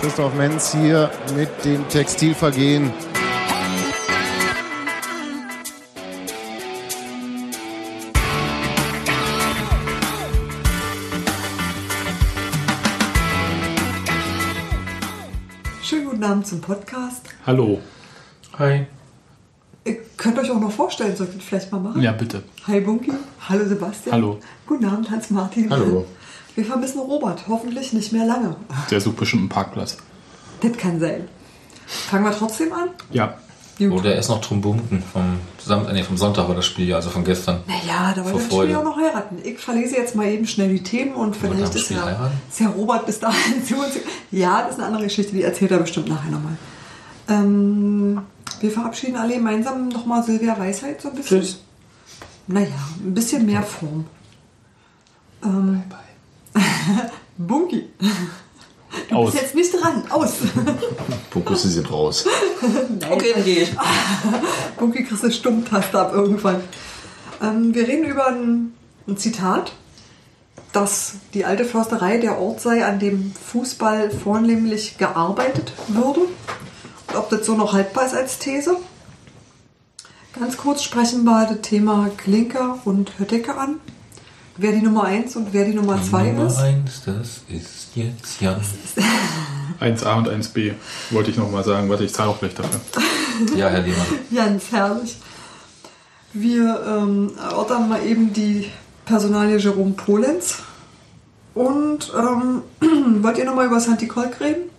Christoph Menz hier mit dem Textilvergehen. Schönen guten Abend zum Podcast. Hallo. Hi. Ihr könnt euch auch noch vorstellen, solltet ihr vielleicht mal machen. Ja, bitte. Hi Bunky. Hallo Sebastian. Hallo. Guten Abend Hans-Martin. Hallo. Wir vermissen Robert. Hoffentlich nicht mehr lange. Der sucht bestimmt einen Parkplatz. Das kann sein. Fangen wir trotzdem an? Ja. Gut. Oder er ist noch Trumbumpen vom, Sam nee, vom Sonntag war das Spiel, also von gestern. Naja, da Freude. Spiel auch noch heiraten. Ich verlese jetzt mal eben schnell die Themen und vielleicht ist ja, ist ja Robert bis dahin zu uns. Ja, das ist eine andere Geschichte, die erzählt er bestimmt nachher nochmal. Ähm, wir verabschieden alle gemeinsam nochmal Silvia Weisheit so ein bisschen. Tschüss. Naja, ein bisschen mehr Form. Ähm, Bunky. Du Aus. bist jetzt nicht dran. Aus. Fokus ist jetzt raus. Okay, dann gehe ich. Bunky kriegst du Stummtaste ab irgendwann. Ähm, wir reden über ein, ein Zitat, dass die alte Försterei der Ort sei, an dem Fußball vornehmlich gearbeitet würde. Ob das so noch haltbar ist als These. Ganz kurz sprechen wir das Thema Klinker und Höttecke an. Wer die Nummer 1 und wer die Nummer 2 Nummer ist. eins, das ist jetzt Jan. 1a und 1b wollte ich nochmal sagen. Warte, ich zahle auch gleich dafür. Ja, Herr Lehmann. Ganz herrlich. Wir ähm, erörtern mal eben die Personalie Jerome Polenz. Und ähm, wollt ihr nochmal über Santi Kolk reden?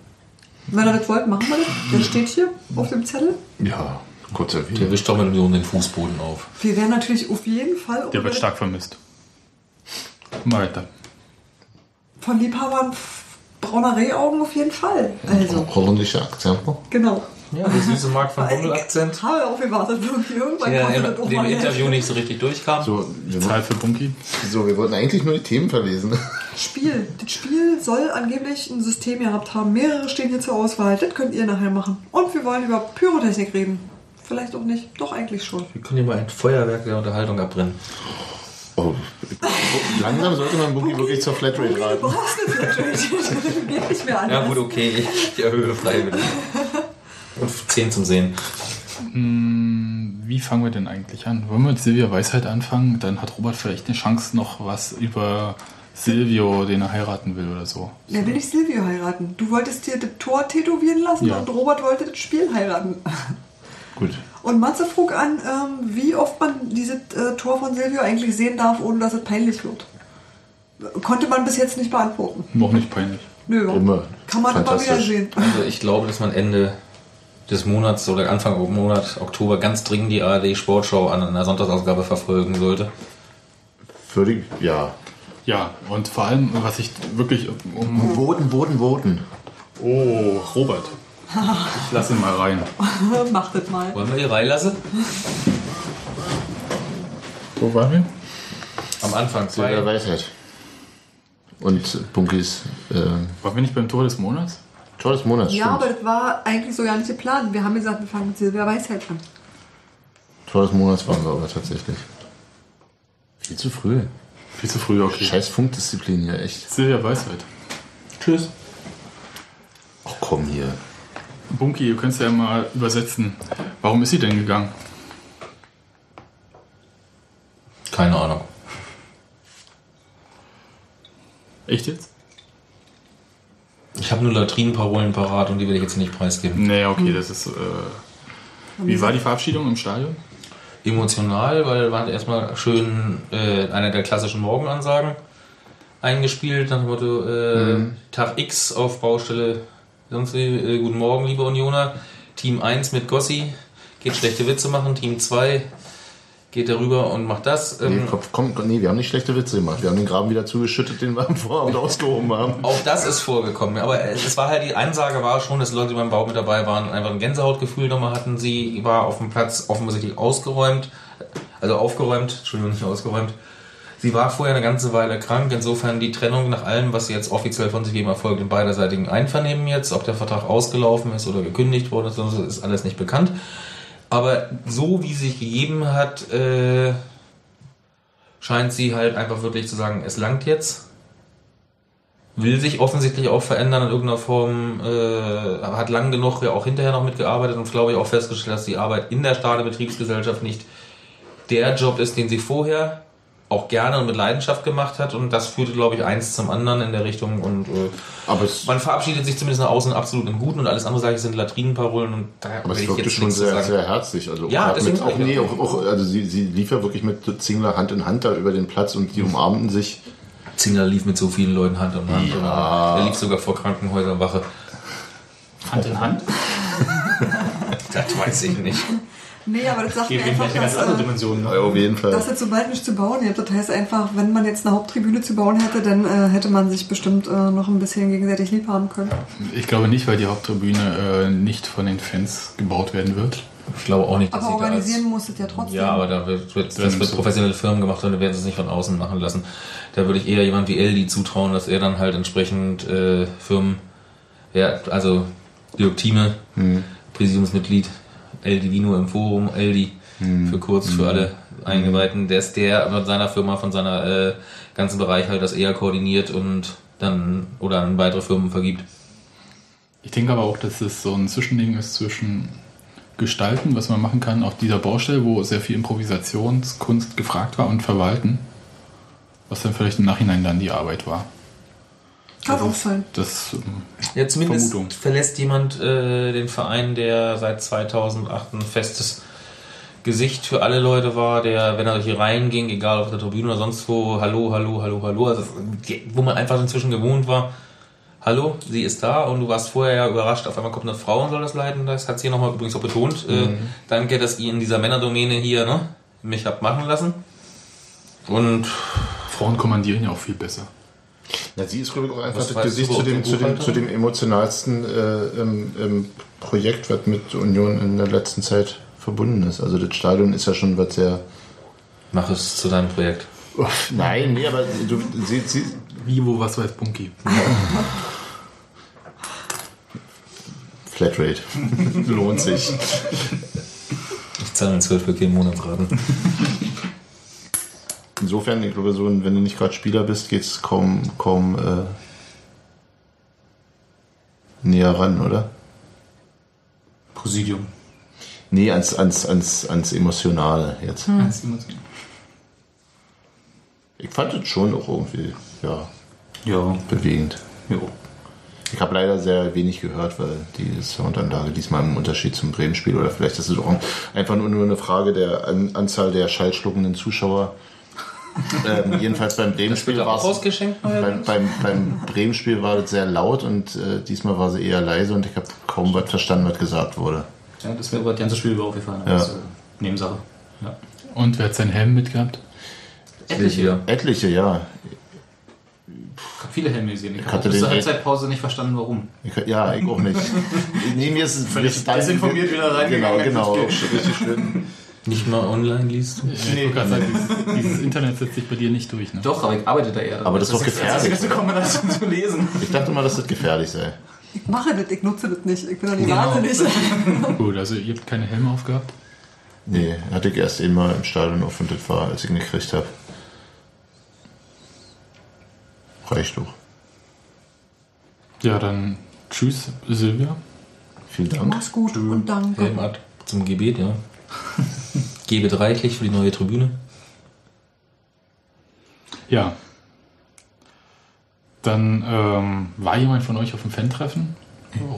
Wenn ihr das wollt, machen wir das. Der steht hier auf dem Zettel. Ja, kurz Der erwähnt. wischt doch mit Union den Fußboden auf. Wir werden natürlich auf jeden Fall Der wird stark vermisst. Mal weiter. von Liebhabern brauner Rehaugen auf jeden Fall. Also, Holländischer Akzent. genau. Ja, der süße Mark von Bummel-Akzent. Habe auf gewartet, wirklich. Irgendwann das auch dem. Interview nicht so richtig durchkam. So, wir, Zahl für Bunky. so, wir wollten eigentlich nur die Themen verlesen. Spiel. Das Spiel soll angeblich ein System gehabt haben. Mehrere stehen hier zur Auswahl. Das könnt ihr nachher machen. Und wir wollen über Pyrotechnik reden. Vielleicht auch nicht. Doch eigentlich schon. Wir können hier mal ein Feuerwerk der Unterhaltung abbrennen. Oh, langsam sollte man Boogie wirklich zur Flatrate Du raten. brauchst eine Flatrate. Geht nicht mehr anders. Ja gut, okay, ich erhöhe freiwillig. Und 10 zum Sehen. Wie fangen wir denn eigentlich an? Wollen wir mit Silvia Weisheit anfangen? Dann hat Robert vielleicht eine Chance, noch was über Silvio, den er heiraten will oder so. Ja, will ich Silvio heiraten. Du wolltest dir das Tor tätowieren lassen Ja. und Robert wollte das Spiel heiraten. Gut. Und Matze frug an, ähm, wie oft man dieses äh, Tor von Silvio eigentlich sehen darf, ohne dass es peinlich wird. Konnte man bis jetzt nicht beantworten. Noch nicht peinlich. Nö, Immer. kann man immer wieder sehen. Also ich glaube, dass man Ende des Monats oder Anfang Monat Oktober ganz dringend die ARD Sportschau an einer Sonntagsausgabe verfolgen sollte. Völlig, ja. Ja, und vor allem, was ich wirklich um. Voten, voten, voten. Oh, Robert. Ich lasse ihn mal rein. Macht das mal. Wollen wir die reinlassen? Wo waren wir? Am Anfang Silvia zwei. Weisheit. Und Bunkis äh, Waren wir nicht beim Tor des Monats? Tor des Monats. Ja, stimmt. aber das war eigentlich so gar nicht geplant. Wir haben gesagt, wir fangen mit Silvia Weisheit an. Tor des Monats waren wir aber tatsächlich. Viel zu früh. Viel zu früh, okay. Scheiß Funkdisziplin hier, echt. Silvia Weisheit. Tschüss. Ach komm hier. Bunky, du könntest ja mal übersetzen. Warum ist sie denn gegangen? Keine Ahnung. Echt jetzt? Ich habe nur Latrinenparolen parat und die will ich jetzt nicht preisgeben. Nee, okay, das ist. Äh, wie war die Verabschiedung im Stadion? Emotional, weil wir hatten erstmal schön äh, einer der klassischen Morgenansagen eingespielt. Dann Motto äh, Tag X auf Baustelle. Sonst wie, äh, guten Morgen, liebe Unioner. Team 1 mit Gossi geht schlechte Witze machen. Team 2 geht darüber und macht das. Nee, Ähm, komm, komm, komm, nee, wir haben nicht schlechte Witze gemacht. Wir haben den Graben wieder zugeschüttet, den wir am Vorabend ausgehoben haben. Auch das ist vorgekommen. Aber es war halt, die Ansage war schon, dass Leute, die beim Bau mit dabei waren, einfach ein Gänsehautgefühl nochmal hatten. Sie war auf dem Platz offensichtlich ausgeräumt, also aufgeräumt, Entschuldigung, nicht ausgeräumt. Sie war vorher eine ganze Weile krank, insofern die Trennung nach allem, was sie jetzt offiziell von sich geben, erfolgt in beiderseitigen Einvernehmen jetzt. Ob der Vertrag ausgelaufen ist oder gekündigt worden ist, ist alles nicht bekannt. Aber so wie sich gegeben hat, äh, scheint sie halt einfach wirklich zu sagen, es langt jetzt. will sich offensichtlich auch verändern in irgendeiner Form, äh, hat lang genug ja auch hinterher noch mitgearbeitet und glaube ich auch festgestellt, dass die Arbeit in der Stadionbetriebsgesellschaft nicht der Job ist, den sie vorher auch gerne und mit Leidenschaft gemacht hat und das führte, glaube ich, eins zum anderen in der Richtung und äh, Aber man verabschiedet sich zumindest nach außen absolut im Guten und alles andere, sage ich, sind Latrinenparolen und da aber will es ich wirkte jetzt schon sehr, sehr herzlich. Also Ja, mit, auch, nee, auch, auch also sie, sie lief ja wirklich mit Zingler Hand in Hand da über den Platz und die umarmten sich. Zingler lief mit so vielen Leuten Hand in Hand. Ja. und Er lief sogar vor Krankenhäusern Wache. Hand in Hand. Das weiß ich nicht. Nee, aber das sagt mir einfach, eine ganz dass, andere äh, Dimension. Ja, auf jeden Fall. dass jetzt so bald nicht zu bauen gibt. Das heißt einfach, wenn man jetzt eine Haupttribüne zu bauen hätte, dann äh, hätte man sich bestimmt äh, noch ein bisschen gegenseitig lieb haben können. Ich glaube nicht, weil die Haupttribüne äh, nicht von den Fans gebaut werden wird. Ich glaube auch nicht, dass Aber da organisieren muss es ja trotzdem. Ja, aber da wird, wird, das wird professionelle Firmen gemacht und da werden sie es nicht von außen machen lassen. Da würde ich eher jemand wie Eldi zutrauen, dass er dann halt entsprechend äh, Firmen, ja, also Dirk Thieme, Präsidiumsmitglied, El Divino im Forum, Eldi, für kurz, für alle Eingeweihten, der ist der mit seiner Firma von seiner äh, ganzen Bereich halt das eher koordiniert und dann oder an weitere Firmen vergibt. Ich denke aber auch, dass es so ein Zwischending ist zwischen Gestalten, was man machen kann auf dieser Baustelle, wo sehr viel Improvisationskunst gefragt war, und Verwalten, was dann vielleicht im Nachhinein dann die Arbeit war. Kann auch sein. Das Ja, zumindest Vermutung. verlässt jemand äh, den Verein, der seit 2008 ein festes Gesicht für alle Leute war, der, wenn er durch die Reihen ging, egal auf der Tribüne oder sonst wo, hallo, hallo, hallo, hallo, also wo man einfach inzwischen gewohnt war, hallo, sie ist da und du warst vorher ja überrascht, auf einmal kommt eine Frau und soll das leiten, das hat sie nochmal übrigens auch betont. Äh, danke, dass ihr in dieser Männerdomäne hier ne, mich habt machen lassen. Und Frauen kommandieren ja auch viel besser. Na, sie ist, glaube ich, auch einfach Was das Gesicht zu dem, zu, dem, zu dem emotionalsten äh, ähm, ähm, Projekt, was mit Union in der letzten Zeit verbunden ist. Also das Stadion ist ja schon was sehr... mach es zu deinem Projekt. Uff, nein, nee, aber du, sie, sie, Wie, wo, was weiß Bunky. Flatrate. Lohnt sich. Ich zahle in 12 für Monatsraten. Insofern, ich glaube, so, wenn du nicht gerade Spieler bist, geht es kaum, kaum äh, näher ran, oder? Präsidium. Nee, ans, ans, ans, ans Emotionale jetzt. Als Emotion. Ich fand es schon auch irgendwie, ja, Ja, bewegend. ja. Ich habe leider sehr wenig gehört, weil die Soundanlage diesmal im Unterschied zum Bremen-Spiel oder vielleicht ist es auch einfach nur, eine Frage der An Anzahl der schallschluckenden Zuschauer. Ähm, jedenfalls beim Bremen-Spiel war es beim, beim, beim Bremen-Spiel war es sehr laut und äh, diesmal war sie eher leise und ich habe kaum was verstanden, was gesagt wurde. ja das wäre aber das ganze Spiel über aufgefallen. Ja. Äh, Nebensache. Ja. Und wer hat seinen Helm mitgehabt? Etliche. Etliche, ja. Ich habe viele Helme gesehen. Ich hatte habe bis zur Halbzeitpause nicht verstanden, warum. Ich, ja, ich auch nicht. nee, mir ist es dann- desinformiert wieder Genau, reingegangen genau. Spiel. Richtig schön. Nicht mal online liest du? Ich wollte gerade sagen, dieses, dieses Internet setzt sich bei dir nicht durch. Ne? Doch, aber ich arbeite da eher. Aber das ist doch Das gefährlich. ist die beste Kombination zu lesen. Ich dachte mal, dass das gefährlich sei. Ich mache das, ich nutze das nicht. Ich bin doch nicht Genau. wahnsinnig. Gut, also ihr habt keine Helme aufgehabt. Nee, hatte ich erst einmal im Stadion auf und das war, als ich ihn gekriegt habe. Reicht doch. Ja, dann tschüss, Silvia. Vielen Dank. Mach's gut und danke. Helm ab zum Gebet, ja. Gebet reichlich für die neue Tribüne. Ja. Dann ähm, war jemand von euch auf dem Fan-Treffen?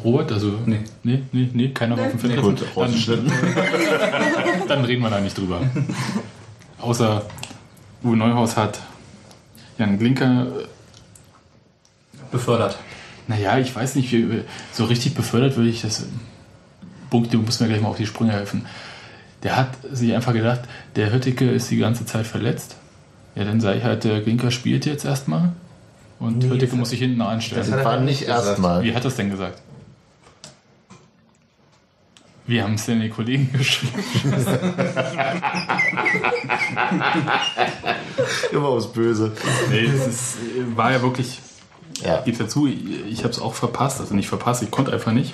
Robert, also. Nee. Nee, nee, nee keiner war auf dem Fan-Treffen. Gut, rausgeschnitten. Dann, dann reden wir da nicht drüber. Außer Uwe Neuhaus hat Jan Glinker, Befördert. naja, ich weiß nicht, wie, so richtig befördert würde ich das. Bunk, du musst mir gleich mal auf die Sprünge helfen. Der hat sich einfach gedacht, der Höttike ist die ganze Zeit verletzt. Ja, dann sage ich halt, der Glinker spielt jetzt erstmal und Nee, Höttike das- muss sich hinten anstellen. Das war nicht erstmal. Wie hat das denn gesagt? Wie haben es denn die Kollegen geschrieben? Immer aus Böse. Nee, es ist, war ja wirklich, Ja. gebe dazu, ich habe es auch verpasst. Also nicht verpasst, ich konnte einfach nicht.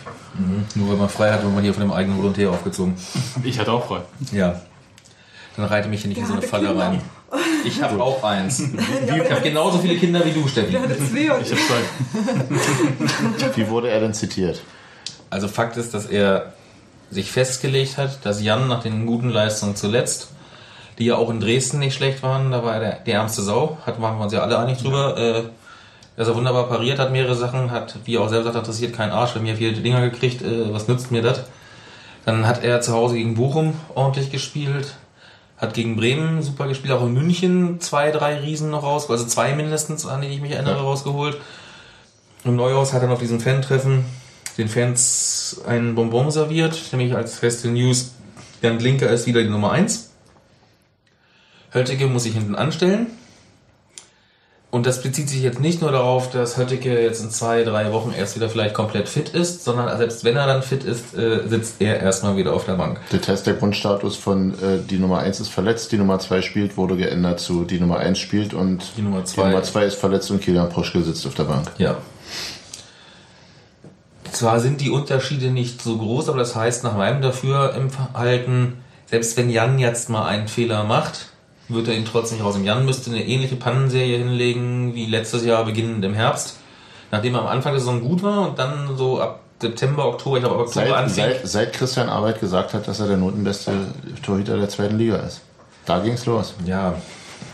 Nur weil man frei hat, wird man hier von dem eigenen Volontär aufgezogen. Ich hatte auch frei. Ja. Dann reite mich hier nicht in Der so eine Falle Kinder. rein. Ich habe auch eins. Ich habe genauso viele Kinder wie du, Steffi. Ich habe zwei. Wie wurde er denn zitiert? Also Fakt ist, dass er sich festgelegt hat, dass Jan nach den guten Leistungen zuletzt, die ja auch in Dresden nicht schlecht waren, da war er der, der ärmste Sau, hat, waren wir uns ja alle einig drüber, äh, dass er wunderbar pariert hat, mehrere Sachen, hat, wie er auch selber sagt, interessiert keinen Arsch, wenn mir viele Dinger gekriegt, äh, was nützt mir das? Dann hat er zu Hause gegen Bochum ordentlich gespielt, hat gegen Bremen super gespielt, auch in München zwei, drei Riesen noch raus, also zwei mindestens, an die ich mich erinnere, Ja. rausgeholt. Im Neuhaus hat er auf diesem Fan-Treffen den Fans einen Bonbon serviert, nämlich als feste News, Jan Glinker ist wieder die Nummer 1. Hölteke muss sich hinten anstellen. Und das bezieht sich jetzt nicht nur darauf, dass Höttike jetzt in zwei, drei Wochen erst wieder vielleicht komplett fit ist, sondern selbst wenn er dann fit ist, äh, sitzt er erstmal wieder auf der Bank. Der Test der Grundstatus von äh, die Nummer 1 ist verletzt, die Nummer 2 spielt, wurde geändert zu die Nummer 1 spielt und Die Nummer die zwei- Nummer 2 ist verletzt und Kilian Proschke sitzt auf der Bank. Ja. Zwar sind die Unterschiede nicht so groß, aber das heißt nach meinem Dafürhalten, selbst wenn Jan jetzt mal einen Fehler macht, wird er ihn trotzdem nicht raus. Jan müsste eine ähnliche Pannenserie hinlegen wie letztes Jahr beginnend im Herbst, nachdem er am Anfang der Saison gut war und dann so ab September, Oktober, ich glaube ab Oktober Seit, anfing. seit, seit Christian Arbeit gesagt hat, dass er der notenbeste Torhüter der zweiten Liga ist. Da ging's los. Ja,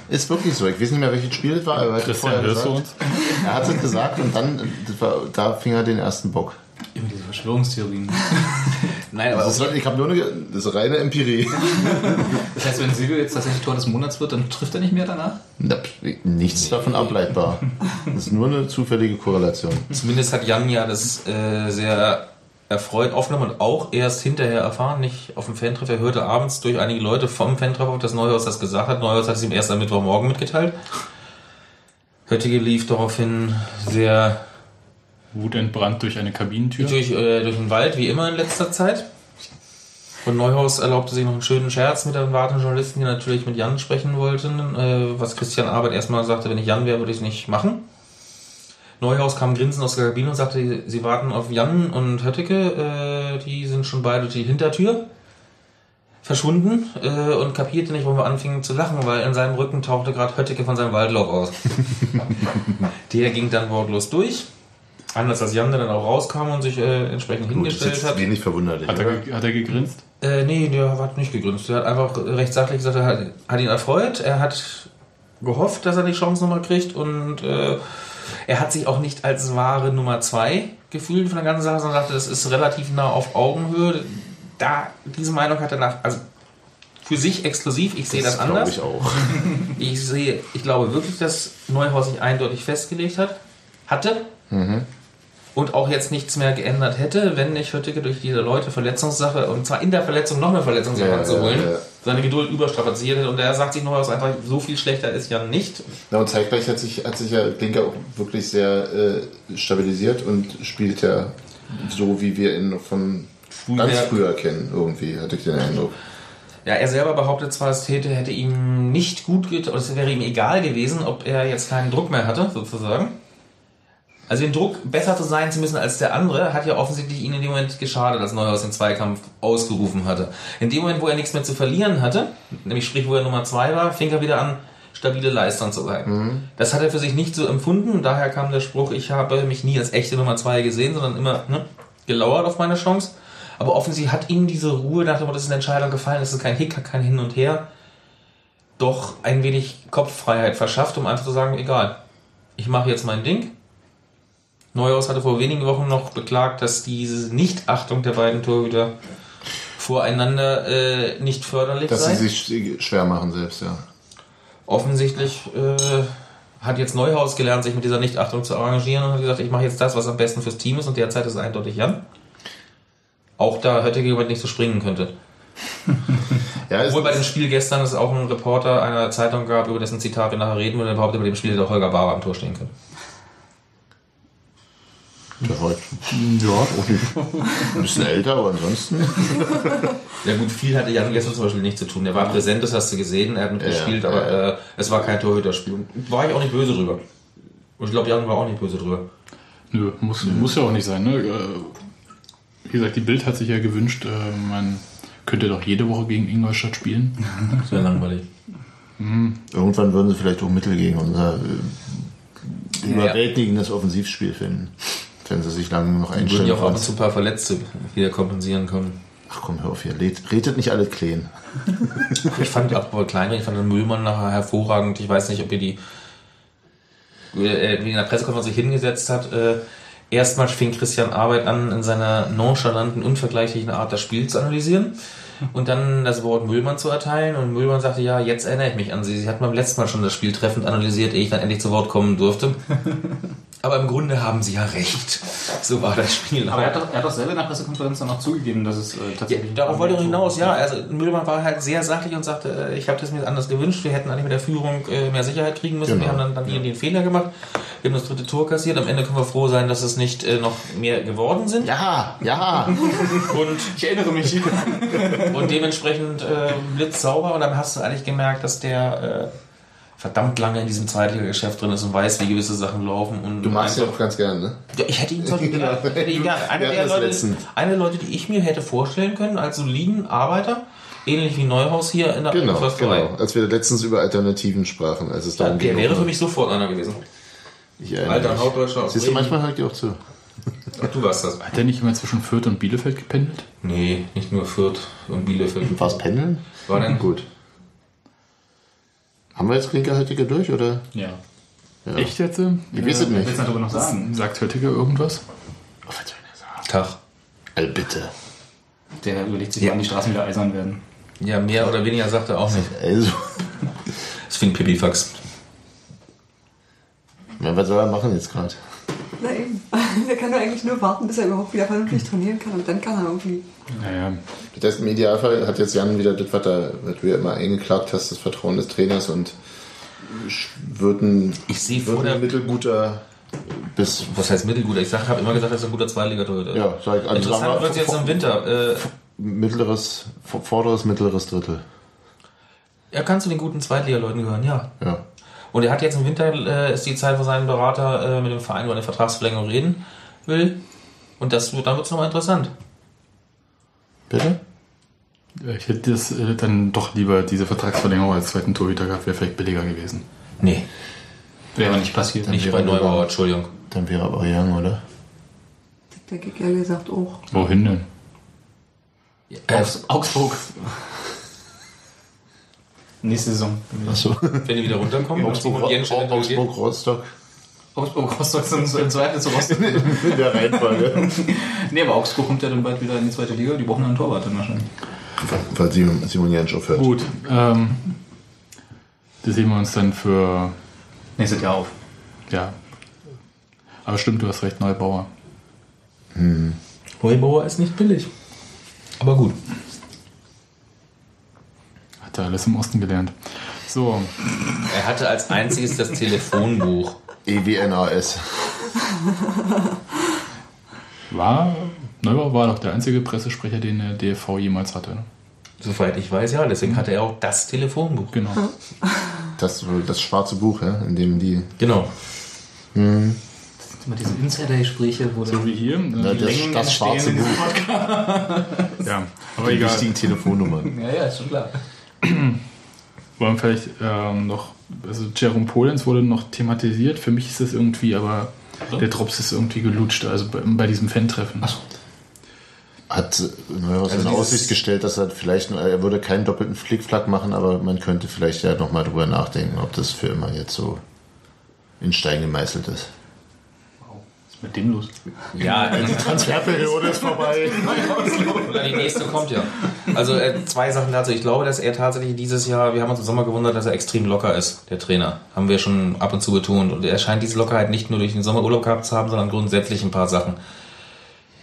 Ist wirklich so. Ich weiß nicht mehr, welches Spiel es war. aber Er hat es Christian, vorher hörst du gesagt. uns? Er hat es gesagt und dann, war, da fing er den ersten Bock. Immer diese Verschwörungstheorien. nein, aber Das ist, ich habe nur eine, das ist reine Empirie. Das heißt, wenn Silvio jetzt tatsächlich Tor des Monats wird, dann trifft er nicht mehr danach? Na, Nichts davon ableitbar. Das ist nur eine zufällige Korrelation. Zumindest hat Jan ja das äh, sehr erfreut aufgenommen und auch erst hinterher erfahren, nicht auf dem Fantreff. Er hörte abends durch einige Leute vom Fantreff, dass Neuhaus das gesagt hat. Neuhaus hat es ihm erst am Mittwochmorgen mitgeteilt. Höttige lief daraufhin sehr Wutentbrannt durch eine Kabinentür. durch, äh, durch den Wald, wie immer in letzter Zeit. Und Neuhaus erlaubte sich noch einen schönen Scherz mit den wartenden Journalisten, die natürlich mit Jan sprechen wollten. Äh, was Christian Arbeit erstmal sagte, wenn ich Jan wäre, würde ich es nicht machen. Neuhaus kam grinsend aus der Kabine und sagte, sie warten auf Jan und Hötteke. Äh, die sind schon beide durch die Hintertür verschwunden äh, und kapierte nicht, warum wir anfingen zu lachen, weil in seinem Rücken tauchte gerade Hötteke von seinem Waldlauf aus. Der ging dann wortlos durch. Anders als Jan, der dann auch rauskam und sich äh, entsprechend Gut, das ist hingestellt hat. wenig verwunderlich. Hat oder? er, ge- hat er gegrinst? Äh, nee, der hat nicht gegrinst. Der hat einfach recht sachlich gesagt, er hat, hat ihn erfreut. Er hat gehofft, dass er die Chance nochmal kriegt und äh, er hat sich auch nicht als wahre Nummer zwei gefühlt von der ganzen Sache, sondern sagte, das ist relativ nah auf Augenhöhe. Da, diese Meinung hat er nach, also für sich exklusiv, ich sehe das, glaube anders. ich auch. Ich sehe, ich glaube wirklich, dass Neuhaus sich eindeutig festgelegt hat, hatte und auch jetzt nichts mehr geändert hätte, wenn nicht Höttike durch diese Leute Verletzungssache und zwar in der Verletzung noch eine Verletzungssache Ja, zu holen, ja, ja. seine Geduld überstrapaziert hätte und er sagt sich Neuhaus einfach, so viel schlechter ist ja nicht. Ja, und zeitgleich hat sich, hat sich ja Blinker auch wirklich sehr äh, stabilisiert und spielt ja so, wie wir ihn noch von ganz Früher- früher kennen, irgendwie, hatte ich den Eindruck. Ja, er selber behauptet zwar, es täte, hätte ihm nicht gut getan, oder es wäre ihm egal gewesen, ob er jetzt keinen Druck mehr hatte, sozusagen. Also den Druck, besser zu sein zu müssen als der andere, hat ja offensichtlich ihn in dem Moment geschadet, als Neuhaus den Zweikampf ausgerufen hatte. In dem Moment, wo er nichts mehr zu verlieren hatte, nämlich sprich, wo er Nummer zwei war, fing er wieder an, stabile Leistung zu sein. Das hat er für sich nicht so empfunden und daher kam der Spruch, ich habe mich nie als echte Nummer zwei gesehen, sondern immer ne, gelauert auf meine Chance. Aber offensichtlich hat ihm diese Ruhe, nach dem Motto, das ist eine Entscheidung gefallen, es ist kein Hickhack, kein Hin und Her, doch ein wenig Kopffreiheit verschafft, um einfach zu sagen, egal, ich mache jetzt mein Ding. Neuhaus hatte vor wenigen Wochen noch beklagt, dass diese Nichtachtung der beiden Torhüter voreinander äh, nicht förderlich Dass sei. sie sich schwer machen selbst, ja. Offensichtlich äh, hat jetzt Neuhaus gelernt, sich mit dieser Nichtachtung zu arrangieren und hat gesagt, ich mache jetzt das, was am besten fürs Team ist und derzeit ist es eindeutig Jan. Auch da Höttike jemand nicht so springen könnte. ja Obwohl bei dem Spiel gestern es auch einen Reporter einer Zeitung gab, über dessen Zitat wir nachher reden, und der behauptet, bei dem Spiel hätte auch Holger Bauer am Tor stehen können. Der war ja, auch nicht, ein bisschen älter, aber ansonsten. Ja gut, viel hatte Jan gestern zum Beispiel nicht zu tun. Er war präsent, das hast du gesehen, er hat mitgespielt, Ja, aber ja. Äh, es war kein Torhüterspiel. War ich auch nicht böse drüber. Und ich glaube, Jan war auch nicht böse drüber. Nö, muss, muss ja auch nicht sein. Ne? Äh, Wie gesagt, die Bild hat sich ja gewünscht, äh, man könnte doch jede Woche gegen Ingolstadt spielen. Das wäre langweilig. Irgendwann würden sie vielleicht auch Mittel gegen unser äh, Ja, überwältigendes Offensivspiel finden. Wenn sie sich lange noch Würden einstellen. ja auch ab und zu ein paar Verletzte wieder kompensieren können. Ach komm, hör auf hier. Red- Redet nicht alle Kleen. Ich fand apropos Kleiner, ich fand den Müllmann nachher hervorragend. Ich weiß nicht, ob ihr die äh, wie in der Pressekonferenz sich hingesetzt hat. Äh, erstmal fing Christian Arbeit an, in seiner nonchalanten, unvergleichlichen Art das Spiel zu analysieren und dann das Wort Müllmann zu erteilen. Und Müllmann sagte, ja, jetzt erinnere ich mich an sie. Sie hat beim letzten Mal schon das Spiel treffend analysiert, ehe ich dann endlich zu Wort kommen durfte. Aber im Grunde haben sie ja recht. So war das Spiel. Aber er hat, doch, er hat doch selber in der Pressekonferenz dann auch zugegeben, dass es äh, Ja, tatsächlich. darauf wollte ich noch hinaus, ja. Also Müllmann war halt sehr sachlich und sagte, äh, ich habe das mir anders gewünscht. Wir hätten eigentlich mit der Führung äh, mehr Sicherheit kriegen müssen. Genau. Wir haben dann, dann die und den Fehler gemacht. Wir haben das dritte Tor kassiert. Am Ende können wir froh sein, dass es nicht äh, noch mehr geworden sind. Ja, ja. Und, Ich erinnere mich. und dementsprechend äh, blitzsauber. Und dann hast du eigentlich gemerkt, dass der äh, verdammt lange in diesem Zweitliga-Geschäft drin ist und weiß, wie gewisse Sachen laufen. Und Du magst ja einfach- auch ganz gern, ne? ja, ich hätte ihn zum Beispiel Ja. gerne. Ihn gerne. Einer, hatten der Leute, letztens. einer der Leute, die ich mir hätte vorstellen können, als soliden Arbeiter, ähnlich wie Neuhaus hier in der Genau, Försterei. genau. Als wir letztens über Alternativen sprachen, als es Ja, darum der ging. wäre für mich sofort einer gewesen. Ich Alter. Hauptdeutscher aus Siehst du, manchmal hört ihr auch zu. Ach, du warst das. Hat der nicht immer zwischen Fürth und Bielefeld gependelt? Nee, nicht nur Fürth und Bielefeld. War es Pendeln? War denn? Gut. Haben wir jetzt Klinkerhaltiger durch, oder? Ja. Ja. Echt jetzt? Ich weiß es nicht. Willst du darüber noch sagen? Sagt Höttiger irgendwas? Oh, was soll ich sagen? Tag. Ey, bitte. Der überlegt sich, wann die Straßen wieder eisern werden. Ja, mehr oder weniger sagt er auch nicht. Also, Das finde ich Pipifax. ja, was soll er machen jetzt gerade? Na eben. Der kann doch eigentlich nur warten, bis er überhaupt wieder vernünftig trainieren kann und dann kann er irgendwie. Naja, Das heißt, im Idealfall hat jetzt Jan wieder das, was, er, was du ja immer eingeklagt hast, das Vertrauen des Trainers und wird ein, Ich sehe vor der. mittelguter bis. Was heißt mittelgut? Ich habe immer gesagt, er ist ein guter Zweitligatorhüter. Ja, sag ich, also Interessant wir, wird es jetzt im Winter. Äh, Mittleres, vorderes, mittleres Drittel. er kann zu den guten Zweitligaleuten gehören, ja. Ja. Und er hat jetzt im Winter, äh, ist die Zeit, wo sein Berater äh, mit dem Verein über eine Vertragsverlängerung reden will. Und das wird, dann wird es nochmal interessant. Bitte? ich hätte das äh, dann doch lieber diese Vertragsverlängerung als zweiten Torhüter gehabt, wäre vielleicht billiger gewesen. Nee, Wäre aber nicht passiert. nicht wäre bei Neubauer, Entschuldigung. Dann wäre aber Young, oder? Der ehrlich gesagt auch. Wohin denn? Augs Augsburg. Nächste Saison. Achso. Wenn die wieder runterkommen, Augsburg, geht. Augsburg, Rostock. Augsburg, Rostock sind so im Zweifel zu Rostock. In der Reihenfolge. nee, aber Augsburg kommt ja dann bald wieder in die zweite Liga. Die brauchen einen Torwart dann wahrscheinlich. Weil Simon, Simon Jansch aufhört. Gut, ähm, das sehen wir uns dann für, Nächstes Jahr auf. ja. Aber stimmt, du hast recht, Neubauer. Neubauer ist nicht billig. Aber gut. Hat er alles im Osten gelernt. So, Er hatte als einziges das Telefonbuch. E EWNAS. war, Neubauer war doch der einzige Pressesprecher, den der DFV jemals hatte. Ne? Soweit ich weiß, ja. Deswegen hatte er auch das Telefonbuch. Genau. Das, das schwarze Buch, ja, in dem die. Genau. Immer diese Insider-Gespräche, wo So wie hier. Ja, äh, das, Längen das schwarze Buch. ja, aber Die egal. wichtigen Telefonnummern. Ja, ja, ist schon klar. Wollen vielleicht ähm, noch, also Jerome Polens wurde noch thematisiert. Für mich ist das irgendwie, aber der Drops ist irgendwie gelutscht, also bei, bei diesem Fan-Treffen. Hat Neuhaus Also in Aussicht gestellt, dass er vielleicht, er würde keinen doppelten Flickflack machen, aber man könnte vielleicht ja nochmal drüber nachdenken, ob das für immer jetzt so in Stein gemeißelt ist. Mit dem los? Ja, Die Transferperiode ist vorbei. Oder die nächste kommt ja. Also äh, zwei Sachen dazu. Ich glaube, dass er tatsächlich dieses Jahr, wir haben uns im Sommer gewundert, dass er extrem locker ist, der Trainer. Haben wir schon ab und zu betont. Und er scheint diese Lockerheit nicht nur durch den Sommerurlaub gehabt zu haben, sondern grundsätzlich ein paar Sachen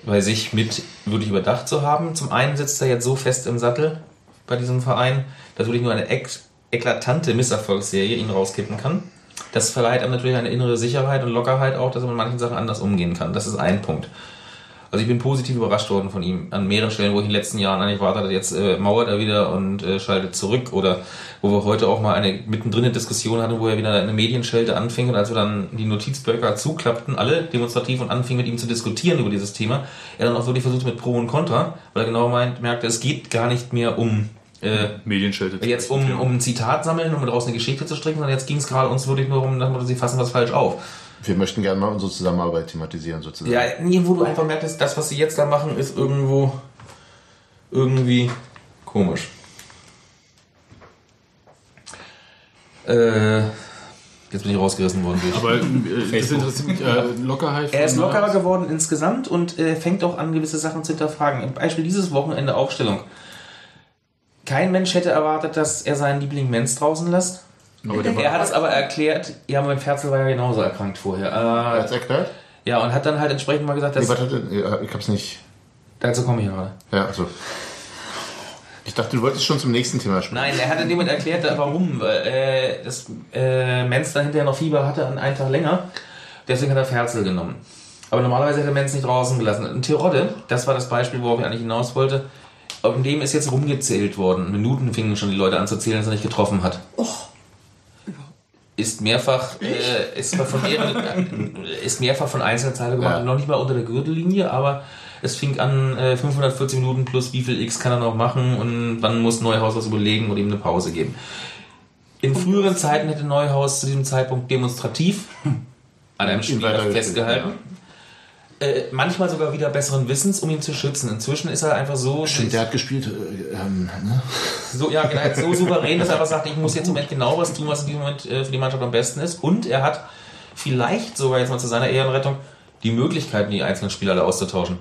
bei sich mit wirklich überdacht zu haben. Zum einen sitzt er jetzt so fest im Sattel bei diesem Verein, dass wirklich nur eine ek eklatante Misserfolgsserie ihn rauskippen kann. Das verleiht einem natürlich eine innere Sicherheit und Lockerheit auch, dass er mit manchen Sachen anders umgehen kann. Das ist ein Punkt. Also ich bin positiv überrascht worden von ihm an mehreren Stellen, wo ich in den letzten Jahren eigentlich erwartet jetzt äh, mauert er wieder und äh, schaltet zurück oder wo wir heute auch mal eine mittendrin eine Diskussion hatten, wo er wieder eine Medienschelte anfing und als wir dann die Notizblöcke zuklappten, alle demonstrativ und anfingen mit ihm zu diskutieren über dieses Thema, er dann auch wirklich versucht mit Pro und Contra, weil er genau meint, merkte, es geht gar nicht mehr um äh, Medienschelte. jetzt um, um ein Zitat sammeln, um daraus eine Geschichte zu stricken, sondern jetzt ging es gerade uns wirklich nur um, dass sie fassen was falsch auf. Wir möchten gerne mal unsere Zusammenarbeit thematisieren, sozusagen. Ja, nee, wo du einfach merkst, das, was sie jetzt da machen, ist irgendwo irgendwie komisch. Äh, jetzt bin ich rausgerissen worden. Durch. Aber äh, das interessiert mich, äh, Lockerheit. Er ist von lockerer geworden insgesamt und äh, fängt auch an, gewisse Sachen zu hinterfragen. Im Beispiel dieses Wochenende Aufstellung. Kein Mensch hätte erwartet, dass er seinen Liebling Menz draußen lässt. Er hat es aber erklärt, ja, mein Ferzel war ja genauso erkrankt vorher. Er Äh, hat's erklärt? ja, und hat dann halt entsprechend mal gesagt, Nee, dass. warte, ja, ich hab's nicht. dazu komme ich gerade. Ja, also. Ich dachte, du wolltest schon zum nächsten Thema sprechen. Nein, er hat dem Moment erklärt, warum. Äh, das äh, Menz dann hinterher noch Fieber hatte, an einen Tag länger. Deswegen hat er Ferzel genommen. Aber normalerweise hätte Menz nicht draußen gelassen. Und Tirode, das war das Beispiel, worauf ich eigentlich hinaus wollte. Auf dem ist jetzt rumgezählt worden. Minuten fingen schon die Leute an zu zählen, dass er nicht getroffen hat. Ist mehrfach, äh, ist, von mehreren, ist mehrfach von einzelnen Teile gemacht, Ja. noch nicht mal unter der Gürtellinie, aber es fing an, äh, 540 Minuten plus wie viel X kann er noch machen und wann muss Neuhaus was überlegen und ihm eine Pause geben. In früheren Zeiten hätte Neuhaus zu diesem Zeitpunkt demonstrativ an einem Spieler weitergeführt, festgehalten. Äh, manchmal sogar wieder besseren Wissens, um ihn zu schützen. Inzwischen ist er einfach so, Stimmt, der hat gespielt. Äh, ähm, ne? so, ja, genau, so souverän, dass er einfach sagt, ich muss jetzt im Moment genau was tun, was in diesem Moment äh, für die Mannschaft am besten ist. Und er hat vielleicht sogar jetzt mal zu seiner Ehrenrettung die Möglichkeiten, die einzelnen Spieler alle auszutauschen.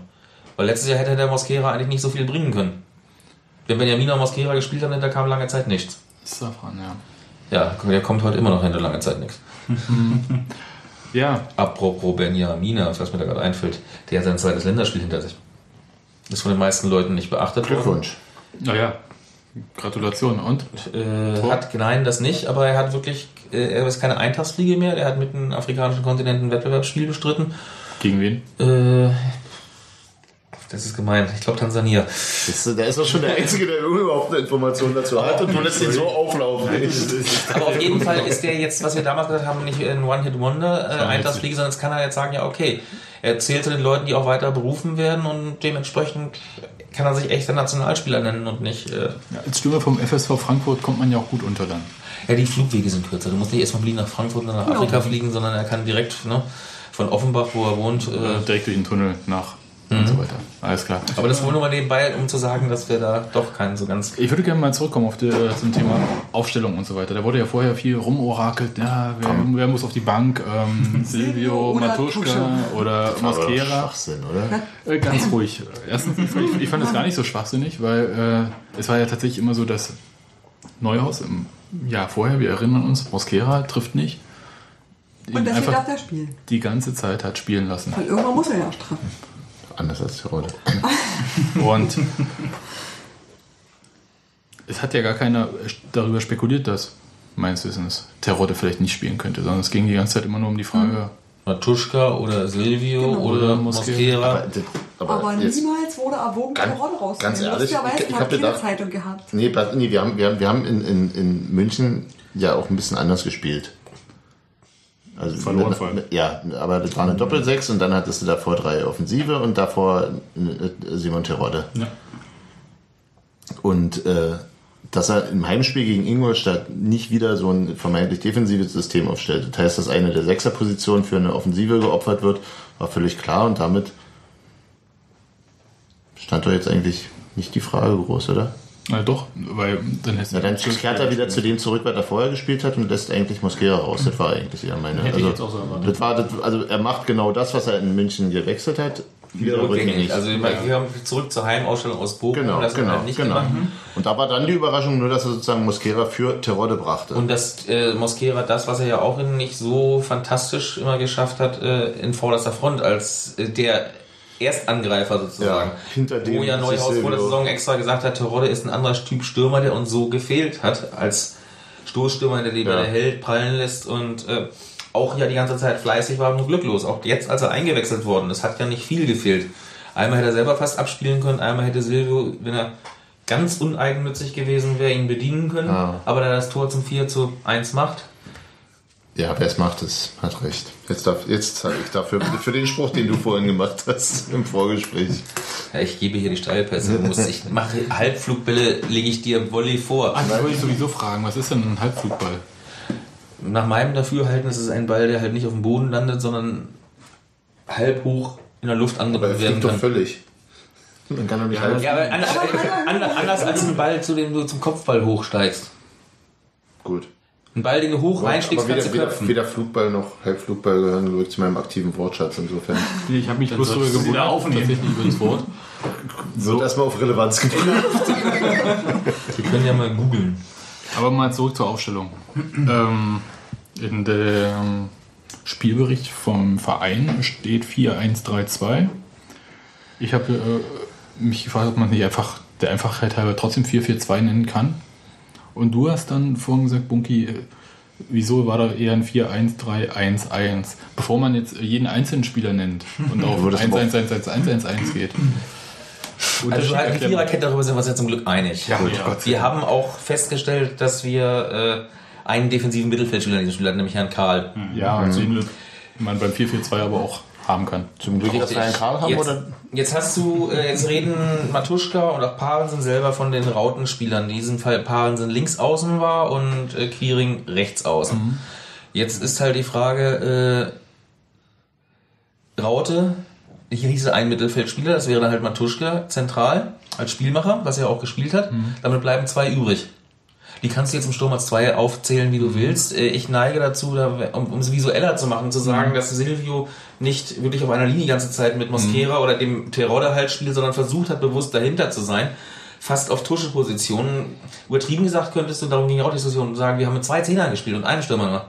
Weil letztes Jahr hätte der Mosquera eigentlich nicht so viel bringen können. Wenn Benjamin und Mosquera gespielt haben, da kam lange Zeit nichts. Safran, ja. Ja, der kommt heute immer noch hinter lange Zeit nichts. Ja, Apropos Benjamina, was mir da gerade einfällt, der hat sein zweites Länderspiel hinter sich. Ist von den meisten Leuten nicht beachtet worden. Glückwunsch. naja. Gratulation. Und? Äh, hat, nein, das nicht, aber er hat wirklich, äh, er ist keine Eintagsfliege mehr, er hat mit dem afrikanischen Kontinent ein Wettbewerbsspiel bestritten. Gegen wen? Äh, das ist gemein, ich glaube Tansania. Das, der ist doch schon der Einzige, der überhaupt eine Information dazu hat und du lässt ihn so auflaufen. Aber auf jeden Fall ist der jetzt, was wir damals gesagt haben, nicht ein One-Hit-Wonder, äh, Eintagsfliege, sondern jetzt kann er jetzt sagen, ja okay, er zählt zu den Leuten, die auch weiter berufen werden und dementsprechend kann er sich echter Nationalspieler nennen und nicht... Äh, Ja, als Stürmer vom FSV Frankfurt kommt man ja auch gut unter dann. Ja, die Flugwege sind kürzer. Du musst nicht erstmal fliegen nach Frankfurt oder nach Afrika fliegen, sondern er kann direkt ne, von Offenbach, wo er wohnt. Äh, direkt durch den Tunnel nach und so weiter. Alles klar. aber das wohl nur mal nebenbei, um zu sagen, dass wir da doch keinen so ganz. Ich würde gerne mal zurückkommen auf die, äh, zum Thema Aufstellung und so weiter. Da wurde ja vorher viel rumorakelt. Ja, wer, wer muss auf die Bank? Ähm, Silvio, oder Matuschka Tusche. oder Mosquera. Schwachsinn, oder? Äh, ganz ruhig. Erstens, ich, ich, fand es gar nicht so schwachsinnig, weil äh, es war ja tatsächlich immer so, dass Neuhaus im Jahr vorher, wir erinnern uns, Mosquera trifft nicht. Und deswegen darf der spielen. die ganze Zeit hat spielen lassen. Weil irgendwann muss er ja auch treffen. Anders als Tirode. Und es hat ja gar keiner darüber spekuliert, dass meines Wissens Terodde vielleicht nicht spielen könnte, sondern es ging die ganze Zeit immer nur um die Frage, Matuschka oder Silvio Genau. oder Oder Mosquera. Aber, aber Aber niemals wurde erwogen, Terodde rauszunehmen. ganz ehrlich, ich- ich hat hab keine gedacht- Zeitung gehabt. nee, nee, wir haben, wir haben, wir haben in, in, in München ja auch ein bisschen anders gespielt. Also Verloren mit- vor allem. mit- Ja, aber das war eine Doppelsechs und dann hattest du davor drei Offensive und davor äh, Simon Terodde. Ja. Und äh, dass er im Heimspiel gegen Ingolstadt nicht wieder so ein vermeintlich defensives System aufstellt. Das heißt, dass eine der Sechserpositionen für eine Offensive geopfert wird, war völlig klar und damit stand doch jetzt eigentlich nicht die Frage groß, oder? Na doch, weil dann hätte Na, dann kehrt er wieder zu dem zurück, was er vorher gespielt hat und lässt eigentlich Mosquera raus. Das war eigentlich eher meine. Hätte ich also, jetzt auch so erwartet. das war das, also er macht genau das, was er in München gewechselt hat, wieder rückgängig. Also wir haben zurück zur Heimausstellung aus Bochum. Genau, das genau, halt nicht genau. gemacht. Und da war dann die Überraschung nur, dass er sozusagen Mosquera für Terodde brachte. Und dass äh, Mosquera das, was er ja auch nicht so fantastisch immer geschafft hat, äh, in vorderster Front als äh, der Erstangreifer sozusagen. Ja, hinter dem Wo ja Neuhaus vor der Saison extra gesagt hat, Terodde ist ein anderer Typ Stürmer, der uns so gefehlt hat, als Stoßstürmer, der den Ja. ja. hält, prallen lässt und äh, auch ja die ganze Zeit fleißig war und glücklos. Auch jetzt, als er eingewechselt worden ist, hat ja nicht viel gefehlt. Einmal hätte er selber fast abspielen können, einmal hätte Silvio, wenn er ganz uneigennützig gewesen wäre, ihn bedienen können. Ja. Aber da das Tor zum 4 zu 1 macht, Ja, wer es macht, es hat recht. Jetzt, darf, jetzt zahle ich dafür für den Spruch, den du vorhin gemacht hast im Vorgespräch. Ja, ich gebe hier die Steilpässe. Ich mache Halbflugbälle, lege ich dir im Volley vor. Ah, das wollte ich sowieso fragen, was ist denn ein Halbflugball? Nach meinem Dafürhalten ist es ein Ball, der halt nicht auf dem Boden landet, sondern halb hoch in der Luft angebracht werden fliegt doch kann. völlig. Dann kann er nicht halb. Ja, aber anders, anders als ein Ball, zu dem du zum Kopfball hochsteigst. Gut. Ein Ball, den du hoch reinschlägst, aber kannst weder, du weder, köpfen. weder Flugball noch Halbflugball gehören glaube ich, zu meinem aktiven Wortschatz insofern. Nee, ich habe mich bloß darüber gewundert, aufnehmen. tatsächlich über das Wort. Wird erstmal auf Relevanz geprüft. Wir können ja mal googeln. Aber mal zurück zur Aufstellung. ähm, in dem Spielbericht vom Verein steht 4-1-3-2. Ich habe äh, mich gefragt, ob man nicht einfach der Einfachheit halber trotzdem 4-4-2 nennen kann. Und du hast dann vorhin gesagt, Bunky, äh, wieso war da eher ein 4-1-3-1-1? Bevor man jetzt jeden einzelnen Spieler nennt und auf Würdest du 1-1-1-1-1 geht. Also halt erklären. Viererkette, darüber sind wir uns ja zum Glück einig. Ja, Gut. ja. Wir haben auch festgestellt, dass wir äh, einen defensiven Mittelfeldspieler in diesem Spiel hatten, nämlich Herrn Karl. Ja, den man beim 4-4-2 aber auch haben kann. Zum Glück, dass wir einen Karl haben, jetzt, oder? jetzt hast du, äh, jetzt reden Matuschka und auch Parensen selber von den Rautenspielern. In diesem Fall Parensen links außen war und äh, Quiring rechts außen. Jetzt ist halt die Frage, äh, Raute, hier hieße ein Mittelfeldspieler, das wäre dann halt Matuschka zentral als Spielmacher, was er auch gespielt hat. Damit bleiben zwei übrig. Die kannst du jetzt im Sturm als zwei aufzählen, wie du willst. Äh, Ich neige dazu, da, um, es visueller zu machen, zu sagen, dass Silvio nicht wirklich auf einer Linie die ganze Zeit mit Mosquera oder dem Terodde halt spielt, sondern versucht hat, bewusst dahinter zu sein. Fast auf Tuschepositionen. Übertrieben gesagt könntest du, darum ging auch die Diskussion, sagen, wir haben mit zwei Zehnern gespielt und einem Stürmer nur.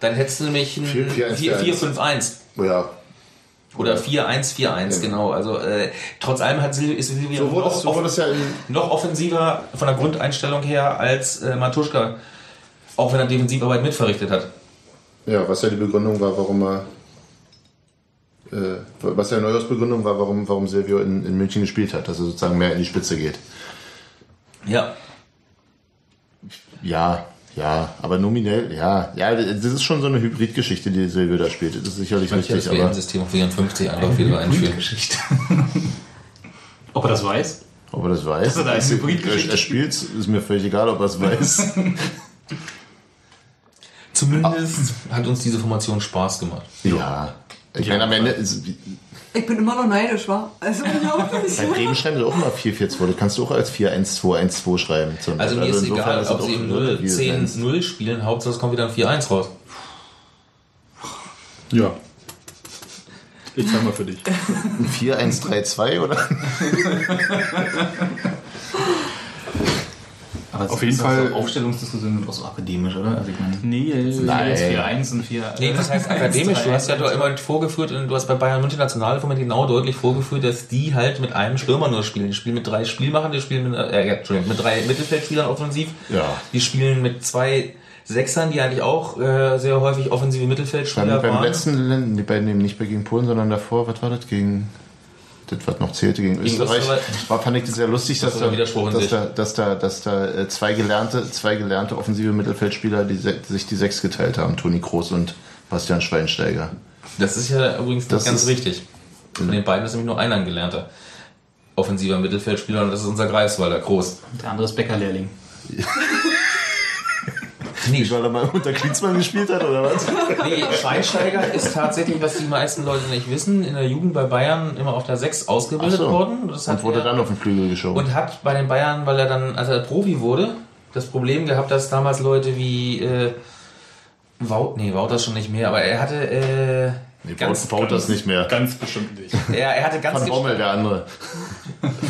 Dann hättest du nämlich ein 4-4-1. 4-5-1. Ja. Oder 4-1-4-1, genau. Also äh, trotz allem hat Silvio, ist Silvio So noch, so es ja noch offensiver von der Grundeinstellung her als äh, Matuschka. Auch wenn er Defensivarbeit mitverrichtet hat. ja, was ja die Begründung war, warum er äh, was ja Neuers Begründung war, warum, warum Silvio in, in München gespielt hat, dass er sozusagen mehr in die Spitze geht. Ja. Ja, ja, aber nominell, ja, ja, das ist schon so eine Hybridgeschichte, die Silvio da spielt. Das ist sicherlich Ich richtig, das aber WM-System auf 54 einfach wieder einführen. Geschichte. Ob er das weiß? ob er das weiß, Dass er da eine ist- Hybridgeschichte er, er spielt, ist mir völlig egal, ob er es weiß. Zumindest hat uns diese Formation Spaß gemacht. ja. Ich meine, am Ende, ist, Ich bin immer noch neidisch, wa? Also unglaublich. bei Bremen schreiben sie auch immer 4-4-2. Das kannst du auch als 4-1-2-1-2 schreiben. zum Also mir Beispiel. ist egal, ob sie im irre, wie du es nennst. 0-10-0 spielen, Hauptsache es kommt wieder ein 4-1 raus. Ja. Ich sag mal für dich. Ein 4-1-3-2 oder? Aber Auf jeden Fall- Aufstellungsdiskussionen sind auch so akademisch, oder? Also ich meine, Nee, Nein. jetzt 4-1 und 4 Nee, das heißt akademisch. Du hast ja doch immer vorgeführt, und du hast bei Bayern München Nationalformat genau deutlich vorgeführt, dass die halt mit einem Stürmer nur spielen. Die spielen mit drei Spielmachern, die spielen mit, äh, Entschuldigung, mit drei Mittelfeldspielern offensiv. Ja. Die spielen mit zwei Sechsern, die eigentlich auch äh, sehr häufig offensive Mittelfeldspieler Beim, beim waren. letzten, Länd- die beiden eben nicht bei gegen Polen, sondern davor, was war das? Gegen. Das, was noch zählte gegen Österreich. War, fand ich das sehr lustig, dass da, dass da, dass da, dass da äh, zwei gelernte, zwei gelernte offensive Mittelfeldspieler, die sich die sechs geteilt haben. Toni Kroos und Bastian Schweinsteiger. Das ist ja übrigens Das nicht ganz ist- richtig. Von den beiden ist nämlich nur einer ein gelernter offensiver Mittelfeldspieler und das ist unser Greifswalder Groß. der andere ist Bäckerlehrling. Nee, Weil er mal unter Klinsmann gespielt hat, oder was? Nee, Schweinsteiger ist tatsächlich, was die meisten Leute nicht wissen, in der Jugend bei Bayern immer auf der 6 ausgebildet so. worden. Das Und wurde er- dann auf den Flügel geschoben. und hat bei den Bayern, weil er dann, als er Profi wurde, das Problem gehabt, dass damals Leute wie äh, Wout, nee, Wouters schon nicht mehr, aber er hatte äh, nee, ganz, baut, das nicht mehr. Ganz bestimmt nicht. er, er hatte ganz Van Bommel, der andere.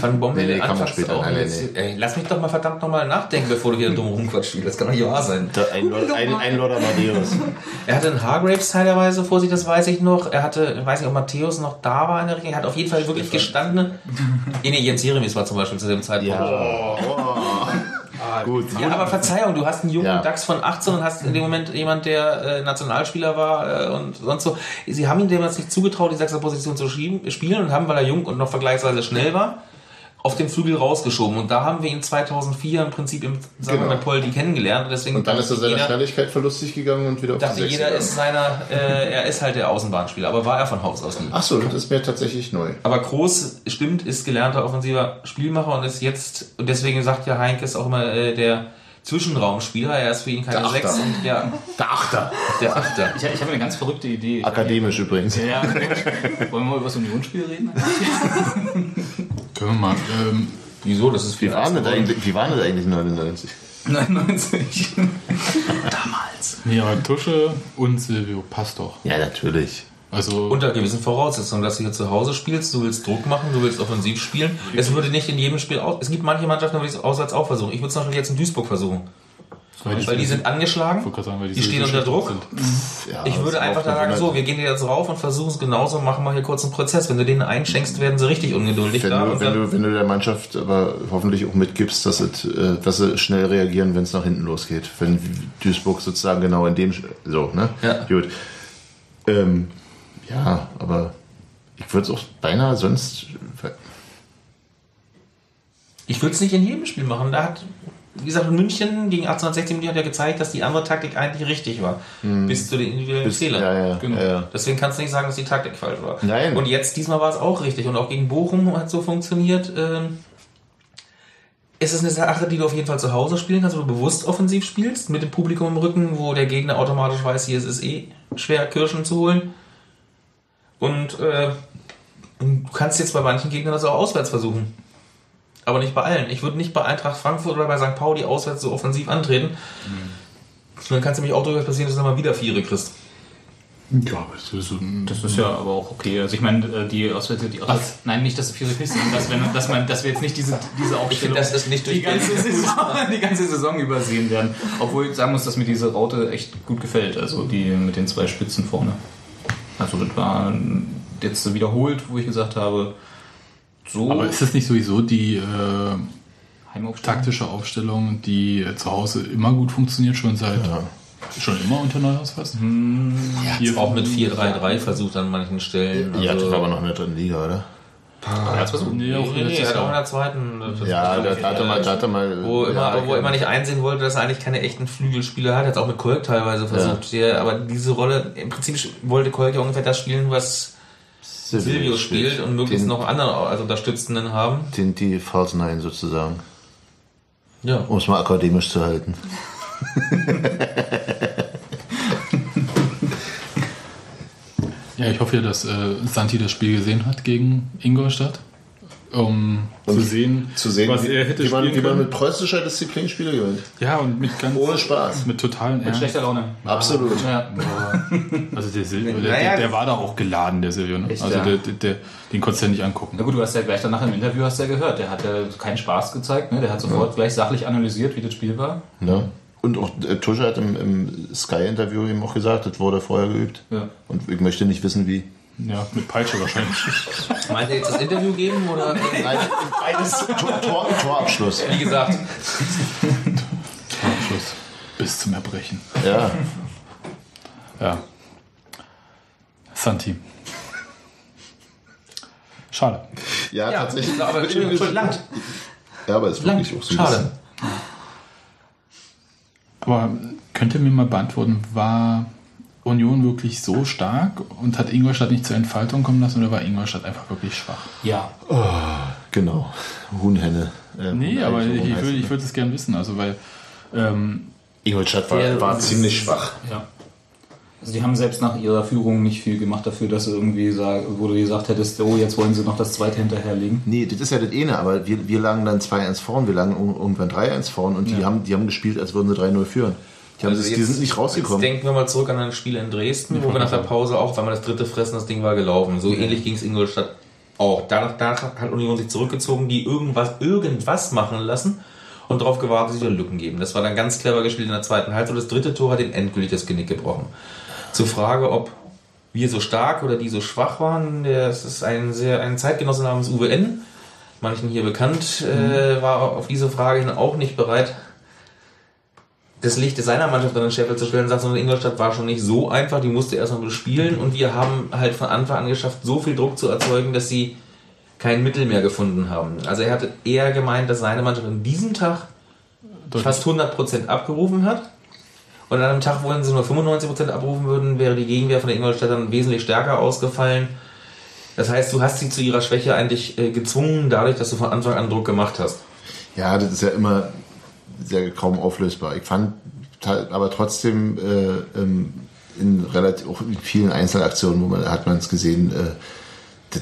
Van Bommel Nee, nee, kam später. auch Nein, nein, Ey, lass mich doch mal verdammt nochmal nachdenken, bevor du hier dumm rumquatschst. Das kann doch nicht wahr sein. Der, ein, Lord, ein, ein Lord Amadeus. Er hatte einen Hargraves teilweise vor sich, das weiß ich noch. Er hatte, ich weiß nicht, ob Matthäus noch da war in der Richtung. Er hat auf jeden Fall wirklich gestandene. Nee, nee, Jens Jeremies war zum Beispiel zu dem Zeitpunkt. Ja. Oh. Gut. Ja, aber Verzeihung, du hast einen jungen Ja. DAX von 18 und hast in dem Moment jemand, der äh, Nationalspieler war äh, und sonst so. Sie haben ihm damals nicht zugetraut, die Sechser Position zu schieben, spielen und haben, weil er jung und noch vergleichsweise schnell war, auf den Flügel rausgeschoben. Und da haben wir ihn 2004 im Prinzip im Zusammenhang Genau. mit Poldi kennengelernt. Und, deswegen Und dann ist er seiner Schnelligkeit verlustig gegangen und wieder auf die dachte Sechs jeder gegangen. ist seiner, äh, er ist halt der Außenbahnspieler, aber war er von Haus aus nie. Ach so, das ist mir tatsächlich neu. Aber Groß stimmt, ist gelernter offensiver Spielmacher und ist jetzt, und deswegen sagt ja Heinkes auch immer äh, der Zwischenraumspieler, er ist für ihn keine Der. Sechs und der, Der Achter. der Achter. Ich, ich habe eine ganz verrückte Idee. Akademisch übrigens. Ja, wollen wir mal über das Unionsspiel reden? Können wir mal. Ähm, Wieso? Das ist viel Wie war das eigentlich, wie war das eigentlich 99? 99. Damals. aber Tusche und Silvio passt doch. Ja, natürlich. Also, Unter gewissen Voraussetzungen, dass du hier zu Hause spielst, du willst Druck machen, du willst offensiv spielen. Es würde nicht in jedem Spiel aus. Es gibt manche Mannschaften, die es auswärts auch versuchen. Ich würde es zum Beispiel jetzt in Duisburg versuchen. Weil die sind angeschlagen, Ich wollte gerade sagen, weil die die stehen unter Druck. Ja, Ich würde einfach da sagen, so, wir gehen jetzt rauf und versuchen es genauso, machen wir hier kurz einen Prozess. Wenn du denen einschenkst, werden sie richtig ungeduldig Wenn da. du, wenn, du, wenn du der Mannschaft aber hoffentlich auch mitgibst, dass, es, äh, dass sie schnell reagieren, wenn es nach hinten losgeht. Wenn Duisburg sozusagen genau in dem. Sch- So, ne? Ja. Gut. Ähm, ja, aber ich würde es auch beinahe sonst. Ich würde es nicht in jedem Spiel machen. Da hat, wie gesagt, in München gegen 1860 München hat ja gezeigt, dass die andere Taktik eigentlich richtig war. Bis zu den individuellen Bis, ja, Fehlern. ja, Genau. ja, ja. Deswegen kannst du nicht sagen, dass die Taktik falsch war. Nein. Und jetzt, diesmal war es auch richtig. Und auch gegen Bochum hat so funktioniert. Ähm, es ist eine Sache, die du auf jeden Fall zu Hause spielen kannst, wo du bewusst offensiv spielst, mit dem Publikum im Rücken, wo der Gegner automatisch weiß, hier ist es eh schwer, Kirschen zu holen. Und äh, du kannst jetzt bei manchen Gegnern das auch auswärts versuchen. Aber nicht bei allen. Ich würde nicht bei Eintracht Frankfurt oder bei St. Pauli auswärts so offensiv antreten. Dann kann es nämlich auch durchaus passieren, dass du dann mal wieder Viere kriegst. Ja, aber es ist Das ist ja aber auch okay. Also ich meine, äh, die Auswärts, die Auswärts, nein, nicht, dass es viele Pisten sind, dass, wenn, dass, man, dass wir jetzt nicht diese, diese Aufstellung das ist nicht die, ganze Saison, die ganze Saison übersehen werden. Obwohl ich sagen muss, dass mir diese Raute echt gut gefällt. Also die mit den zwei Spitzen vorne. Also das war jetzt wiederholt, wo ich gesagt habe, so aber ist das nicht sowieso die äh, Heimaufstellung. taktische Aufstellung, die äh, zu Hause immer gut funktioniert, schon seit schon immer unter Neuhaus fast? Hier Auch mit 4-3-3 versucht an manchen Stellen. Ja, Also- das war aber noch in der dritten Liga, oder? Er hat's versucht. Nee, auch Nee, nee, letztes er hat auch in der zweiten. äh, Ja, da versucht. hatte mal, da hatte mal. Wo, immer, ja, aber wo er immer nicht einsehen wollte, dass er eigentlich keine echten Flügelspieler hat. Er hat auch mit Kolk teilweise versucht. Der, aber diese Rolle, im Prinzip wollte Kolk ja ungefähr das spielen, was Silvio spielt und möglichst den, noch andere als Unterstützenden haben. Den, die False Nine sozusagen. Ja. Um es mal akademisch zu halten. Ja, ich hoffe ja, dass äh, Santi das Spiel gesehen hat gegen Ingolstadt, um zu sehen, Zu sehen, was wie, er hätte wie, man, spielen wie man können. mit preußischer Disziplin Spiele gewinnt. ja, und mit ganz Ohne Spaß. mit totalen Mit Ernst. schlechter Laune. Absolut. Ja. Also der Silvio, der, der, der war da auch geladen, der Silvio. Ne? Also ja. der, der, der, den konntest du ja nicht angucken. Na gut, du hast ja gleich danach im Interview hast ja gehört, der hat ja keinen Spaß gezeigt, ne? der hat sofort gleich sachlich analysiert, wie das Spiel war. Ne? Und auch äh, Tusche hat im, im Sky-Interview eben auch gesagt, das wurde vorher geübt. Ja. Und ich möchte nicht wissen, wie. Ja, mit Peitsche wahrscheinlich. Meint er jetzt das Interview geben oder? Nein, beides Tor, Tor, Torabschluss. Wie gesagt, Abschluss. Bis zum Erbrechen. Ja. Ja. Santi. Ja, Schade. ja, tatsächlich. aber schon. Ja, aber es ist wirklich auch so ein Schade. Aber könnt ihr mir mal beantworten, war Union wirklich so stark und hat Ingolstadt nicht zur Entfaltung kommen lassen oder war Ingolstadt einfach wirklich schwach? Ja. Genau. Huhnhenne. Äh, Nee, aber so ich, ich, würde es. es gerne wissen, also weil ähm, Ingolstadt war, war ziemlich schwach. ja. Also die haben selbst nach ihrer Führung nicht viel gemacht dafür, dass irgendwie, sag, wo du gesagt hättest, oh, jetzt wollen sie noch das zweite hinterherlegen. Nee, das ist ja das eine, aber wir, wir lagen dann 2-1 vorn, wir lagen ir- irgendwann 3-1 vorn und die, haben, die haben gespielt, als würden sie 3-0 führen. Die, haben Also das, die jetzt- sind nicht rausgekommen. Jetzt denken wir mal zurück an ein Spiel in Dresden, wo wir nach der Pause auch, weil wir das dritte fressen, das Ding war gelaufen. So ähnlich ging es Ingolstadt auch. Danach, danach hat Union sich zurückgezogen, die irgendwas, irgendwas machen lassen und darauf gewartet, dass sie wieder Lücken geben. Das war dann ganz clever gespielt in der zweiten Halbzeit. Das dritte Tor hat den endgültig das Genick gebrochen. Zur Frage, ob wir so stark oder die so schwach waren, das ist ein sehr, ein Zeitgenosse namens Uwe N., manchen hier bekannt, äh, war auf diese Frage hin auch nicht bereit, das Licht seiner Mannschaft an den Scheffel zu stellen, sagt, sondern Ingolstadt war schon nicht so einfach, die musste erstmal bespielen und wir haben halt von Anfang an geschafft, so viel Druck zu erzeugen, dass sie kein Mittel mehr gefunden haben. Also er hatte eher gemeint, dass seine Mannschaft an diesem Tag fast 100% abgerufen hat. Und an einem Tag, wo sie nur 95% abrufen würden, wäre die Gegenwehr von den Ingolstädtern wesentlich stärker ausgefallen. Das heißt, du hast sie zu ihrer Schwäche eigentlich äh, gezwungen, dadurch, dass du von Anfang an Druck gemacht hast. Ja, das ist ja immer sehr kaum auflösbar. Ich fand aber trotzdem äh, ähm, in relativ auch in vielen Einzelaktionen, wo man hat man es gesehen, äh,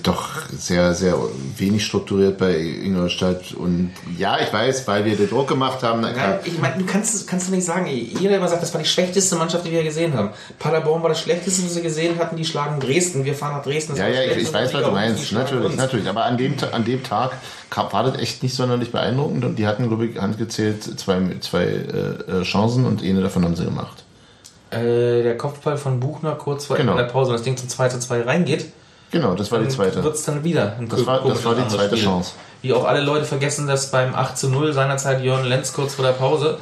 doch sehr, sehr wenig strukturiert bei Ingolstadt. Und ja, ich weiß, weil wir den Druck gemacht haben. Ja, ich meine, du kannst, kannst du nicht sagen, jeder immer sagt, das war die schlechteste Mannschaft, die wir gesehen haben. Paderborn war das schlechteste, was wir gesehen hatten, die schlagen Dresden, wir fahren nach Dresden. das Ja, ja, ich, ich weiß, was du meinst. Natürlich, uns. natürlich. Aber an dem, an dem Tag war das echt nicht sonderlich beeindruckend. Und die hatten, glaube ich, handgezählt zwei, zwei äh, äh, Chancen und eine davon haben sie gemacht. Äh, der Kopfball von Buchner kurz vor Genau. Der Pause, und das Ding zu 2 zu 2 reingeht, Genau, das war die zweite. wird es dann wieder ein Das war- das war die zweite Chance. Wie auch alle Leute vergessen, dass beim 8 zu 0 seinerzeit Jörn Lenz kurz vor der Pause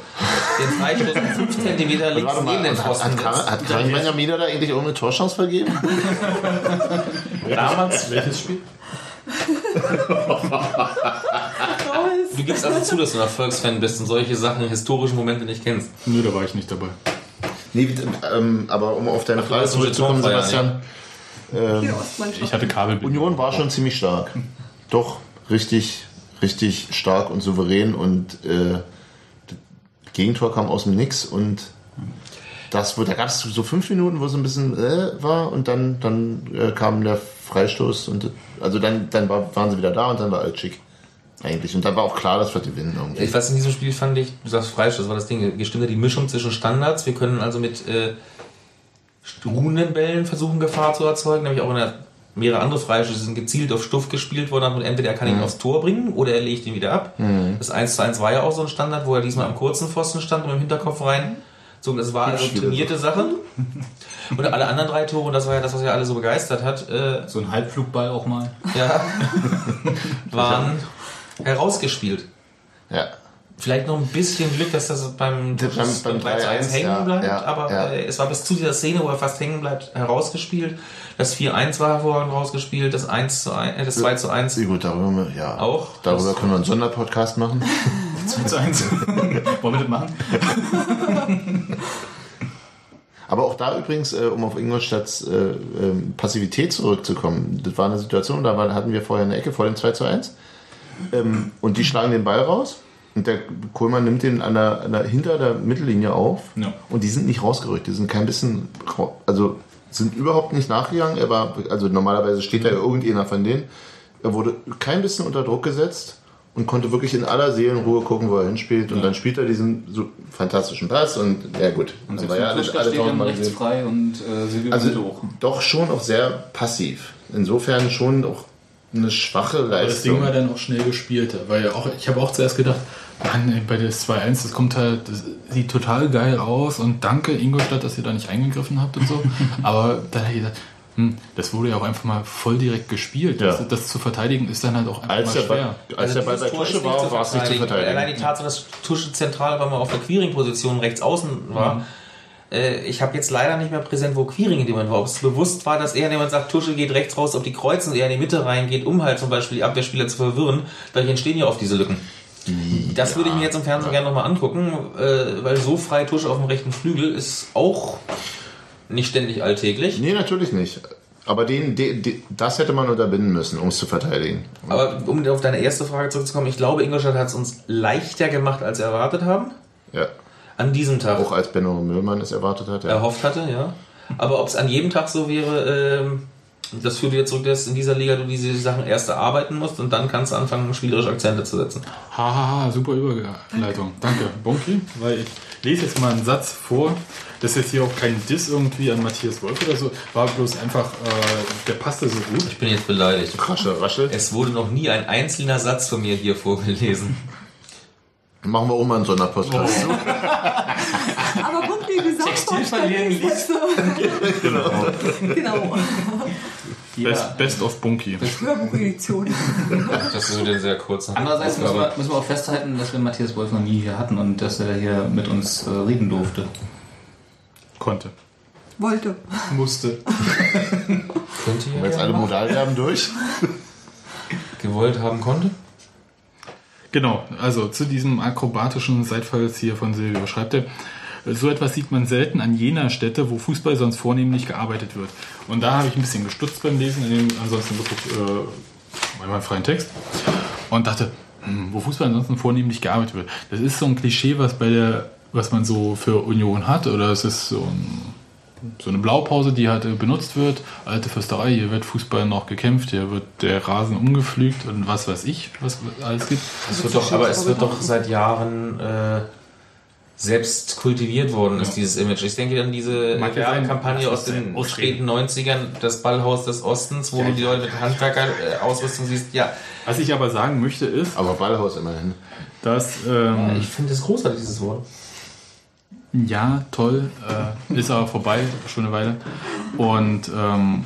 den Freistoß 5 cm links Warte mal, neben den hat, Pfosten hat, hat Karin Benjamin da eigentlich auch eine Torchance vergeben? Damals, Welches Spiel? du gibst also zu, dass du ein Erfolgsfan bist und solche Sachen, historische Momente nicht kennst. Nö, da war ich nicht dabei. Nee, ähm, aber um auf deine Frage zurückzukommen, Sebastian. Die Ostmannschaft. Ich hatte Kabelbild. Union war schon ziemlich stark. Doch, richtig, richtig stark und souverän und äh, das Gegentor kam aus dem Nix und das, wo- da gab es so fünf Minuten, wo es ein bisschen äh, war und dann, dann äh, kam der Freistoß und also dann, dann war, waren sie wieder da und dann war alles schick. Eigentlich. Und dann war auch klar, dass wir gewinnen irgendwie. Ich weiß, in diesem Spiel fand ich, du sagst Freistoß, war das Ding, gestimmte die Mischung zwischen Standards. Wir können also mit äh, ruhenden Bällen versuchen, Gefahr zu erzeugen, nämlich auch in der mehrere andere Freistöße sind gezielt auf Stuff gespielt worden und entweder er kann ihn aufs Tor bringen oder er legt ihn wieder ab. Das 1 zu 1 war ja auch so ein Standard, wo er diesmal am kurzen Pfosten stand und mit dem Hinterkopf rein. So, das war also trainierte Sache. Und alle anderen drei Tore, und das war ja das, was ja alle so begeistert hat, äh, So ein Halbflugball auch mal. ja, waren herausgespielt. Ja. Vielleicht noch ein bisschen Glück, dass das beim, Das beim- beim 3-1 3-1 hängen ja, bleibt, ja, aber ja. Äh, es war bis zu dieser Szene, wo er fast hängen bleibt, herausgespielt. Das 4-1 war hervorragend rausgespielt, das 1 zu 1, äh, das 2 zu 1 Sehr gut, darüber, ja. Auch? Darüber Das- können wir einen Sonderpodcast machen. 2 zu 1. Wollen wir das machen? Aber auch da übrigens, äh, um auf Ingolstadts äh, ähm, Passivität zurückzukommen, das war eine Situation, da war, hatten wir vorher eine Ecke vor dem 2 zu 1 ähm, und die schlagen den Ball raus und der Kohlmann nimmt den an der, an der, hinter der Mittellinie auf Ja. und die sind nicht rausgerückt, die sind kein bisschen, also sind überhaupt nicht nachgegangen, er war, also normalerweise steht da irgendjemand von denen, er wurde kein bisschen unter Druck gesetzt und konnte wirklich in aller Seelenruhe gucken, wo er hinspielt und dann spielt er diesen so fantastischen Pass und ja gut, Und das Sechs ja steht dann rechts gesehen. frei und äh, Silvio Also hoch. doch schon auch sehr passiv. Insofern schon auch eine schwache Aber das Ding Leistung. war dann auch schnell gespielt, weil auch, ich habe auch zuerst gedacht, Mann, ey, bei der 2-1, das kommt halt, das sieht total geil aus und danke Ingolstadt, dass ihr da nicht eingegriffen habt und so. Aber dann habe ich gedacht, hm, das wurde ja auch einfach mal voll direkt gespielt. Ja. Das, das zu verteidigen ist dann halt auch einfach Als der mal Ball, schwer. als der Ball bei Also dieses Tor ist Tusche war, war es nicht zu weil Allein verteidigen. die Tatsache, dass Tusche zentral war, mal auf der Queering-Position rechts außen war. Äh, Ich habe jetzt leider nicht mehr präsent, wo Queering in dem Moment war. Ob es bewusst war, dass er jemand sagt, Tusche geht rechts raus, ob die kreuzen und er in die Mitte reingeht, um halt zum Beispiel die Abwehrspieler zu verwirren. Dadurch entstehen ja oft diese Lücken. Das würde ich mir jetzt im Fernsehen gerne nochmal angucken, äh, weil so frei Tusche auf dem rechten Flügel ist auch nicht ständig alltäglich. Nee, natürlich nicht. Aber den, den, den, das hätte man unterbinden müssen, um es zu verteidigen. Aber um auf deine erste Frage zurückzukommen, ich glaube, Ingolstadt hat es uns leichter gemacht, als wir erwartet haben. Ja. An diesem Tag. Auch als Benno Müllmann es erwartet hat. Ja. erhofft hatte, ja. Aber ob es an jedem Tag so wäre, ähm, das führt wieder zurück, dass in dieser Liga du diese Sachen erst erarbeiten musst und dann kannst du anfangen, spielerische Akzente zu setzen. Hahaha, super Überleitung. Danke, Bonki. Weil ich lese jetzt mal einen Satz vor. Das ist jetzt hier auch kein Diss irgendwie an Matthias Wolf oder so. War bloß einfach, äh, der passte so gut. Ich bin jetzt beleidigt. Rasche, raschelt. Es wurde noch nie ein einzelner Satz von mir hier vorgelesen. Machen wir auch mal einen Sonderpodcast. Aber guck dir die Sachverständnis. genau. genau. Best, Best of Bunky. Hörbuchedition. Das ist wieder sehr kurz. Andererseits müssen wir, müssen wir auch festhalten, dass wir Matthias Wolf noch nie hier hatten und dass er hier mit uns äh, reden durfte. Konnte. Wollte. Musste. Könnt ihr Haben wir jetzt alle Modalverben durch? gewollt haben konnte. Genau, also zu diesem akrobatischen Seitfalls hier von Silvio schreibt er, so etwas sieht man selten an jener Stätte, wo Fußball sonst vornehmlich gearbeitet wird. Und da habe ich ein bisschen gestutzt beim Lesen, in dem ansonsten wirklich äh, einmal freien Text und dachte, hm, wo Fußball ansonsten vornehmlich gearbeitet wird. Das ist so ein Klischee, was bei der, was man so für Union hat, oder es ist so, ein, so eine Blaupause, die halt benutzt wird. Alte Försterei, hier wird Fußball noch gekämpft, hier wird der Rasen umgepflügt und was weiß ich, was alles gibt. Es wird doch, aber es wird doch seit Jahren äh, selbst kultiviert worden, ist dieses Image. Ich denke an diese ja. Werbekampagne aus den späten 90ern, das Ballhaus des Ostens, wo du die Leute mit Handwerker-Ausrüstung siehst. Ja, Was ich aber sagen möchte ist, Aber Ballhaus immerhin. dass ähm, ich finde es großartig, dieses Wort. ja toll äh, ist aber vorbei schon eine Weile und ähm,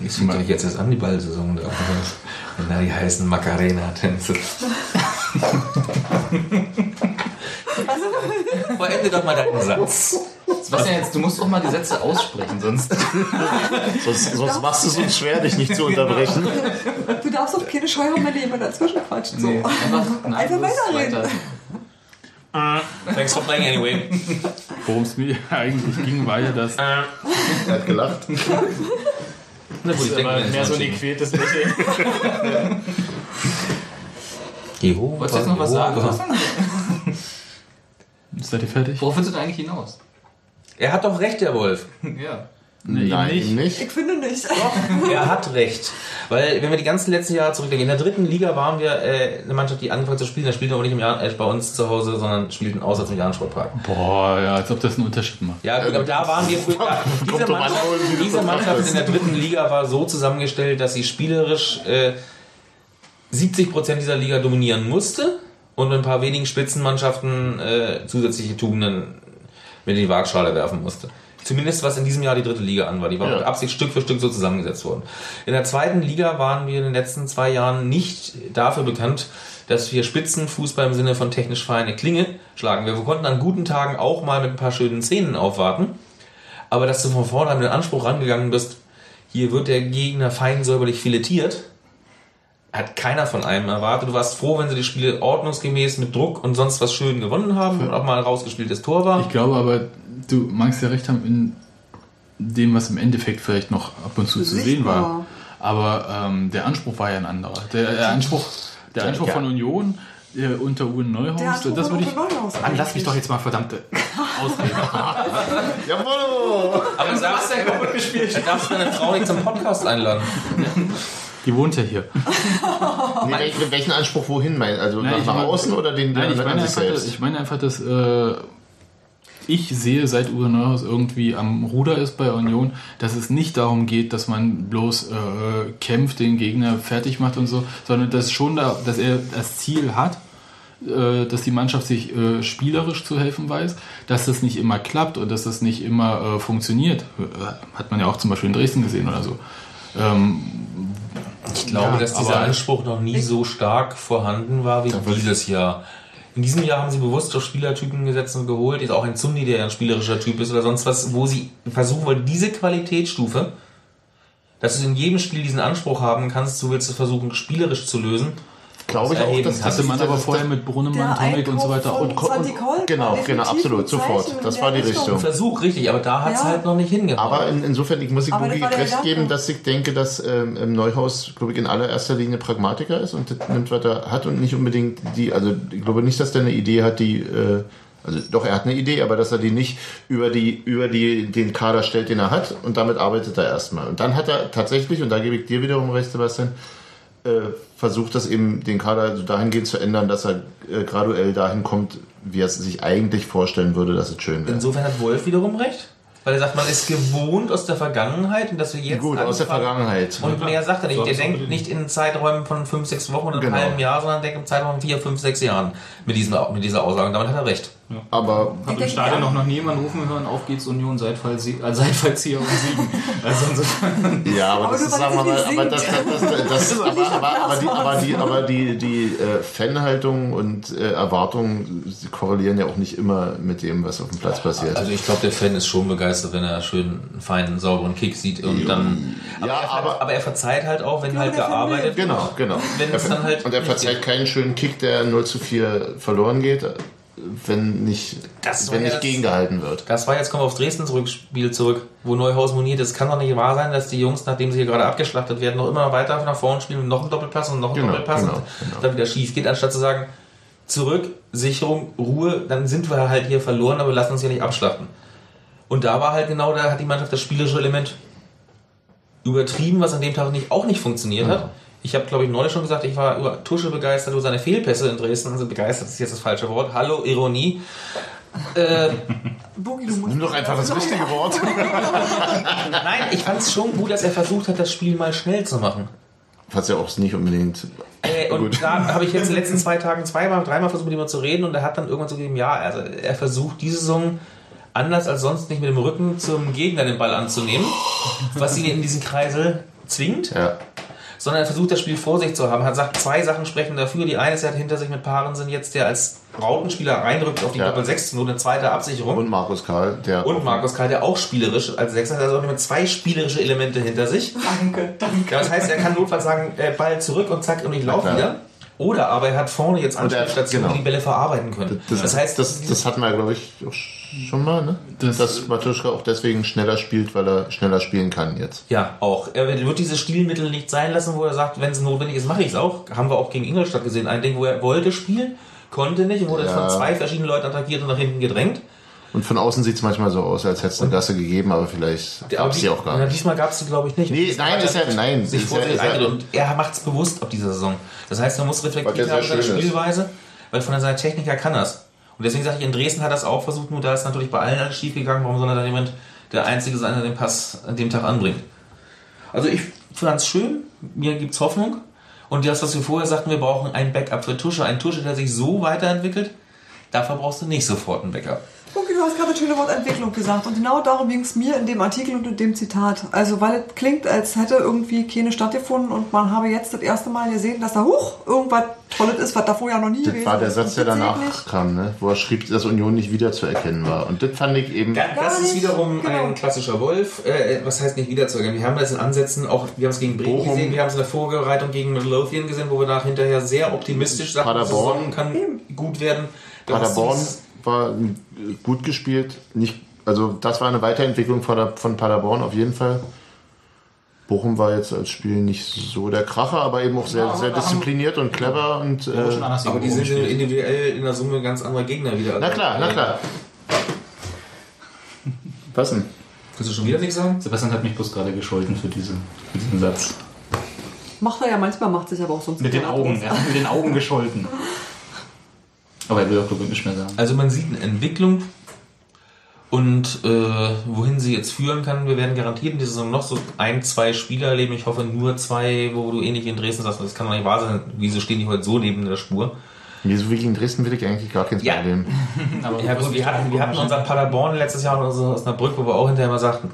Ich doch jetzt erst an, die Ballsaison da. Wenn da die heißen Macarena-Tänze. Vollende doch mal deinen Satz. Sebastian, jetzt, du musst doch mal die Sätze aussprechen, sonst. Sonst, sonst machst du es uns schwer, dich nicht zu unterbrechen. Du darfst auch keine Scheu haben, wenn dir jemand dazwischen quatscht. So. Nee, einfach, nein, Einfach weiterreden. weiter. Thanks for playing anyway. worum es mir eigentlich ging, war ja das Er hat gelacht. Ich denke, mir mehr so ein gequältes Lächeln. Jehova, Wolltest du jetzt noch was sagen? Jehova. Sebastian? seid ihr fertig? Worauf willst du denn eigentlich hinaus? Er hat doch recht, der Wolf. Ja. Nee, Nein, eben nicht. Ich finde nicht. Er hat recht. Weil, wenn wir die ganzen letzten Jahre zurückdenken, in der dritten Liga waren wir äh, eine Mannschaft, die angefangen zu spielen. Da spielten wir aber nicht im Jahr, äh, bei uns zu Hause, sondern spielten auswärts im Jahrensportpark. Boah, ja, als ob das einen Unterschied macht. Ja, gut, aber da waren wir früher. Diese Kommt drauf an, Mannschaft, diese Mannschaft in der dritten Liga war so zusammengestellt, dass sie spielerisch äh, 70% dieser Liga dominieren musste und mit ein paar wenigen Spitzenmannschaften äh, zusätzliche Tugenden mit in die Waagschale werfen musste. Zumindest was in diesem Jahr die dritte Liga an war. Die war Ja. mit Absicht Stück für Stück so zusammengesetzt worden. In der zweiten Liga waren wir in den letzten zwei Jahren nicht dafür bekannt, dass wir Spitzenfußball im Sinne von technisch feine Klinge schlagen. Wir konnten an guten Tagen auch mal mit ein paar schönen Szenen aufwarten. Aber dass du von vornherein mit dem Anspruch rangegangen bist, hier wird der Gegner fein säuberlich filetiert, hat keiner von einem erwartet. Du warst froh, wenn sie die Spiele ordnungsgemäß mit Druck und sonst was schön gewonnen haben und auch mal ein rausgespieltes Tor war. Ich glaube aber, du magst ja recht haben in dem, was im Endeffekt vielleicht noch ab und zu zu sehen war. Aber ähm, der Anspruch war ja ein anderer. Der, der Anspruch, der Anspruch ja. von Union äh, unter Uwe Neuhaus, das würde ich. Mann, lass mich doch jetzt mal verdammte ausreden. Jawohl! Aber du darfst ja kaputt gespielt. Dann darfst du deine Frau nicht zum Podcast einladen. Die wohnt ja hier. Nee, welchen, welchen Anspruch wohin meinen? Also Nein, nach, außen oder den Nein, ich meine einfach, selbst? ich meine einfach, dass äh, ich sehe, seit Uwe Neuhaus irgendwie am Ruder ist bei Union, dass es nicht darum geht, dass man bloß äh, kämpft, den Gegner fertig macht und so, sondern dass schon da, dass er das Ziel hat, äh, dass die Mannschaft sich äh, spielerisch zu helfen weiß, dass das nicht immer klappt und dass das nicht immer äh, funktioniert. Äh, Hat man ja auch zum Beispiel in Dresden gesehen oder so. Ähm, Ich glaube, Ja, dass dieser Anspruch noch nie so stark vorhanden war wie dieses Jahr. In diesem Jahr haben sie bewusst auf Spielertypen gesetzt und geholt. Ist auch ein Zundi, der ja ein spielerischer Typ ist oder sonst was, wo sie versuchen wollen, diese Qualitätsstufe, dass du in jedem Spiel diesen Anspruch haben kannst, du willst es versuchen, spielerisch zu lösen. Glaube ich auch, dass das hatte man aber das- vorher mit Brunnemann, Tomek und so weiter und war genau, genau, absolut, sofort. Das war die Richtung. Richtung. Versuch, richtig, aber da hat es Ja. halt noch nicht hingehauen. Aber in, insofern ich muss ich Boogie recht geben, dass ich denke, dass ähm, Neuhaus, glaube ich, in allererster Linie Pragmatiker ist und das nimmt, was er hat und nicht unbedingt die, also ich glaube nicht, dass der eine Idee hat, die, äh, also doch, er hat eine Idee, aber dass er die nicht über die, über die, den Kader stellt, den er hat und damit arbeitet er erstmal. Und dann hat er tatsächlich, und da gebe ich dir wiederum recht, Sebastian, versucht das eben den Kader so dahingehend zu ändern, dass er äh, graduell dahin kommt, wie er es sich eigentlich vorstellen würde, dass es schön wäre. Insofern hat Wolf wiederum recht. Weil er sagt, man ist gewohnt aus der Vergangenheit und dass wir jetzt. Gut, aus der Vergangenheit. Und mehr sagt er nicht. So Der denkt nicht in Zeiträumen von 5, 6 Wochen oder einem Genau. halben Jahr, sondern denkt im Zeitraum von 4, 5, 6 Jahren mit, diesem, mit dieser Aussage. Und damit hat er recht. Aber Hab im Stadion ja. noch, noch nie jemanden rufen hören, auf geht's Union, seid Fallzie- äh, seid Fallzieher und Siegen. Also insofern, Ja, aber, Aber das ist, sagen wir mal, aber das, das, das, das, aber, nicht aber, aber die, aber die, aber die, die äh, Fanhaltung und äh, Erwartungen sie korrelieren ja auch nicht immer mit dem, was auf dem Platz passiert. Also ich glaube, der Fan ist schon begeistert, wenn er schön einen feinen, sauberen Kick sieht und dann. Ja, er, aber- aber er verzeiht halt auch, wenn Ja, halt gearbeitet will. wird. Genau, genau. Wenn er, es dann halt und er verzeiht geht. keinen schönen Kick, der 0 zu 4 verloren geht, wenn nicht, wenn ja nicht das- gegengehalten wird. Das war jetzt, kommen wir aufs Dresden Rückspiel zurück, wo Neuhaus moniert, es kann doch nicht wahr sein, dass die Jungs, nachdem sie hier gerade abgeschlachtet werden, noch immer weiter nach vorne spielen und noch einen Doppelpass und noch einen Genau, Doppelpass genau, und genau. dann wieder schief geht, anstatt zu sagen, zurück, Sicherung, Ruhe, dann sind wir halt hier verloren, aber wir lassen uns hier nicht abschlachten. Und da war halt genau, da hat die Mannschaft das spielerische Element übertrieben, was an dem Tag nicht, auch nicht funktioniert hat. Ich habe, glaube ich, neulich schon gesagt, ich war über Tusche begeistert, über seine Fehlpässe in Dresden. Also begeistert ist jetzt das falsche Wort. Hallo, Ironie. Äh, Boogie, du musst Nimm doch einfach das richtige Wort. Nein, ich fand es schon gut, dass er versucht hat, das Spiel mal schnell zu machen. Was ja auch nicht unbedingt. Äh, und Gut. da habe ich jetzt in den letzten zwei Tagen zweimal, dreimal versucht, mit ihm zu reden und er hat dann irgendwann zugegeben, ja, also er versucht diese Saison anders als sonst nicht mit dem Rücken zum Gegner den Ball anzunehmen, was ihn in diesen Kreisel zwingt, Ja. Sondern er versucht das Spiel vor sich zu haben. Er sagt, zwei Sachen sprechen dafür. Die eine ist, er hat hinter sich mit Parensen jetzt, der als Rautenspieler reinrückt auf die Ja. Doppel 6 nur eine zweite Absicherung. Und Markus Karl, der. Und Markus Karl, der auch spielerisch als Sechser hat, also auch mit zwei spielerische Elemente hinter sich. Danke, danke. Ja, das heißt, er kann notfalls sagen, äh, Ball zurück und zack, und ich laufe wieder. Oder aber er hat vorne jetzt Anspielstationen, genau. die Bälle verarbeiten können. Das, Das, heißt, das, das hatten wir, glaube ich, auch schon mal, ne? Das- dass Matuschka auch deswegen schneller spielt, weil er schneller spielen kann jetzt. ja, auch. Er wird diese Stilmittel nicht sein lassen, wo er sagt, wenn es notwendig ist, mache ich es auch. Haben wir auch gegen Ingolstadt gesehen. Ein Ding, wo er wollte spielen, konnte nicht und wurde Ja. von zwei verschiedenen Leuten attackiert und nach hinten gedrängt. Und von außen sieht es manchmal so aus, als hätte es eine Gasse gegeben, aber vielleicht gab es die- sie auch gar nicht. Diesmal gab es sie, glaube ich, nicht. Nee, nein, ist ja- nein, Sich ist ja- ist ja-. Und er macht es bewusst ab dieser Saison. Das heißt, man muss sehr haben seine. Spielweise, weil von seiner Technik her kann das. Und deswegen sage ich, in Dresden hat er es auch versucht, nur da ist natürlich bei allen alles schief gegangen. Warum soll er dann jemand der Einzige sein, der den Pass an dem Tag anbringt? Also ich fand es schön, mir gibt es Hoffnung. Und das, was wir vorher sagten, wir brauchen ein Backup für Tusche. Ein Tusche, der sich so weiterentwickelt, dafür brauchst du nicht sofort ein Backup. Boogie, du hast gerade das schöne Wort Entwicklung gesagt. Und genau darum ging es mir in dem Artikel und in dem Zitat. Also, weil es klingt, als hätte irgendwie keine stattgefunden und man habe jetzt das erste Mal gesehen, dass da, huch, irgendwas Tolles ist, was da vorher noch nie Das gewesen war der. Satz, der danach kam, ne? wo er schrieb, dass Union nicht wiederzuerkennen war. Und das fand ich eben. Ja, das ist wiederum genau. ein klassischer Wolf. Äh, was heißt nicht wiederzuerkennen? Wir haben das in Ansätzen auch, wir haben es gegen Bremen Bochum. gesehen, wir haben es in der Vorbereitung gegen Midlothian gesehen, wo wir nach hinterher sehr optimistisch sagten, die Paderborn. Saison kann gut werden. Paderborn war gut gespielt. Nicht, also das war eine Weiterentwicklung von, der, von Paderborn auf jeden Fall. Bochum war jetzt als Spiel nicht so der Kracher, aber eben auch sehr, aber sehr diszipliniert und clever und Schon äh, anders Aber die sind individuell in der Summe ganz andere Gegner wieder. na klar, na klar. Was denn? Willst du schon wieder nichts sagen? Sebastian hat mich bloß gerade gescholten für, diese, für diesen Satz. Macht er ja manchmal, macht sich aber auch sonst Mit den Augen, er hat mit den Augen gescholten. Aber er will auch glaube ich nicht mehr sagen. Also man sieht eine Entwicklung und äh, wohin sie jetzt führen kann. Wir werden garantiert in dieser Saison noch so ein, zwei Spieler erleben. Ich hoffe nur zwei, wo du ähnlich wie in Dresden sagst, das kann doch nicht wahr sein. Wieso stehen die heute so neben der Spur? Nee, so wie gegen Dresden will ich eigentlich gar kein Ja. Problem. Aber Ja gut, wir hatten, wir hatten unseren Paderborn letztes Jahr aus Osnabrück, wo wir auch hinterher mal sagten,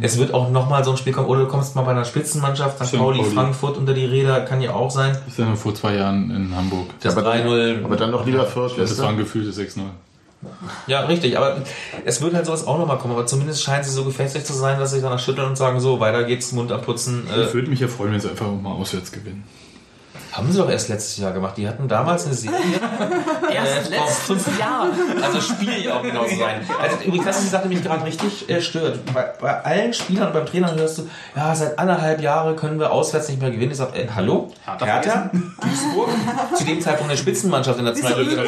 es wird auch nochmal so ein Spiel kommen, oder du kommst mal bei einer Spitzenmannschaft, St. Pauli, Pauli. Frankfurt unter die Räder, kann ja auch sein. Das ist ja vor zwei Jahren in Hamburg. Das aber, 3-0. aber dann noch lieber Fürth, Das war ein gefühltes 6-0. Ja, richtig, aber es wird halt sowas auch nochmal kommen, aber zumindest scheint sie so gefestigt zu sein, dass sie danach schütteln und sagen, so, weiter geht's, Mund abputzen. Ich Äh, würde mich ja freuen, wenn sie einfach mal auswärts gewinnen. Haben sie doch erst letztes Jahr gemacht. Die hatten damals eine Serie. erst vor fünf Jahren. Also Spiel ja auch genau zu sein. Also übrigens, das ist die Sache, die mich gerade richtig äh, stört. Bei, bei allen Spielern und beim Trainer hörst du, ja, seit anderthalb Jahren können wir auswärts nicht mehr gewinnen. Ich sag, äh, hallo? Hertha Hertha? Duisburg? Zu dem Zeitpunkt eine Spitzenmannschaft in der zweiten Liga.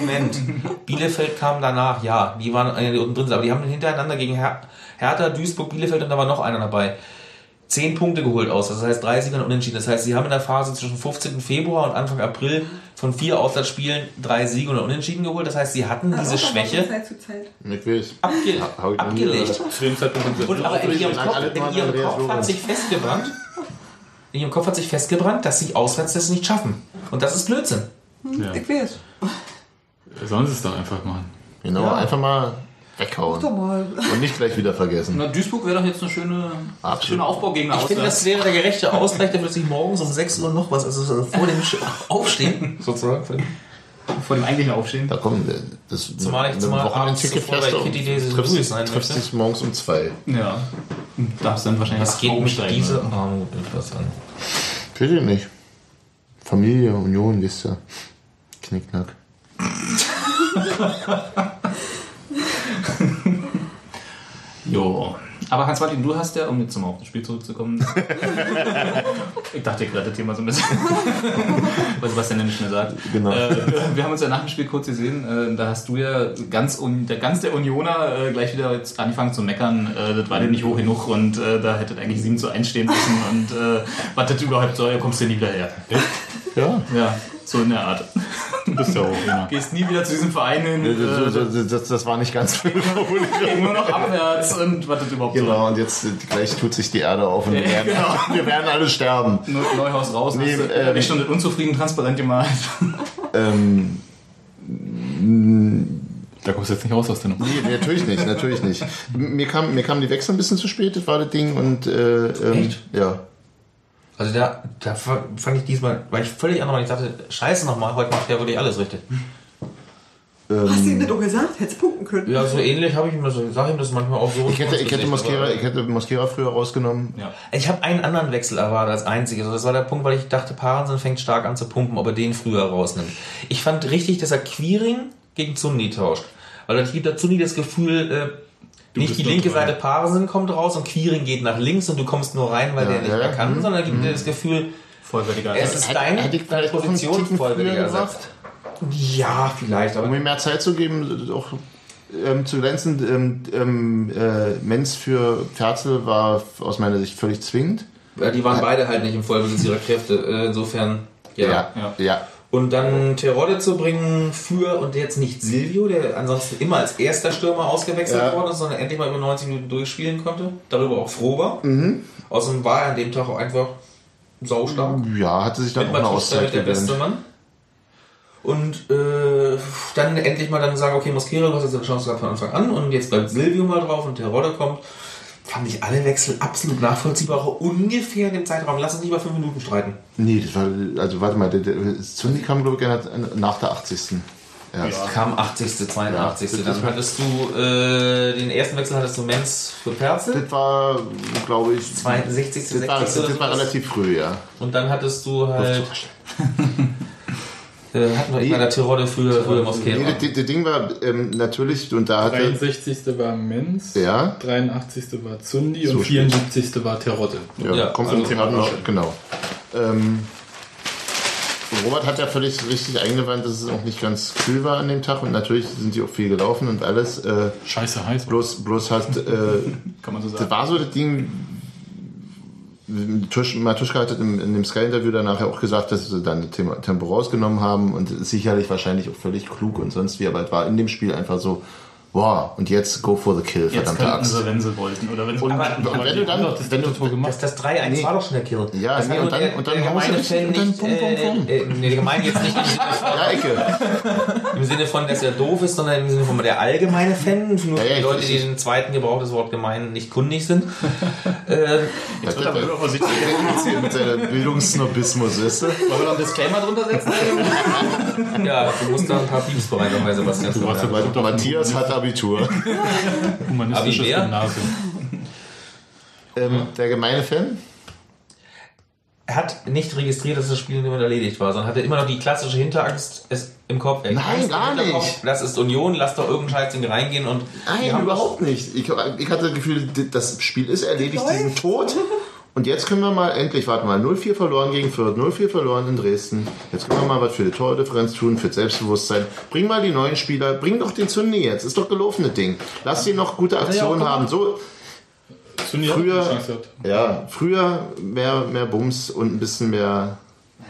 Moment. Bielefeld kam danach, ja, die waren die unten drin sind, aber die haben hintereinander gegen Her Hertha, Duisburg, Bielefeld und da war noch einer dabei. Zehn Punkte geholt aus, das heißt 30 und unentschieden. Das heißt, sie haben in der Phase zwischen 15. Februar und Anfang April von vier Auswärtsspielen drei Siege und unentschieden geholt. Das heißt, sie hatten diese Schwäche Zeit zu Zeit. Abge nie abgelegt. Und aber in ihrem Kopf, in ihrem Kopf hat sich festgebrannt, in ihrem Kopf hat sich festgebrannt, dass sie auswärts das nicht schaffen. Und das ist Blödsinn. Ich weiß. Sollen sie es doch einfach machen. Genau, Ja. einfach mal Doch weghauen. mal. Und nicht gleich wieder vergessen. Na, Duisburg wäre doch jetzt eine schöne, Absolut. schöne Aufbaugegner. Ich finde, das wäre der gerechte Ausgleich, damit sich morgens um 6 Uhr noch was, also so vor dem Aufstehen sozusagen. vor dem eigentlichen Aufstehen. Da kommen äh, das Zumal ich ein zumal abends Wochenendticket fährst du und Days triffst, sein triffst dich morgens um zwei. Ja. Darfst dann wahrscheinlich Was geht mich diese ne? Armut etwas an? Weiß ich nicht. Familie, Union, wisst ihr. Knickknack. Jo. Aber Hans-Martin, du hast ja, um jetzt mal auf das Spiel zurückzukommen. ich dachte, ich rette das Thema so ein bisschen. Sebastian ja nicht mehr sagt. Genau. Äh, wir haben uns ja nach dem Spiel kurz gesehen. Äh, da hast du ja ganz, un der, ganz der Unioner äh, gleich wieder jetzt angefangen zu meckern. Äh, das war dir nicht hoch genug und äh, da hättet eigentlich 7 zu 1 stehen müssen. Und äh, was das überhaupt soll, kommst du nie wieder her. Ja. Ja, so in der Art. Du bist ja auch immer. Gehst nie wieder zu diesem Verein hin. Das, Äh, das, das, das war nicht ganz nur noch abwärts und was das überhaupt Genau, und jetzt äh, gleich tut sich die Erde auf und wir werden, genau. wir werden alle sterben. Neu- Neuhaus raus, Nee, hast du ähm, ähm, schon unzufrieden transparent gemalt. Ähm, Da kommst du jetzt nicht raus aus der Nummer. nee, natürlich nicht, natürlich nicht. Mir kam, mir kam die Wechsel ein bisschen zu spät, das war das Ding. Und, äh, ähm, Echt? Ja. Also da, da fa- fand ich diesmal, war ich völlig anders. Ich dachte, scheiße nochmal, heute macht der wirklich alles richtig. Hast du ihm Ähm, das doch gesagt? Hättest punkten können. Ja, so ähnlich habe ich ihm das, sag ihm das manchmal auch so. ich hätte, ich hätte Mosquera, ich hätte Mosquera früher rausgenommen. Ja. Ich habe einen anderen Wechsel erwartet als einziges. Also das war der Punkt, weil ich dachte, Parensen fängt stark an zu pumpen, ob er den früher rausnimmt. Ich fand richtig, dass er Queering gegen Zundi tauscht. Weil dann gibt der Zundi das Gefühl, äh, nicht bist die linke rein. Seite Parensen kommt raus und Queering geht nach links und du kommst nur rein, weil Ja, der nicht ja, mehr kann, Mhm. sondern gibt dir das Gefühl, Vollwertiger es ist deine Position vollwertiger gemacht. Ja, vielleicht, aber Um ihm mehr Zeit zu geben, auch ähm, zu glänzen. Ähm, ähm, äh, Menz für Ferzel war aus meiner Sicht völlig zwingend. Ja, die waren beide halt nicht im Vollbesitz ihrer Kräfte. Äh, Insofern, ja. Ja, Ja. Und dann Terodde zu bringen für und jetzt nicht Silvio, der ansonsten immer als erster Stürmer ausgewechselt Ja. worden ist, sondern endlich mal über 90 Minuten durchspielen konnte. Darüber auch froh war. Mhm. Außerdem war er an dem Tag auch einfach saustark. Ja, hatte sich dann Mit auch eine Auszeit der beste. Mann. Und äh, dann endlich mal dann sagen, okay, Mosquera, du hast jetzt eine Chance gehabt von Anfang an und jetzt bleibt Silvio mal drauf und Terodde kommt. Fand ich alle Wechsel absolut nachvollziehbar, auch ungefähr in dem Zeitraum. Lass uns nicht über fünf Minuten streiten. Nee, das war, also warte mal, der, der Zundi kam, glaube ich, nach der 80. Erst. Kam 80., 82. Ja, dann hattest du äh, den ersten Wechsel hattest du Menz für Perzel. Das war, glaube ich, 62., das war, 60. das war relativ früh, ja. Und dann hattest du halt. äh, hatten wir Nee. immer der Tirode für, für Nee, Mosquera. das, das Ding war ähm, natürlich, und da hatte, 63. war Menz, Ja. 83. war Zundi So und 74. war Terodde. ja, Ja, kommt also Thema noch, genau. Ähm, Robert hat ja völlig richtig eingewandt, dass es auch nicht ganz kühl war an dem Tag und natürlich sind die auch viel gelaufen und alles. Äh, Scheiße heiß. bloß, bloß hat, äh, Kann man so das sagen. war so das Ding. Tusch, Matuschka hat in, in dem Sky-Interview danach ja auch gesagt, dass sie dann Tempo rausgenommen haben und sicherlich wahrscheinlich auch völlig klug und sonst wie, aber es war in dem Spiel einfach so, wow, und jetzt go for the kill, Jetzt verdammte könnten Axt. sie, wenn sie wollten. Oder wenn sie Und, Aber- und Aber wenn du dann, doch das wenn du, gemacht. Das, das 3-1 Nee. war doch schon der Kill. Ja, das nee, und dann- und dann der du gemeine richtig Fan und dann nicht. pum, pum, pum. Äh, äh, nee, der gemeine jetzt nicht im Sinne von, ja, Ecke. im Sinne von, dass er doof ist, sondern im Sinne von der allgemeine Fan. Nur Ja, ja, für die Leute, die den zweiten Gebrauch des Wort gemein nicht kundig sind. äh, Jetzt wird aber immer vorsichtig. mit seiner Bildungssnobismus, weißt du? Wollen wir noch einen Disclaimer drunter setzen? ja, du musst da ein paar Pieps bereit dabei, Sebastian. Du Matthias hat Abitur. Humanistisches Abi? Gymnasium. Ähm, der gemeine Fan? Er hat nicht registriert, dass das Spiel damit erledigt war, sondern hatte immer noch die klassische Hinterangst es im Kopf. Er Nein, Angst gar nicht. Das ist Union, lass doch irgendein Scheißding reingehen und Nein, überhaupt nicht. Ich, ich hatte das Gefühl, das Spiel ist erledigt, die sind tot. Und jetzt können wir mal endlich, warte mal, 0-4 verloren gegen Fürth, 0-4 verloren in Dresden. Jetzt können wir mal was für die Tordifferenz tun, für das Selbstbewusstsein. Bring mal die neuen Spieler, bring doch den Zundi jetzt. Ist doch gelaufene Ding. Lass ihn noch gute er ja Aktionen auch haben. So, Zundi hat Früher- ja, früher mehr, mehr Bums und ein bisschen mehr.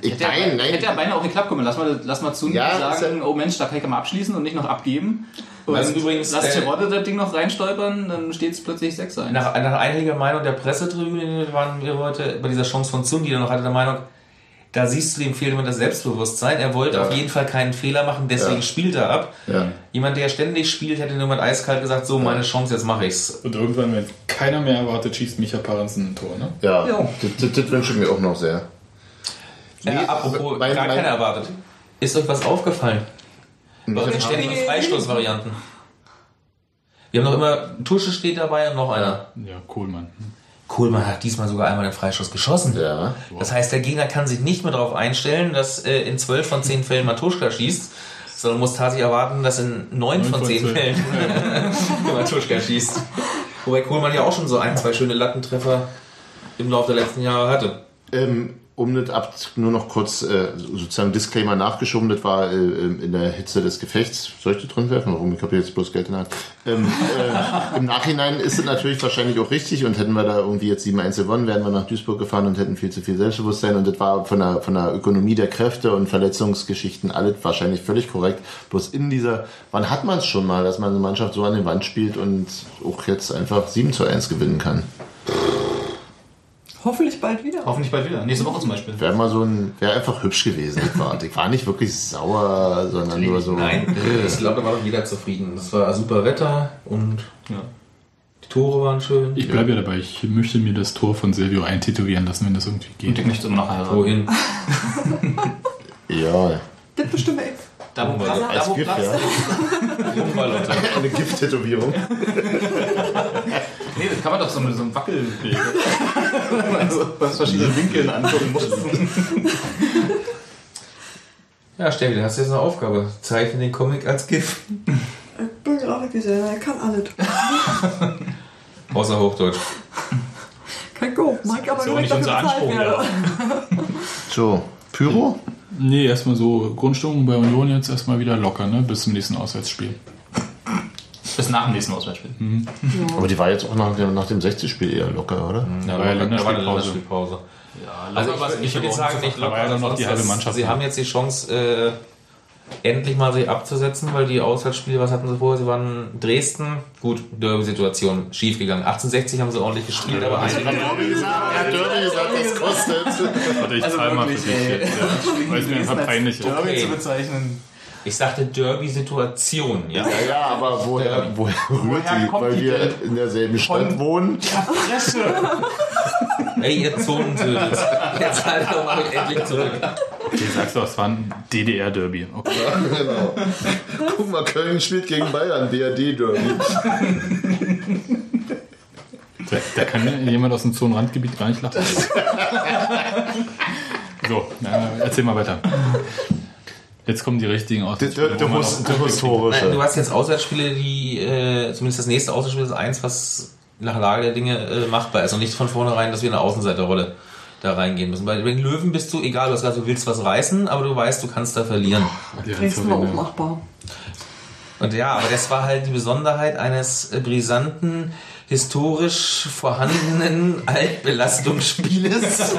Ich, Hätte, nein, ja, hätte ja nein. beinahe auch geklappt kommen. Lass mal, lass mal zu Ja, sagen, oh Mensch, da kann ich mal abschließen und nicht noch abgeben. Und Was übrigens, lass äh, Terodde das Ding noch reinstolpern, dann steht es plötzlich 6-1. Nach, nach einhelliger Meinung der Pressetribüne waren wir heute bei dieser Chance von Zun, die er noch hatte, der Meinung, Da siehst du, dem fehlt immer das Selbstbewusstsein. Er wollte Ja. auf jeden Fall keinen Fehler machen, deswegen Ja. spielt er ab. Ja. Jemand, der ständig spielt, hätte nur mit eiskalt gesagt, so, meine Chance, jetzt mache ich's. Und irgendwann, wenn keiner mehr erwartet, schießt Micha Parensen ein Tor, ne? Ja, Ja. Das, das, das wünsche ich mir auch noch sehr. äh, apropos, mein- gar mein- keiner erwartet. Ist euch was aufgefallen? Ja. ständigen Nee. Freistoßvarianten. Wir haben noch immer, Tusche steht dabei und noch einer. Ja, Kohlmann. Kohlmann hat diesmal sogar einmal den Freistoß geschossen. Ja. Das heißt, der Gegner kann sich nicht mehr darauf einstellen, dass äh, in 12 von 10 Fällen Matuschka schießt, sondern muss tatsächlich erwarten, dass in 9 von von 10 10. Fällen Matuschka schießt. Wobei Kohlmann ja auch schon so ein, zwei schöne Lattentreffer im Laufe der letzten Jahre hatte. Ähm, um das ab, nur noch kurz äh, sozusagen Disclaimer nachgeschoben, das war äh, ähm, in der Hitze des Gefechts. Soll ich das drin werfen? Warum? Ich habe jetzt bloß Geld in der Hand. Ähm, äh, Im Nachhinein ist es natürlich wahrscheinlich auch richtig und hätten wir da irgendwie jetzt 7-1 gewonnen, wären wir nach Duisburg gefahren und hätten viel zu viel Selbstbewusstsein und das war von der, von der Ökonomie der Kräfte und Verletzungsgeschichten alles wahrscheinlich völlig korrekt. Bloß in dieser, wann hat man es schon mal, dass man eine Mannschaft so an den Wand spielt und auch jetzt einfach 7 zu 1 gewinnen kann? Hoffentlich bald wieder. Hoffentlich bald wieder. Nächste Woche zum Beispiel. Wäre mal so ein, wäre einfach hübsch gewesen. Ich war, ich war nicht wirklich sauer, sondern nur so. Nein, ich glaube, da war doch jeder zufrieden. Das war super Wetter und Ja. die Tore waren schön. Ich bleibe ja dabei, ich möchte mir das Tor von Silvio eintätowieren lassen, wenn das irgendwie Und geht. ich möchte immer noch heiraten. Wohin? Ja, Das bestimme ich. Da wo als Gift, ja. Eine Gift-Tätowierung. Kann man doch so mit so einem Wackelbild. also, aus verschiedenen Winkeln angucken muss. Ja, Steffi, du hast jetzt eine Aufgabe. Zeichne den Comic als GIF. Ich bin Grafikdesigner, er kann alles. Außer Hochdeutsch. Kein Go. Mag aber ist nur, nicht dafür unser Anspruch, werde. So, Pyro? Nee, erstmal so Grundstimmung bei Union jetzt erstmal wieder locker, ne? Bis zum nächsten Auswärtsspiel. Bis nach dem nächsten Auswärtsspiel. Aber die war jetzt auch nach, dem- nach dem 60-Spiel eher locker, oder? Ja, war ja da war eine Länderspielpause. Also ich, würd- ich würde jetzt sagen, nicht locker. ja noch die halbe. Mannschaft Sie haben jetzt die Chance, äh, endlich mal sich abzusetzen, weil die Auswärtsspiele, was hatten sie vorher? Sie waren Dresden, gut, Derby-Situation, schief gegangen. 1860 haben sie ordentlich gespielt, aber eine, Derby gesagt, ja, Derby gesagt, das kostet. Warte, ich Also zahl mal für dich jetzt. Ja. Weil es mir einfach peinlich ist. Derby zu bezeichnen. Ich sagte Derby-Situation, ja. Ja, ja, aber woher, woher rührt Woher die? kommt Weil die wir denn? in derselben Stadt wohnen. Fresse! Ey, ihr Zonentödels. Jetzt halt doch mal endlich zurück. Ich sag's doch, es war ein DDR-Derby. Okay. genau. Guck mal, Köln spielt gegen Bayern, DRD-Derby. Da, da kann jemand aus dem Zonenrandgebiet gar nicht lachen. So, na, erzähl mal weiter. Jetzt kommen die richtigen Auswärtsspiele. man Hus- auch- der Nein, du historische. hast jetzt Auswärtsspiele, die, äh, zumindest das nächste Auswärtsspiel ist eins, was nach Lage der Dinge äh, machbar ist und nicht von vornherein, dass wir in eine Außenseiterrolle da reingehen müssen. Bei den Löwen bist du, egal, du hast gesagt, du willst was reißen, aber du weißt, du kannst da verlieren. Dresden war auch machbar. Und ja, aber das war halt die Besonderheit eines äh, brisanten, historisch vorhandenen Altbelastungsspieles,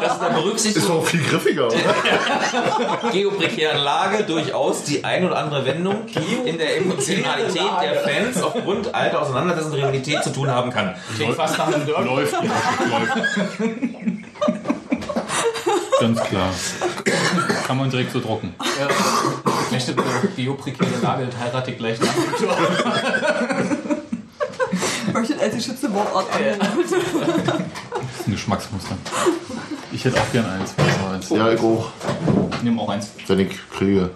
das da berücksichtigt Ist doch viel griffiger, oder? geoprekären Lage durchaus die ein oder andere Wendung in der Emotionalität der Fans aufgrund alter Auseinandersetzung und Realität zu tun haben kann. Klingt fast nach einem Derby. Läuft, läuft. Ganz klar. Kann man direkt so drucken. Ja. Ich möchte bitte geoprekäre Lage, heirate ich gleich nach Tor. Möchtet als die schützende Wortart. Das ist ein Geschmacksmuster. Ich hätte auch gern eins. Eins. Ja, ich auch. Ich nehme auch eins. Wenn ich kriege,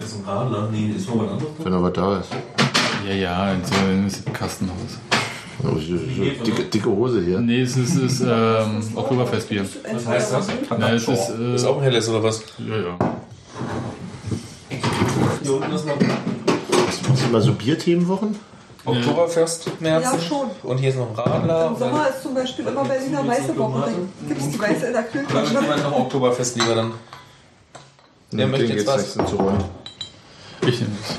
Das ist ein Radler? Nee, ist noch was anderes. wenn er was da ist. Ja, ja, in so einem Kastenhaus. Oh, Dicke, dicke Hose hier. Nee, es ist, ist ähm, Oktoberfestbier. Was heißt das? Nein, es ist. Äh, Ist auch ein helles oder was? ja, ja. Hier unten ist noch Hast du mal so Bierthemenwochen? Oktoberfest, März. Ja, schon. Und hier ist noch ein Radler. Im Sommer ist zum Beispiel immer Berliner weiße Woche. Da gibt es die weiße in der Dann Kühltasche. nimmt man noch Oktoberfest lieber dann. Wer Dem möchte jetzt was? zu rund. Ich nehme das.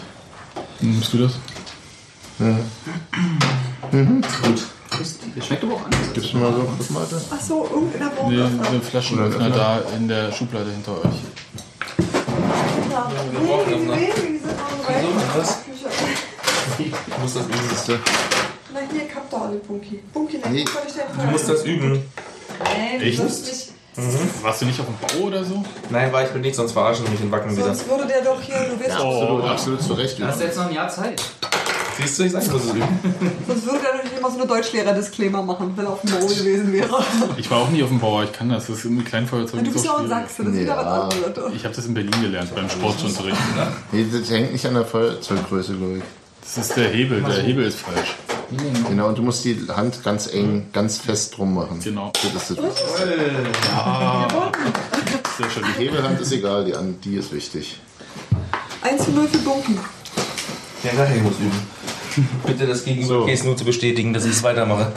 Nimmst du das? Das schmeckt aber auch anders. Gibst du mal so kurz mal das? Ach so, irgendeiner Woche. Nee, den Flaschenöffner da in der Schublade hinter euch. Nee, die nee, die sind noch rein. was? Ich muss das üben. Na hier, ich hab da alle Bunky. Bunky, nein, Nee. mal, ich Du musst das üben. Nee, du Echt? nicht. Warst du nicht auf dem Bau oder so? Nein, war ich mit nicht, sonst verarschen mich in Wacken wieder. Sonst würde der doch hier, du weißt, Absolut, absolut zu Recht. Da hast du jetzt noch ein Jahr Zeit. Siehst du, ich sag muss es üben. sonst würde der doch nicht immer so eine Deutschlehrer-Disclaimer machen, wenn er auf dem Bau gewesen wäre. Ich war auch nie auf dem Bau, ich kann das. Das ist mit Kleinfeuerzeug Du bist ja auch ein schwierig. Sachse, das ist wieder Ja. was anderes. Ich habe das in Berlin gelernt, beim Sportunterricht. Nee, das hängt nicht an der Feuerzeuggröße, glaube ich. Das ist der Hebel, der Hebel ist falsch. Genau, und du musst die Hand ganz eng, ganz fest drum machen. Genau. Das ist das Sehr schön. die Hebelhand ist egal, die, an- die ist wichtig. 1 zu 0 für Bunky. Ja, nachher, ich muss üben. Bitte das gegenüber So. Case nur zu bestätigen, dass ich es weitermache.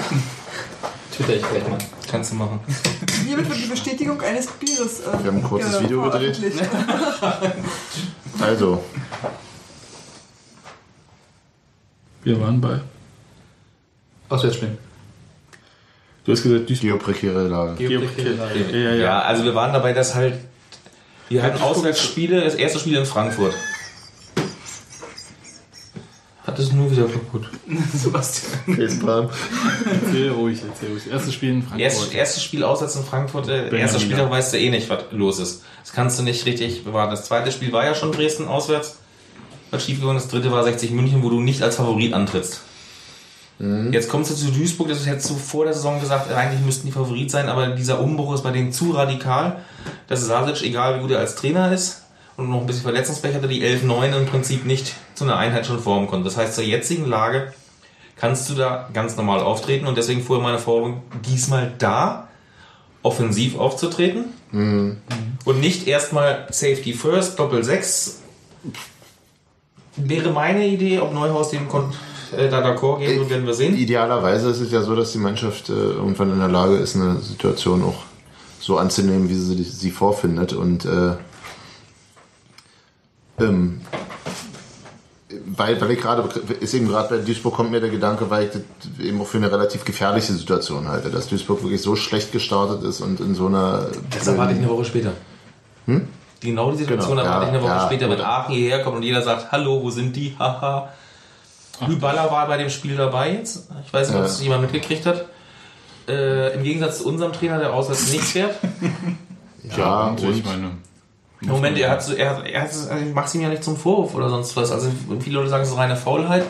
Twitter ich gleich mal. Kannst du machen. Hiermit wird die Bestätigung eines Bieres. Äh, Wir haben ein kurzes Video gedreht. Also, Wir waren bei. Auswärtsspielen. Du hast gesagt, Duisburg. geoprekäre Lage. Ja, ja, Ja, ja. also wir waren dabei, dass halt. Wir hatten Auswärtsspiele, das erste Spiel in Frankfurt. Hat es nur wieder kaputt. Sebastian. Facepalm. Erzähl ruhig, erzähl ruhig. Erstes Spiel in Frankfurt. Erst, erstes Spiel auswärts in Frankfurt, äh, Benjamin, erstes Spiel, ja. da weißt du eh nicht, was los ist. Das kannst du nicht richtig bewahren. Das zweite Spiel war ja schon Dresden auswärts. Was schiefgegangen ist. Das dritte war 60 München, wo du nicht als Favorit antrittst. Jetzt kommst du zu Duisburg, das hättest du vor der Saison gesagt, eigentlich müssten die Favorit sein, aber dieser Umbruch ist bei denen zu radikal, dass Sasic, egal wie gut er als Trainer ist und noch ein bisschen Verletzungspech hatte, die 11-9 im Prinzip nicht zu einer Einheit schon formen konnte. Das heißt, zur jetzigen Lage kannst du da ganz normal auftreten und deswegen vorher meine Forderung, diesmal da offensiv aufzutreten und nicht erstmal Safety First, Doppel 6. Wäre meine Idee, ob Neuhaus dem kon äh, da d'accord gehen wird, werden wir sehen. Idealerweise ist es ja so, dass die Mannschaft äh, irgendwann in der Lage ist, eine Situation auch so anzunehmen, wie sie sie vorfindet. Und äh, ähm, weil, weil ich gerade, ist eben gerade bei Duisburg kommt mir der Gedanke, weil ich das eben auch für eine relativ gefährliche Situation halte, dass Duisburg wirklich so schlecht gestartet ist und in so einer. Das erwarte ich eine Woche später. Genau die Situation Genau, erwarte ja, ich eine Woche ja, später, wenn oder- Aachen hierher kommt und jeder sagt, hallo, wo sind die? Haha. Hüballer war bei dem Spiel dabei jetzt. Ich weiß nicht, ob Ja. es jemand mitgekriegt hat. Äh, Im Gegensatz zu unserem Trainer, der auswärts nichts fährt. Ja, und, und ich meine. Im Moment, er hat, so- er hat, er hat, also ich mach's ihm ja nicht zum Vorwurf oder sonst was. Also viele Leute sagen, es ist reine Faulheit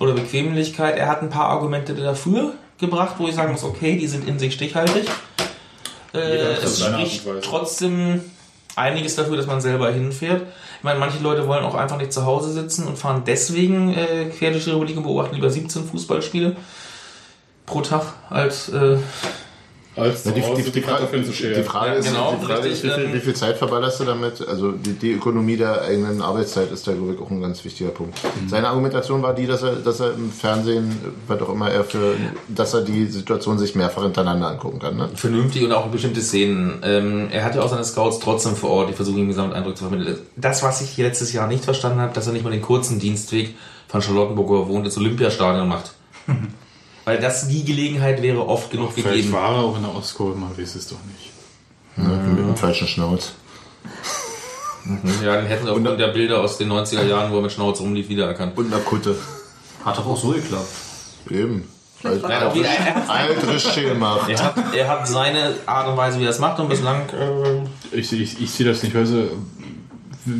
oder Bequemlichkeit. Er hat ein paar Argumente dafür gebracht, wo ich sagen muss, okay, die sind in sich stichhaltig. Äh, es spricht trotzdem einiges dafür, dass man selber hinfährt. Ich meine, manche Leute wollen auch einfach nicht zu Hause sitzen und fahren deswegen äh, quer durch die Republik und beobachten lieber 17 Fußballspiele pro Tag als äh, Als Ja, die, die, die, Frage, Kartoffeln zu die schälen. Frage Ja, ist, genau, die Frage ist wie, viel, wie viel Zeit verballerst du damit? Also die, die Ökonomie der eigenen Arbeitszeit ist da glaube ich auch ein ganz wichtiger Punkt. Mhm. Seine Argumentation war die, dass er, dass er im Fernsehen, was auch immer er für, dass er die Situation sich mehrfach hintereinander angucken kann. Ne? vernünftig und auch bestimmte Szenen. Ähm, er hat ja auch seine Scouts trotzdem vor Ort, die versuchen ihm den Gesamteindruck zu vermitteln. Das, was ich letztes Jahr nicht verstanden habe, dass er nicht mal den kurzen Dienstweg von Charlottenburg, wo er wohnt, ins Olympiastadion macht. Weil das die Gelegenheit wäre oft genug Vielleicht gegeben. war er auch in der Ostkurve, man weiß es doch nicht. Ne? Mit dem falschen Schnauz. Ja, den hätten sie aufgrund der Bilder aus den 90er Jahren, wo er mit Schnauze rumlief, wiedererkannt. Und eine Kutte. Hat doch auch so geklappt. Eben. Alt, Nein, Fall, er, Schema. er, hat, er hat seine Art und Weise, wie er es macht und bislang äh, Ich, ich, ich sehe das nicht. Also,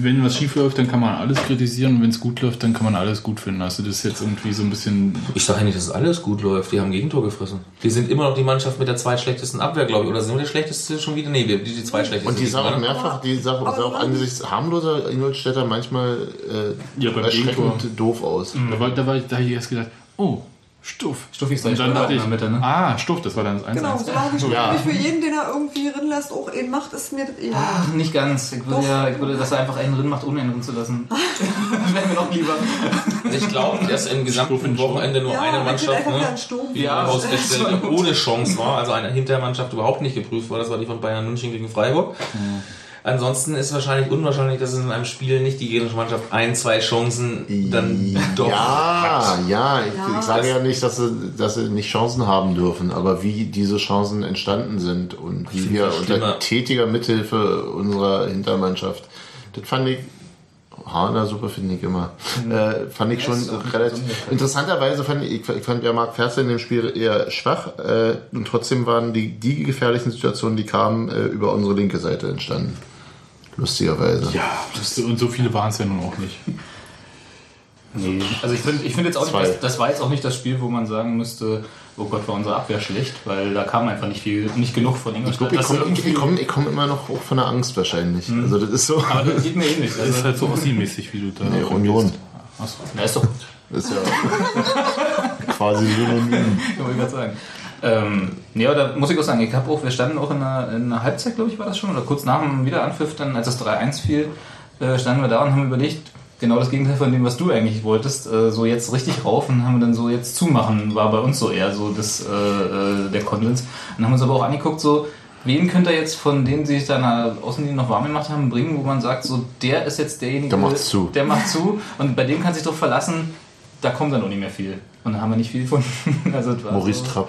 wenn was schief läuft, dann kann man alles kritisieren und wenn es gut läuft, dann kann man alles gut finden. Also das ist jetzt irgendwie so ein bisschen. Ich sage ja nicht, dass alles gut läuft. Die haben Gegentor gefressen. Die sind immer noch die Mannschaft mit der zweitschlechtesten Abwehr, glaube ich. Oder sind wir der schlechteste schon wieder? Nee, wir- die, die zweitschlechteste. Und die sah auch mehrfach, die sah auch angesichts harmloser Ingolstädter manchmal äh, Ja, beim erschreckend Gegentor. doof aus. Da, war, da, war ich, da habe ich erst gedacht, oh, Stuff. Stuffi ist dann dachte ich, in der Mitte, ne? ah, Stuff, das war dann das 1 Genau, solange die Ja. nicht für jeden, den er irgendwie rinlässt, auch einen macht, ist mir das egal. Nicht ganz. Ich würde Doch. ja, ich würde, dass er einfach einen drin macht, ohne einen drin zu lassen. Wäre mir noch lieber. Also ich glaube, dass im gesamten Wochenende nur Ja, eine Mannschaft ne, Ja, das gut. ohne Chance war. Also eine Hintermannschaft überhaupt nicht geprüft war. Das war die von Bayern München gegen Freiburg. Ansonsten ist wahrscheinlich unwahrscheinlich, dass es in einem Spiel nicht die gegnerische Mannschaft ein, zwei Chancen dann doch Ja, ja, ich, Ja. ich sage ja nicht, dass sie, dass sie nicht Chancen haben dürfen, aber wie diese Chancen entstanden sind und wie wir unter tätiger Mithilfe unserer Hintermannschaft, das fand ich Haar in der Suppe finde ich immer. Äh, fand ich schon relativ. Interessanterweise fand ich, ich fand ja Marc Ferster in dem Spiel eher schwach äh, und trotzdem waren die, die gefährlichen Situationen, die kamen, äh, über unsere linke Seite entstanden. Lustigerweise. Ja, das, und so viele waren es ja nun auch nicht. Nee. Also ich finde ich find jetzt auch Zwei. nicht, das, das war jetzt auch nicht das Spiel, wo man sagen müsste, oh Gott, war unsere Abwehr schlecht, weil da kam einfach nicht viel, nicht genug von Ich Ingolstadt. glaube, ich komme irgendwie- ich komm, ich komm immer noch auch von der Angst wahrscheinlich. Also das ist so. Aber das geht mir ähnlich. Das ist Also, halt so Ossi-mäßig, wie du da. Nee, Union. Achso. da ist doch, Das ist ja quasi synonym. kann ich gerade sagen. Ähm, aber da muss ich auch sagen, ich habe auch, wir standen auch in einer, in einer Halbzeit, glaube ich, war das schon, oder kurz nach dem Wiederanpfiff, dann, als das 3-1 fiel, äh, standen wir da und haben überlegt, genau das Gegenteil von dem, was du eigentlich wolltest, äh, so jetzt richtig rauf und haben wir dann so jetzt zumachen, war bei uns so eher so das, äh, äh, der Konsens. Und haben uns aber auch angeguckt, so, wen könnt ihr jetzt von denen, die sich da in der Außenlinie noch warm gemacht haben, bringen, wo man sagt, so, der ist jetzt derjenige, Der macht zu. der macht zu und bei dem kann sich doch verlassen, da kommt dann auch nicht mehr viel. Und da haben wir nicht viel gefunden. Also, Maurice so, Trapp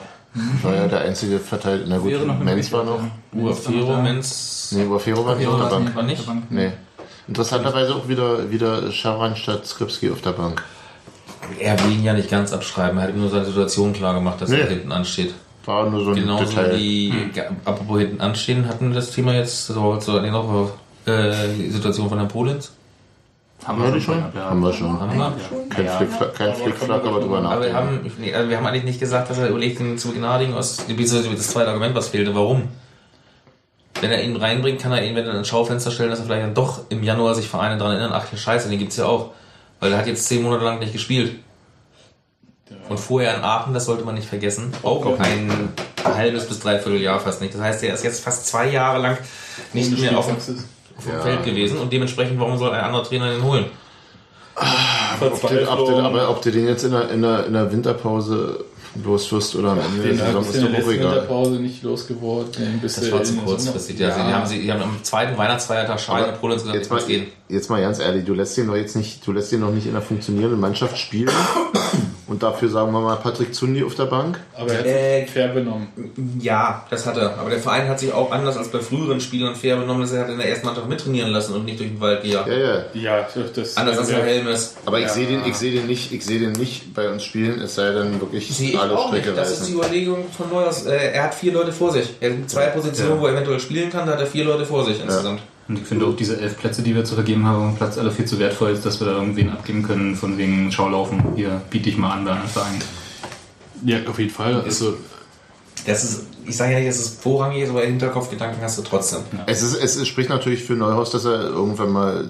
war ja der einzige verteilt. Na gut, Menz war noch. Uafero, Menz. Nee, Uafero war nicht auf der das Bank. War nicht? Nee. Interessanterweise auch wieder, wieder Scharan statt Skripski auf der Bank. Er will ihn ja nicht ganz abschreiben. Er hat ihm nur seine Situation klar gemacht, dass Nee. er hinten ansteht. War nur so ein Genauso Detail. wie, ge- apropos hinten anstehen, hatten wir das Thema jetzt so, so eine noch äh, die Situation von Herrn Polens. Haben wir die schon. Ja. Haben wir schon. Haben wir? Schon. Kein Ja. Flickflack, kein Flickflack aber drüber Aber wir haben, nee, also wir haben eigentlich nicht gesagt, dass er überlegt, ihn zu begnadigen, aus, beziehungsweise das zweite Argument, was fehlte. Warum? Wenn er ihn reinbringt, kann er ihn wieder in ein Schaufenster stellen, dass er vielleicht dann doch im Januar sich Vereine daran erinnern, ach ja scheiße, den gibt's ja auch. Weil er hat jetzt zehn Monate lang nicht gespielt. Und vorher in Aachen, das sollte man nicht vergessen, auch ein halbes bis dreiviertel Jahr fast nicht. Das heißt, er ist jetzt fast zwei Jahre lang nicht mehr auf dem, auf dem Ja. Feld gewesen und dementsprechend, warum soll ein anderer Trainer den holen? Ob du, ob du, aber ob du den jetzt in der, in der, in der Winterpause loswirst oder am Ende Den der Saison ist doch der auch egal. Winterpause nicht losgeworden. Das war zu kurzfristig. Sommer- Also, die, haben sie, die haben am zweiten Weihnachtsfeiertag Schein und Polenz gesagt, Jetzt mal, gehen. jetzt mal ganz ehrlich, du lässt den doch jetzt nicht, du lässt den noch nicht in einer funktionierenden Mannschaft spielen und dafür sagen wir mal Patrick Zundi auf der Bank. Aber er hat Äh, sich fair benommen. Ja, das hat er. Aber der Verein hat sich auch anders als bei früheren Spielern fair benommen, dass er hat in der ersten Mannschaft mittrainieren lassen und nicht durch den Wald gejagt. Ja, ja. Ja, das Anders als der Helmes. Aber ich sehe den, ich sehe den nicht, ich sehe den nicht bei uns spielen, es sei denn wirklich Sehe ich alle auch nicht. Strecke Das ist die. Überlegung von Neuers. Äh, Er hat vier Leute vor sich. Er hat zwei Positionen, wo er eventuell spielen kann, da hat er vier Leute vor sich insgesamt. Und ich finde auch diese elf Plätze, die wir zu vergeben haben, Platz alle viel zu wertvoll ist, dass wir da irgendwen abgeben können, von wegen Schaulaufen. Hier biete ich mal an bei einem Verein. Ja, auf jeden Fall. Also, Das ist, ich sage ja nicht, es vorrangig ist, aber Hinterkopfgedanken hast du trotzdem. Es, ist, es spricht natürlich für Neuhaus, dass er irgendwann mal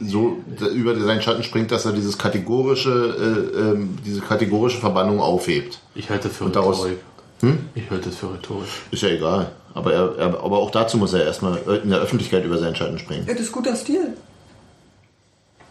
so über seinen Schatten springt, dass er dieses kategorische, äh, ähm, diese kategorische Verbannung aufhebt. ich halte das für Und daraus- Rhetorik. Ich halte das für Rhetorik. Ist ja egal. Aber, er, er, aber auch dazu muss er erstmal in der Öffentlichkeit über seinen Schatten springen. Ja, das ist guter Stil.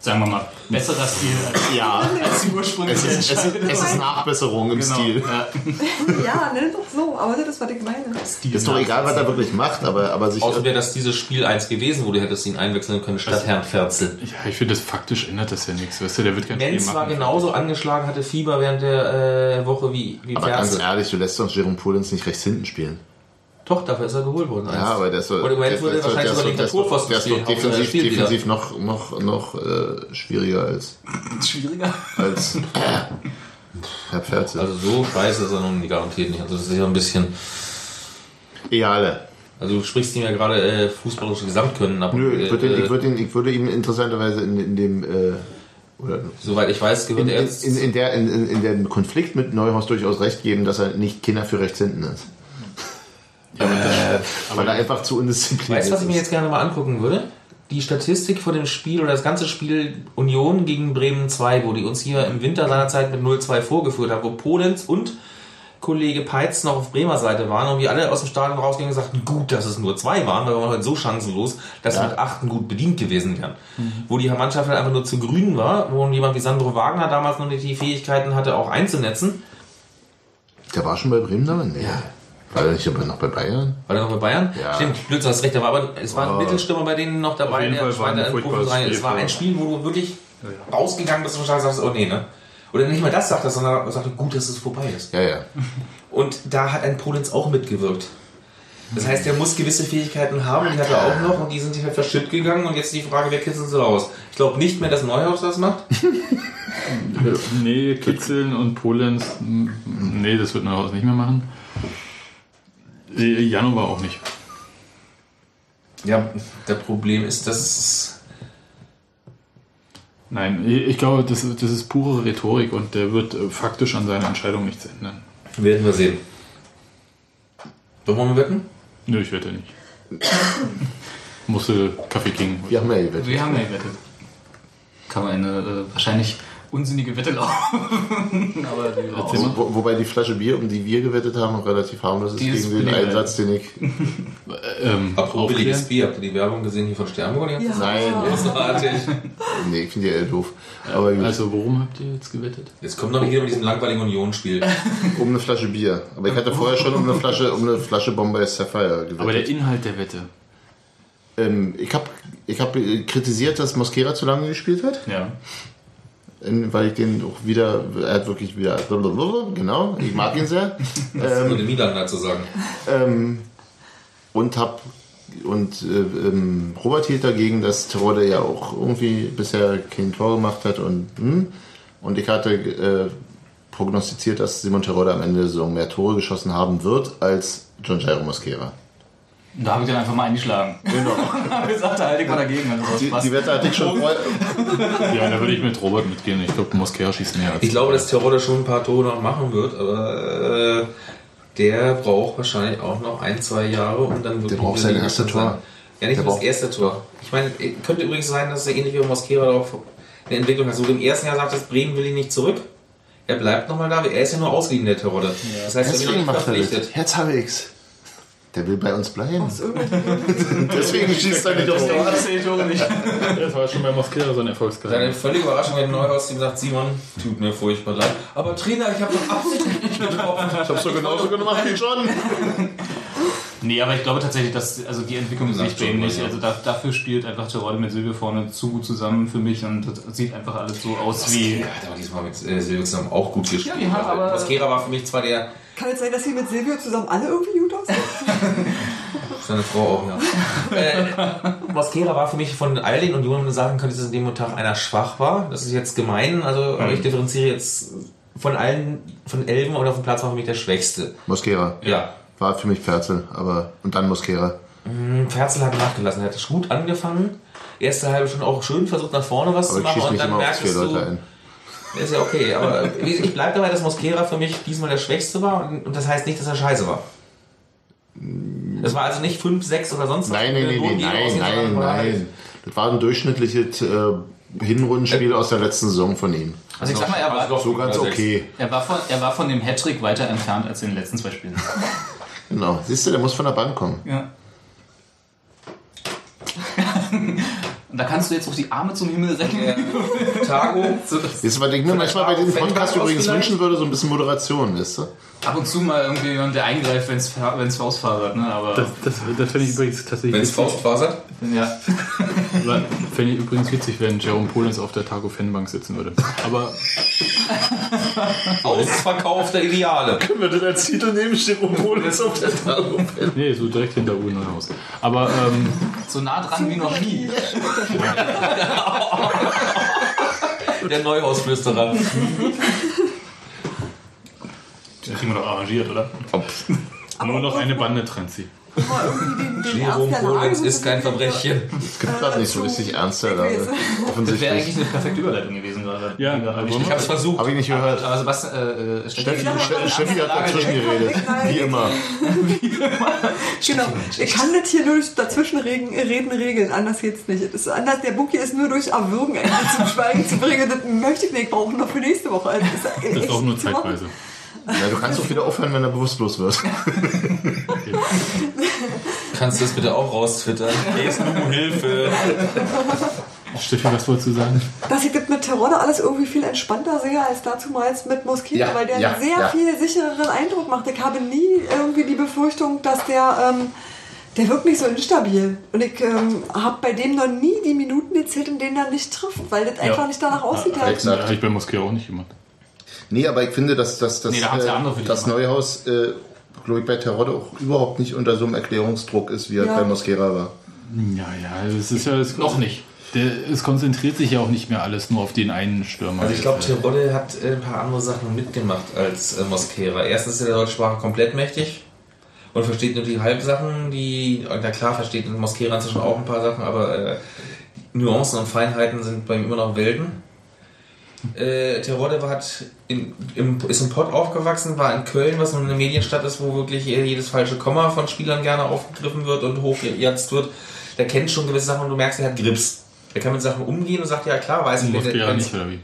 Sagen wir mal, besserer Stil als, Ja, als die ursprüngliche es ist, es ist, es ist Nachbesserung im Genau. Stil. Ja. Ja, nenn doch so, aber das ist, was ich meine. Ist doch egal, was er wirklich macht, aber, aber sich. Außerdem wäre das dieses Spiel eins gewesen, wo du hättest ihn einwechseln können, statt Herrn Ferzel. Ja, ich finde, das faktisch ändert das ja nichts. Weißt du, der wird kein Spiel Menz machen. war genauso angeschlagen, hatte Fieber während der äh, Woche wie, wie aber ganz Ferzel. ehrlich, du lässt uns Jerome Polens nicht rechts hinten spielen. Doch, dafür ist er geholt worden. Ja, aber der ist so. Und im Moment der- würde der- wahrscheinlich sogar den der ist doch- er defensiv, defensiv noch, noch, noch äh, schwieriger als, Schwieriger. als Herr Pferzel. Also so scheiße ist er nun garantiert nicht. Also das ist ja ein bisschen. Eale. Also du sprichst ihm ja gerade äh, fußballische Gesamtkönnen ab. Nö, Äh, ich würde, äh, ich, würde ihn, ich würde ihm interessanterweise in, in dem. Äh, oder Soweit ich weiß, gehört in, er jetzt. in, in, der, in, in dem Konflikt mit Neuhaus durchaus recht geben, dass er nicht Kinder für rechts hinten ist. Weil er einfach zu undiszipliniert Weißt du, was ich mir jetzt gerne mal angucken würde? Die Statistik von dem Spiel oder das ganze Spiel Union gegen Bremen 2, wo die uns hier im Winter seinerzeit mit 0-2 vorgeführt haben, wo Polenz und Kollege Peitz noch auf Bremer Seite waren und wir alle aus dem Stadion rausgingen und sagten, gut, dass es nur zwei waren, weil wir waren heute so chancenlos, dass wir mit achten gut bedient gewesen wären. Wo die Mannschaft halt einfach nur zu grün war, wo jemand wie Sandro Wagner damals noch nicht die Fähigkeiten hatte, auch einzunetzen. Der war schon bei Bremen da? Nee. War er nicht aber noch bei Bayern? War der noch bei Bayern? Ja. Stimmt, Blödsinn, hast recht, aber, es war ein Mittelstürmer bei denen noch dabei, jeden der Fall war ein Schweine im furchtbares Profi rein. Es war ein Spiel, wo du wirklich rausgegangen bist und wahrscheinlich sagst, oh nee, ne? Oder nicht mal das sagtest, sondern sagte, gut, dass es vorbei ist. Ja, ja. Und da hat ein Polenz auch mitgewirkt. Das heißt, er muss gewisse Fähigkeiten haben und die hat er auch noch und die sind halt verschütt gegangen und jetzt die Frage, wer kitzelt sie raus? Ich glaube nicht mehr, dass Neuhaus das macht. Nee, Kitzeln und Polenz, nee, das wird Neuhaus nicht mehr machen. Äh, Janova auch nicht. Ja, der Problem ist, dass es Nein, ich glaube, das, das ist pure Rhetorik und der wird äh, faktisch an seiner Entscheidung nichts ändern. werden wir sehen. Wollen wir wetten? Nö, ich wette nicht. Musste Kaffee King. Wir haben ja gewettet. Wir haben ja gewettet. Kann man eine äh, wahrscheinlich unsinnige Wette laufen. Mal. Wo, wobei die Flasche Bier, um die wir gewettet haben, relativ harmlos ist ist gegen den. Einsatz, den ich. Ähm, Apropos billiges? Bier, habt ihr die Werbung gesehen hier von Sternburg? Ja. Nein, Großartig. nee, ich finde die eher doof. Aber Also, worum habt ihr jetzt gewettet? Jetzt kommt noch nicht jeder mit diesem langweiligen Union-Spiel. um eine Flasche Bier. Aber ich hatte vorher schon um eine Flasche, um eine Flasche Bombay Sapphire gewettet. Aber der Inhalt der Wette. ähm, ich habe ich hab äh, kritisiert, dass Mosquera zu lange gespielt hat. Ja. Ähm, Weil ich den auch wieder, er hat wirklich wieder, genau, ich mag ihn sehr. Was ähm, würde Milan dazu sagen? ähm, und hab und äh, ähm, Robert hielt dagegen, dass Terodde ja auch irgendwie bisher kein Tor gemacht hat und hm, und ich hatte äh, prognostiziert, dass Simon Terodde am Ende der Saison mehr Tore geschossen haben wird als John Jairo Mosquera. Und da habe ich dann einfach mal eingeschlagen. Genau. ich sagte halt, ich war dagegen. Also Die, was die Wette hatte ich schon vorher. Ja, da würde ich mit Robert mitgehen. Ich glaube, Mosquera schießt mehr als Ich glaube, dass Terodde schon ein paar Tore noch machen wird, aber äh, der braucht wahrscheinlich auch noch ein, zwei Jahre und dann wird Der braucht sein erstes Tor. Ja, nicht Der nur das erste Tor. Ich meine, könnte übrigens sein, dass er ähnlich wie Mosquera auch eine Entwicklung hat. So im ersten Jahr sagt das Bremen will ihn nicht zurück. Er bleibt nochmal da. Er ist ja nur ausgeliehen, der Terodde. Das heißt, er wird Deswegen nicht er verpflichtet. Jetzt habe ich's. Der will bei uns bleiben. Deswegen schießt er nicht aufs Tor. Tore nicht. Das war schon bei Mosquera so ein Seine Erfolgsgeheimnis. völlige Überraschung, wenn Neuhaus ihm sagt, Simon, tut mir furchtbar leid. Aber Trainer, ich habe doch absichtlich nicht getroffen. Ich hab's so genauso gemacht wie John. Nee, aber ich glaube tatsächlich, dass also die Entwicklung sehe ich bei ihm nicht. Also da, dafür spielt einfach Terodde mit Silvio vorne zu gut zusammen für mich und das sieht einfach alles so aus wie. Ja, hat aber diesmal mit äh, Silvio zusammen auch gut gespielt. Ja, die haben aber- Mosquera war für mich zwar der, Kann es sein, dass sie mit Silvio zusammen alle irgendwie gut aussehen? seine Frau auch, ja. äh, Mosquera war für mich von all den Unionen sagen könnte, dass an dem Tag einer schwach war. Das ist jetzt gemein, also aber ich differenziere jetzt von allen, von Elben oder vom Platz war für mich der Schwächste. Mosquera. Ja. War für mich Ferzel, aber. Und dann Mosquera. Ferzel hat nachgelassen, er hat gut angefangen. Erste halbe schon auch schön versucht nach vorne was Aber zu machen und dann merkst du, ein. Ist ja okay, aber ich bleibe dabei, dass Mosquera für mich diesmal der Schwächste war und, und das heißt nicht, dass er scheiße war. Das war also nicht 5, 6 oder sonst was. Nein, nein, Äh, nein, nein, nein, nein, war halt- nein. Das war ein durchschnittliches äh, Hinrundenspiel aus der letzten Saison von ihm. Also ich sag mal, er war, doch So ganz okay. er war, von, er war von dem Hattrick weiter entfernt als in den letzten zwei Spielen. Genau. Siehst du, der muss von der Bank kommen. Ja. Und da kannst du jetzt auch die Arme zum Himmel recken. Tago, Weißt du, was ich mir manchmal bei diesem Podcast übrigens wünschen würde? So ein bisschen Moderation, weißt du? Ab und zu mal irgendwie jemand, der eingreift, wenn es wenn's Faustfahrt, ne? Aber Das, das, das fände ich übrigens tatsächlich wenn es witzig. Faust fasert. ja. Fände ich übrigens witzig, wenn Jerome Polens auf der Taco-Fanbank sitzen würde. Aber Ausverkaufter Ideale. Können wir das als Titel nehmen? Obwohl es auf der Tafel. nee, so direkt hinter Uwe Neuhaus. Aber ähm, so nah dran wie noch nie. Der Neuhausflüsterer. Das kriegen wir doch arrangiert, oder? nur noch eine Bande trennt sie. Jerome Ernst so ist kein Verbrechen. Es gibt gerade nicht so richtig ernste Lage. weiß. Das wäre eigentlich eine perfekte Überleitung gewesen gerade. Ja, gerade nicht- Ich habe es versucht. Habe ich nicht gehört. Aber Sebastian, äh, äh, Steffi, Steffi hat dazwischen geredet. Wie immer. Genau. Ich kann das hier nur durch dazwischen reden, reden regeln. Anders geht's nicht. Das ist anders. Der Buki ist nur durch Erwürgen zum Schweigen zu bringen. Das möchte ich nicht brauchen noch für nächste Woche. Also das ist, Das ist auch nur zu machen. Ja, du kannst doch wieder aufhören, wenn er bewusstlos wird. Kannst du das bitte auch raustwittern? Esnu, Hilfe. Steffi, was wolltest du sagen? Dass ich das mit Terodde alles irgendwie viel entspannter sehe als dazumals mit Moskito, Ja, weil der ja, einen sehr ja. viel sichereren Eindruck macht. Ich habe nie irgendwie die Befürchtung, dass der, ähm, der wirkt nicht so instabil. Und ich ähm, habe bei dem noch nie die Minuten gezählt, in denen er nicht trifft, weil das einfach nicht danach aussieht. Ja, ich bei Moskera auch nicht gemacht. Nee, aber ich finde, dass, dass, dass, Nee, da äh, das. Neuhaus äh, glaube ich, bei Terodde auch überhaupt nicht unter so einem Erklärungsdruck ist, wie er Ja. bei Mosquera war. Ja, ja, es ist ja das Noch nicht. Der, es konzentriert sich ja auch nicht mehr alles nur auf den einen Stürmer. Also ich glaube, Terodde hat äh, ein paar andere Sachen mitgemacht als äh, Mosquera. Erstens ist er der deutschen Sprache komplett mächtig und versteht nur die Halbsachen, die, na klar, versteht Mosquera inzwischen auch ein paar Sachen, aber äh, Nuancen und Feinheiten sind bei ihm immer noch Welten. Äh, Terodde hat in, im, ist im Pott aufgewachsen, war in Köln, was eine Medienstadt ist, wo wirklich jedes falsche Komma von Spielern gerne aufgegriffen wird und hochgejatzt wird. Der kennt schon gewisse Sachen und du merkst, er hat Grips. Er kann mit Sachen umgehen und sagt, ja klar, weiß ich, Mosquera wenn's- nicht, oder wie?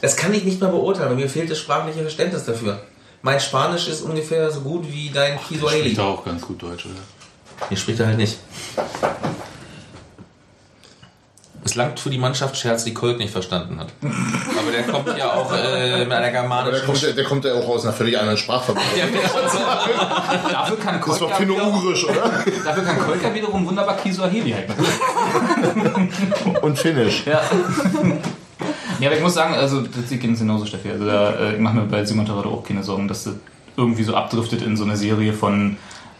das kann ich nicht mal beurteilen, weil mir fehlt das sprachliche Verständnis dafür. Mein Spanisch ist ungefähr so gut wie dein Kiswahili. Spricht er auch ganz gut Deutsch, oder? Hier spricht er halt nicht. Es langt für die Mannschaft Scherz, die Colt nicht verstanden hat. Aber der kommt ja auch äh, mit einer Aber der germanischen kommt, der kommt ja auch aus einer völlig anderen Sprachverbindung. Dafür kann Das war Finno-Ugrisch, oder? dafür kann Kolka wiederum wunderbar Kiswahili halt. Und Finnisch. Ja. ja, aber ich muss sagen, also das geht genauso, Steffi. Also da, äh, ich mache mir bei Simon Torado auch keine Sorgen, dass das irgendwie so abdriftet in so eine Serie von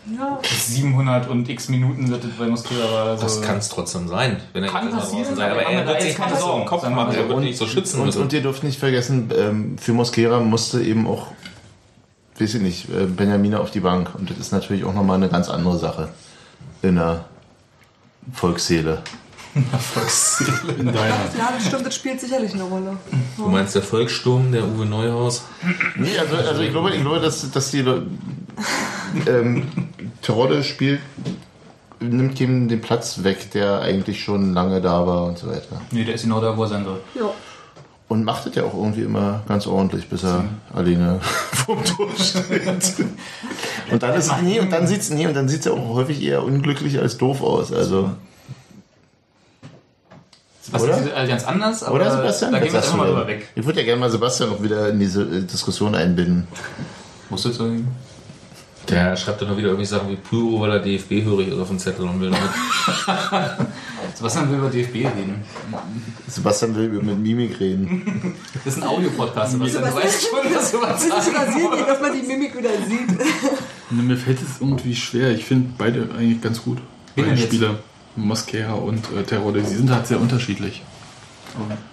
Ja. 700 und x Minuten wird das bei Mosquera war. Also, Das kann es trotzdem sein. Wenn er Kann passieren, sein. aber er wird sich keine Sorgen, Kopf machen. Er wird nicht so schützen und, müssen. und ihr dürft nicht vergessen, ähm, für Mosquera musste eben auch, weiß ich nicht, äh, Benjamina auf die Bank. Und das ist natürlich auch nochmal eine ganz andere Sache in der Volksseele. In deiner. Ja, das stimmt, das spielt sicherlich eine Rolle. Du meinst der Volkssturm, der Uwe Neuhaus? Nee, also, also ich glaube, ich glaube dass, dass die ähm, Terodde spielt, nimmt ihm den Platz weg, der eigentlich schon lange da war und so weiter. Nee, der ist genau da, wo er sein soll. Ja. Und macht es ja auch irgendwie immer ganz ordentlich, bis er alleine vorm Tor steht. Und dann ist nee, und dann sieht's nee, und dann sieht's ja auch häufig eher unglücklich als doof aus. Also Sebastian Oder? sieht äh, ganz anders, aber oder Sebastian? da gehen wir jetzt mal drüber weg. Ich würde ja gerne mal Sebastian noch wieder in diese äh, Diskussion einbinden. Musst du jetzt irgendwie? Der schreibt dann noch wieder irgendwie Sachen wie Pyro, weil er DFB-hörig ist auf dem Zettel und will damit. Sebastian will über DFB reden. Sebastian will mit Mimik reden. Das ist ein Audiopodcast, Sebastian. Du weißt schon, was du was sagen rasiert, hier, dass man die Mimik wieder sieht. Ne, Mir fällt es irgendwie schwer. Ich finde beide eigentlich ganz gut. Beide denn jetzt? Mosquera und äh, Terodde, sie sind halt sehr unterschiedlich.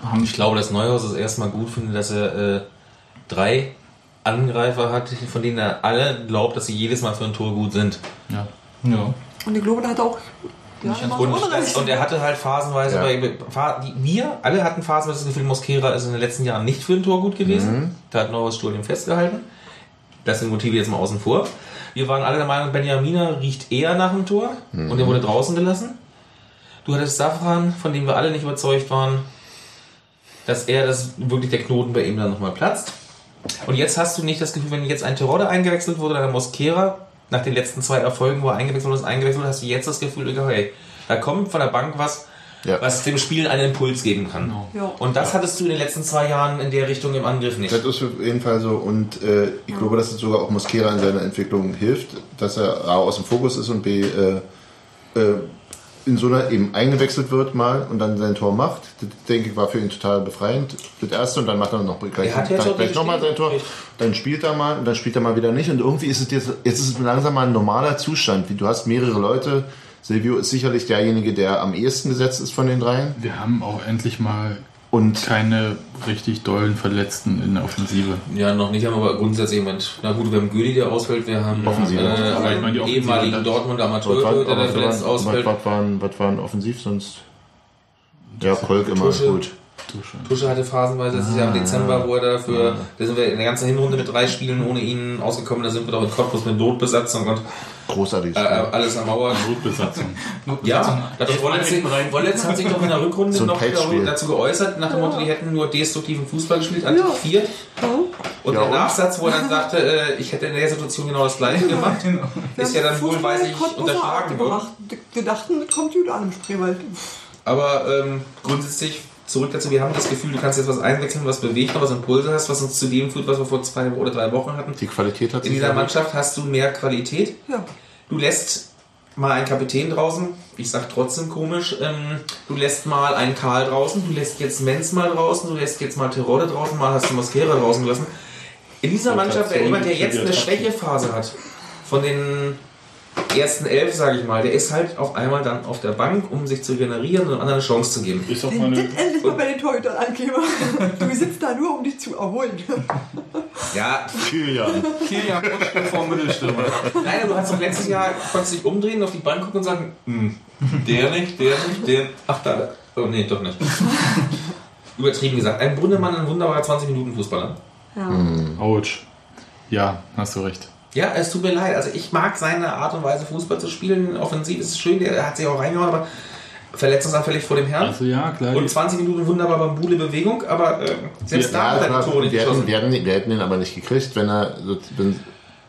Haben Ich glaube, dass Neuhaus es erstmal gut findet, dass er äh, drei Angreifer hat, von denen er alle glaubt, dass sie jedes Mal für ein Tor gut sind. Ja. Ja. Und ich glaube, da hat er auch ja, Und, und er hatte halt phasenweise, Ja. bei, die, wir alle hatten phasenweise das Gefühl, Mosquera ist in den letzten Jahren nicht für ein Tor gut gewesen. Da hat Neuhaus Sturm festgehalten. Das sind Motive jetzt mal außen vor. Wir waren alle der Meinung, Benjamina riecht eher nach dem Tor und er wurde draußen gelassen. Du hattest Safran, von dem wir alle nicht überzeugt waren, dass er das wirklich der Knoten bei ihm dann nochmal platzt. Und jetzt hast du nicht das Gefühl, wenn jetzt ein Terodde eingewechselt wurde oder ein Mosquera, nach den letzten zwei Erfolgen, wo er eingewechselt wurde, ist eingewechselt wurde, hast du jetzt das Gefühl, hey, da kommt von der Bank was, Ja. was dem Spiel einen Impuls geben kann. Ja. Und das hattest du in den letzten zwei Jahren in der Richtung im Angriff nicht. Das ist auf jeden Fall so und äh, ich glaube, dass es sogar auch Mosquera in seiner Entwicklung hilft, dass er A aus dem Fokus ist und B äh, äh, in so einer eben eingewechselt wird mal und dann sein Tor macht. Das denke ich war für ihn total befreiend. Das erste und dann macht er noch gleich, Er dann gleich nochmal sein Tor. Dann spielt er mal und dann spielt er mal wieder nicht und irgendwie ist es jetzt, jetzt ist es langsam mal ein normaler Zustand. Wie du hast mehrere Leute. Silvio ist sicherlich derjenige, der am ehesten gesetzt ist von den dreien. Wir haben auch endlich mal Und keine richtig dollen Verletzten in der Offensive. Ja, noch nicht, aber grundsätzlich jemand. Na gut, wir haben Güli, der ausfällt, wir haben Offensive. äh, Aber ich meine, die Offensive ehemaligen Dortmunder was Amateur, war, der dann verletzt was, ausfällt. was, waren, was waren offensiv sonst? Ja, Kolk immer Tusche. gut. Tusche. Tusche hatte phasenweise letztes Jahr im Dezember, wo er dafür, da sind wir in der ganzen Hinrunde mit drei Spielen ohne ihn ausgekommen, da sind wir doch in Cottbus mit Notbesatzung und Großartig. äh, alles am Mauer. Notbesatzung. Ja, das Wollitz, hat sich doch in der Rückrunde So noch dazu geäußert, nach dem Motto, die hätten nur destruktiven Fußball gespielt, antiquiert. Und Ja, der? Nachsatz, wo er dann sagte, äh, ich hätte in der Situation genau das gleiche gemacht, ist ja dann wohl, weiß ich, unterschlagen worden. gemacht. Wir dachten, das kommt gut an im Spreewald. Aber ähm, grundsätzlich zurück dazu, wir haben das Gefühl, du kannst jetzt was einwechseln, was bewegt, noch was Impulse hast, was uns zu dem führt, was wir vor zwei oder drei Wochen hatten. Die Qualität hat In sich dieser. Mannschaft hast du mehr Qualität. Ja. Du lässt mal einen Kapitän draußen, ich sag trotzdem komisch, ähm, du lässt mal einen Karl draußen, du lässt jetzt Menz mal draußen, du lässt jetzt mal Terodde draußen, mal hast du Mosquera draußen gelassen. In dieser Mannschaft wäre jemand, der jetzt eine Schwächephase hat, von den ersten elf, sage ich mal, der ist halt auf einmal dann auf der Bank, um sich zu regenerieren und anderen eine Chance zu geben. Ist doch Wenn das endlich mal bei den Torhütern ankäme. Du sitzt da nur, um dich zu erholen. Ja, Kilian. Kilian Kutschke vor Mittelstürmer. nein, du hast doch letztes Jahr, konntest dich umdrehen, auf die Bank gucken und sagen, hm, der nicht, der nicht, der, ach da, oh nee, doch nicht. Übertrieben gesagt, ein Brunnemann, ein wunderbarer 20-Minuten-Fußballer. Ja. Autsch. Ja, hast du recht. Ja, es tut mir leid. Also ich mag seine Art und Weise, Fußball zu spielen. Offensiv ist es schön, der hat sich auch reingehauen, aber verletzungsanfällig vor dem Herrn. Also ja, klar. Und 20 Minuten wunderbar Bambule Bewegung, aber äh, selbst da hat er die Tore nicht wir, hätten, geschossen. wir, hätten, wir hätten ihn aber nicht gekriegt, wenn er wenn,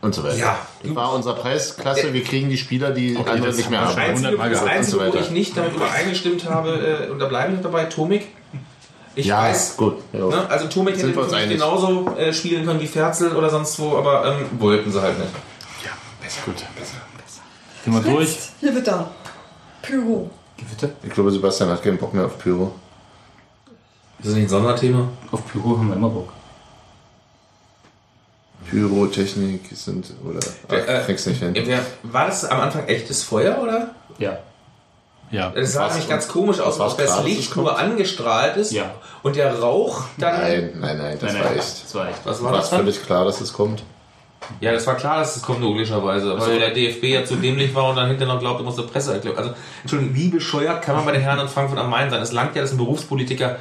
und so weiter. Ja. Das war unser Preisklasse. Wir kriegen die Spieler, die Okay, andere nicht mehr haben Das wir. Einzige, 100 Mal das Einzige so wo ich nicht damit übereingestimmt habe, äh, und da bleibe ich noch dabei, Tomik. Ich Ja, weiß, gut. Ja. ne, also Sind hätte einig. genauso äh, spielen können wie Ferzel oder sonst wo, aber ähm, wollten sie halt nicht. Ja, besser. Gut. Gehen wir durch. Hier wird da. Pyro. Gewitter? Ich glaube, Sebastian hat keinen Bock mehr auf Pyro. Ist das nicht ein Sonderthema? Auf Pyro haben wir immer Bock. Pyrotechnik sind, oder, ach, äh, kriegst nicht hin. War das am Anfang echtes Feuer oder? Ja. Ja. Das sah nämlich ganz komisch aus, als das klar, dass Licht nur angestrahlt ist Ja. und der Rauch dann. Nein, nein, nein, das Nein, war nein, echt. Das war echt. Was war War das dann? völlig klar, dass es kommt. Ja, das war klar, dass es kommt, logischerweise. Weil der DFB ja zu dämlich war und dann hinterher noch glaubte, musste Presse erklären. Also, Entschuldigung, wie bescheuert kann man bei den Herren in Frankfurt am Main sein? Es langt ja, dass ein Berufspolitiker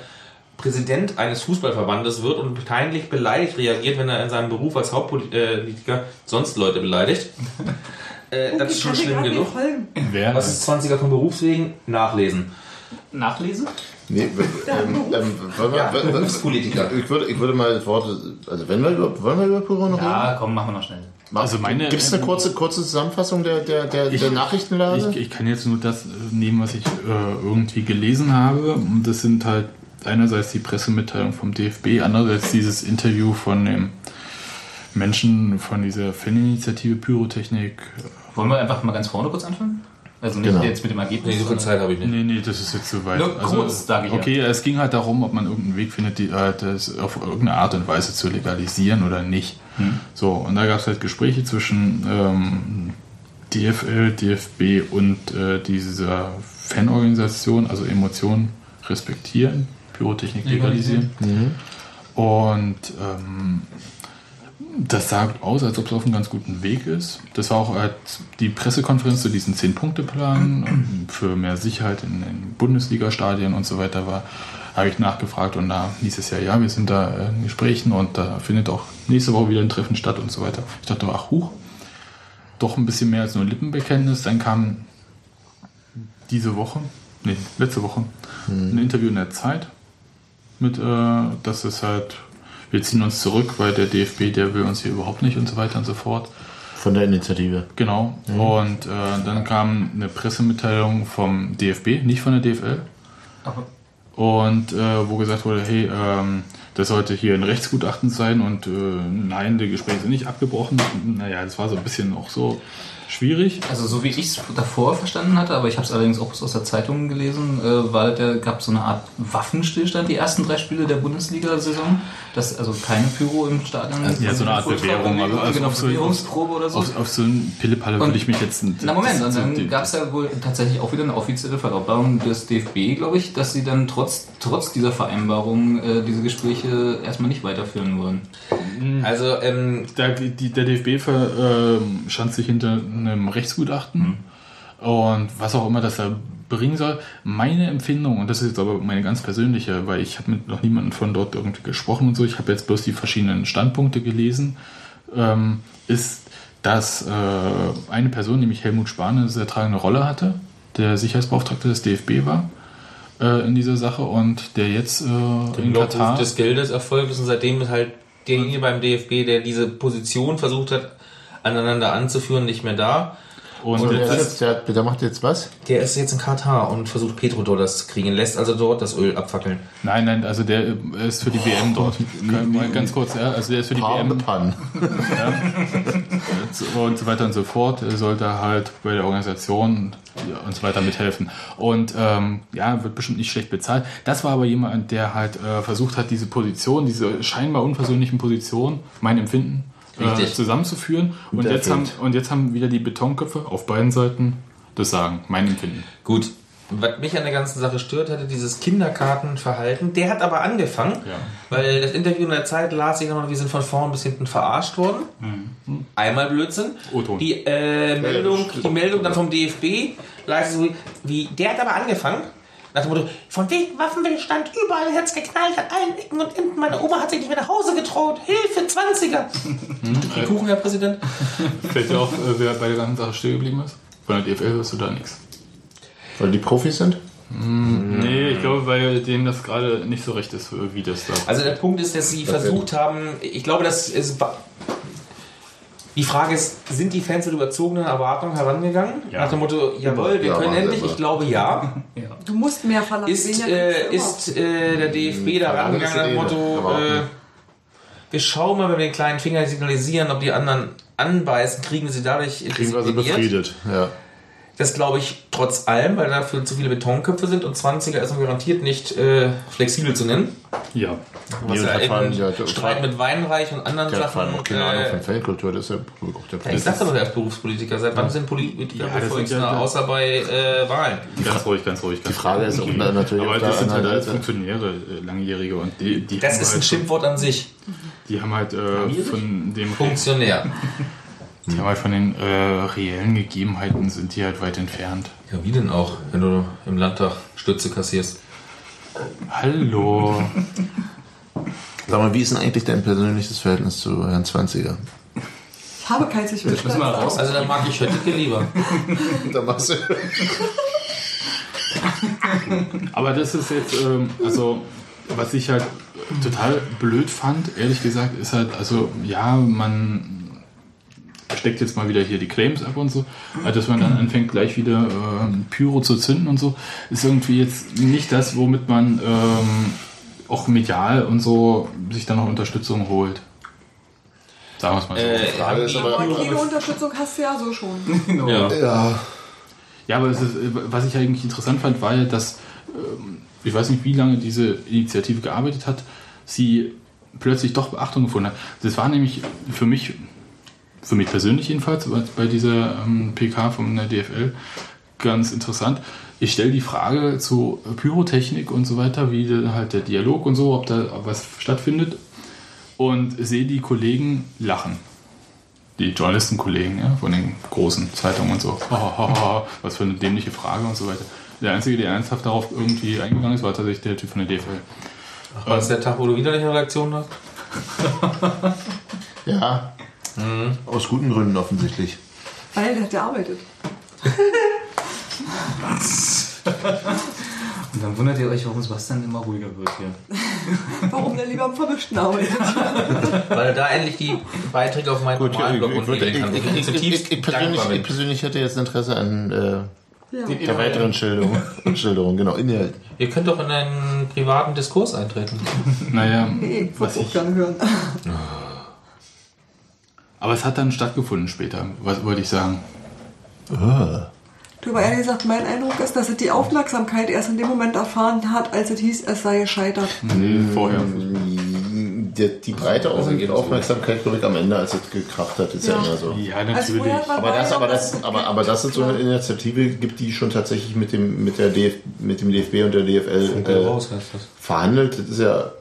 Präsident eines Fußballverbandes wird und peinlich beleidigt reagiert, wenn er in seinem Beruf als Hauptpolitiker sonst Leute beleidigt. Äh, das ist schon schlimm genug. Wer? Was ist 20er von Berufswegen? Nachlesen. Nachlesen? Nee, ähm, ähm, wollen wir, Ja, Berufspolitiker. Ich würde, ich würde mal das Wort, also wenn wir über, wollen wir über Pyro noch reden? Ja, komm, machen wir noch schnell. Also meine- Gibt es eine kurze, kurze Zusammenfassung der, der, der, Ich- der Nachrichtenlage? Ich, ich kann jetzt nur das nehmen, was ich äh, irgendwie gelesen habe. Und das sind halt einerseits die Pressemitteilung vom DFB, andererseits dieses Interview von dem Menschen von dieser Faninitiative Pyrotechnik. Wollen wir einfach mal ganz vorne kurz anfangen? Also nicht Genau. jetzt mit dem Ergebnis. Nee, so viel Zeit habe ich nicht. Nee, nee, das ist jetzt zu weit. Also, Nur kurz, sag ich ja. Okay, es ging halt darum, ob man irgendeinen Weg findet, die, äh, das auf irgendeine Art und Weise zu legalisieren oder nicht. Hm. So, und da gab es halt Gespräche zwischen ähm, DFL, DFB und äh, dieser Fanorganisation, also Emotionen respektieren, Pyrotechnik legalisieren. Und ähm, das sah aus, als ob es auf einem ganz guten Weg ist. Das war auch die Pressekonferenz zu diesem 10-Punkte-Plan ähm, für mehr Sicherheit in den Bundesliga-Stadien und so weiter war. Habe ich nachgefragt und da hieß es ja, ja, wir sind da äh, in Gesprächen und da findet auch nächste Woche wieder ein Treffen statt und so weiter. Ich dachte, ach, huch, doch ein bisschen mehr als nur ein Lippenbekenntnis. Dann kam diese Woche, nee, letzte Woche, ein Interview in der Zeit mit, äh, dass es halt, wir ziehen uns zurück, weil der DFB, der will uns hier überhaupt nicht und so weiter und so fort. Von der Initiative. Genau. Und äh, dann kam eine Pressemitteilung vom DFB, nicht von der DFL. Aber Und äh, wo gesagt wurde, hey, ähm, das sollte hier ein Rechtsgutachten sein und äh, nein, die Gespräche sind nicht abgebrochen. Naja, das war so ein bisschen auch so schwierig. Also so wie ich es davor verstanden hatte, aber ich habe es allerdings auch aus der Zeitung gelesen, äh, war der gab so eine Art Waffenstillstand die ersten drei Spiele der Bundesliga-Saison, dass also keine Pyro im Stadion. Ja, so eine Art Bewährung, also- also genau, auf so- Bewährungsprobe oder so. Auf, auf so ein Pillepalle würde ich mich jetzt... Na Moment, und die- dann gab es ja wohl tatsächlich auch wieder eine offizielle Verlautbarung des DFB, glaube ich, dass sie dann trotz, trotz dieser Vereinbarung äh, diese Gespräche erstmal nicht weiterführen wollen. Also, ähm, Der, die, der DFB ver, stand sich hinter einem Rechtsgutachten und was auch immer das da bringen soll. Meine Empfindung, und das ist jetzt aber meine ganz persönliche, weil ich habe mit noch niemandem von dort irgendwie gesprochen und so, ich habe jetzt bloß die verschiedenen Standpunkte gelesen, ähm, ist, dass äh, eine Person, nämlich Helmut Spahn, eine sehr tragende Rolle hatte, der Sicherheitsbeauftragte des DFB war äh, in dieser Sache und der jetzt äh, in Lockruf Katar... des Geldes erfolgt ist und seitdem ist halt derjenige beim DFB, der diese Position versucht hat, aneinander anzuführen, nicht mehr da. und Und jetzt der, ist- der, der macht jetzt was? Der ist jetzt in Katar und versucht Petrodollars zu kriegen, lässt also dort das Öl abfackeln. Nein, nein, also der äh, ist für die WM dort. Kann- mal Ganz kurz, ja, also der ist für die Palm WM Pan. und so weiter und so fort. Er sollte halt bei der Organisation und so weiter mithelfen. Und ähm, ja, wird bestimmt nicht schlecht bezahlt. Das war aber jemand, der halt äh, versucht hat, diese Position, diese scheinbar unversöhnlichen Positionen, mein Empfinden, äh, Richtig. zusammenzuführen. Und der jetzt, haben, und jetzt haben wieder die Betonköpfe auf beiden Seiten das Sagen, mein Empfinden. Gut. Was mich an der ganzen Sache stört, hatte dieses Kinderkartenverhalten. Der hat aber angefangen, Ja. weil das Interview in der Zeit las ich noch, wir sind von vorn bis hinten verarscht worden. Einmal Blödsinn. O-Ton. Die äh, Meldung, die Meldung dann vom DFB so wie, der hat aber angefangen. Nach dem Motto, von wegen Waffenstillstand, überall hat's geknallt, an allen Ecken und Enden. Meine Oma hat sich nicht mehr nach Hause getraut. Hilfe, 20er. Die Kuchen, Herr Präsident. Fällt dir auf, äh, wer bei der ganzen Sache stehen geblieben ist? Von der DFL hörst du da nichts. Weil die Profis sind? Nee, ich glaube, weil denen das gerade nicht so recht ist, wie das da. Also der Punkt ist, dass sie versucht haben, ich glaube, das ist. Die Frage ist, sind die Fans mit überzogenen Erwartungen herangegangen? Ja. Nach dem Motto, jawohl, wir Ja, können endlich. Ich glaube ja. Du musst mehr verlangen. Ist, äh, ist äh, der DFB da rangegangen nach dem Motto, äh, wir schauen mal, wenn wir den kleinen Finger signalisieren, ob die anderen anbeißen, kriegen wir sie dadurch Kriegen wir sie befriedet. Ja. Das glaube ich trotz allem, weil dafür zu viele Betonköpfe sind und 20er ist man garantiert nicht äh, flexibel zu nennen. Ja. Was ja hat eben ja, Streit mit Weinreich und anderen Der hat Sachen. auch keine Ahnung äh, von Fankultur, das ist ja auch der ich sagte doch, er ist Berufspolitiker. Seit wann sind Politiker Ja, Bevorzugsner, ja- außer bei äh, Wahlen? Ganz ruhig, ganz ruhig. Ganz Die Frage ist auch na- natürlich Aber das sind halt alles Seite. Funktionäre, äh, Langjährige und die, die Das ist ein halt, Schimpfwort an sich. Die haben halt äh, von dem Funktionär. die haben halt von den äh, reellen Gegebenheiten sind die halt weit entfernt. Ja, wie denn auch, wenn du im Landtag Stütze kassierst? Hallo. Sag mal, wie ist denn eigentlich dein persönliches Verhältnis zu Herrn 20er? Ich habe keins, ich will müssen wir raus. Also dann mag ich Höttike lieber. Da machst du. Aber das ist jetzt, ähm, also, was ich halt total blöd fand, ehrlich gesagt, ist halt, also, ja, man steckt jetzt mal wieder hier die Claims ab und so, aber dass man dann anfängt, gleich wieder ähm, Pyro zu zünden und so, ist irgendwie jetzt nicht das, womit man ähm, auch medial und so sich dann noch Unterstützung holt. Sagen wir es mal so. Äh, Frage ist aber- Aber Kinounterstützung hast du ja so schon. ja. Ja. Ja, aber es ist, was ich eigentlich interessant fand, war ja, dass, ähm, ich weiß nicht, wie lange diese Initiative gearbeitet hat, sie plötzlich doch Beachtung gefunden hat. Das war nämlich für mich, für mich persönlich jedenfalls, bei- dieser ähm, PK von der DFL ganz interessant. Ich stelle die Frage zu Pyrotechnik und so weiter, wie halt der Dialog und so, ob da was stattfindet und sehe die Kollegen lachen die Journalistenkollegen ja, von den großen Zeitungen und so. Was für eine dämliche Frage und so weiter. Der Einzige, der ernsthaft darauf irgendwie eingegangen ist, war tatsächlich der Typ von der DFL. War das der Tag, wo du wieder nicht eine Reaktion hast? Ja. Aus guten Gründen offensichtlich. Weil der hat gearbeitet. Und dann wundert ihr euch, warum Sebastian immer ruhiger wird hier. Warum der lieber am Vermischten arbeitet. Weil er da endlich die Beiträge auf meinen Gut, normalen ich, Blog umlegen kann. ich, persönlich, ich hätte jetzt Interesse an äh, Ja. der weiteren Schilderung. Schilderung, genau, Inhalt. Ihr könnt doch in einen privaten Diskurs eintreten. Naja, Nee, was ich, gerne hören. Aber es hat dann stattgefunden später, was wollte ich sagen. Du, aber ehrlich gesagt, mein Eindruck ist, dass er die Aufmerksamkeit erst in dem Moment erfahren hat, als es hieß, es sei gescheitert. Nee, vorher. Die, die breite Aufmerksamkeit, glaube ich, am Ende, als es gekracht hat, ist ja, Ja. immer so. Ja, Also natürlich. man Aber das, aber, das, was- aber, aber das ist so eine Initiative gibt, die schon tatsächlich mit dem, mit der DF, mit dem DFB und der DFL äh, raus heißt das. verhandelt. Das ist ja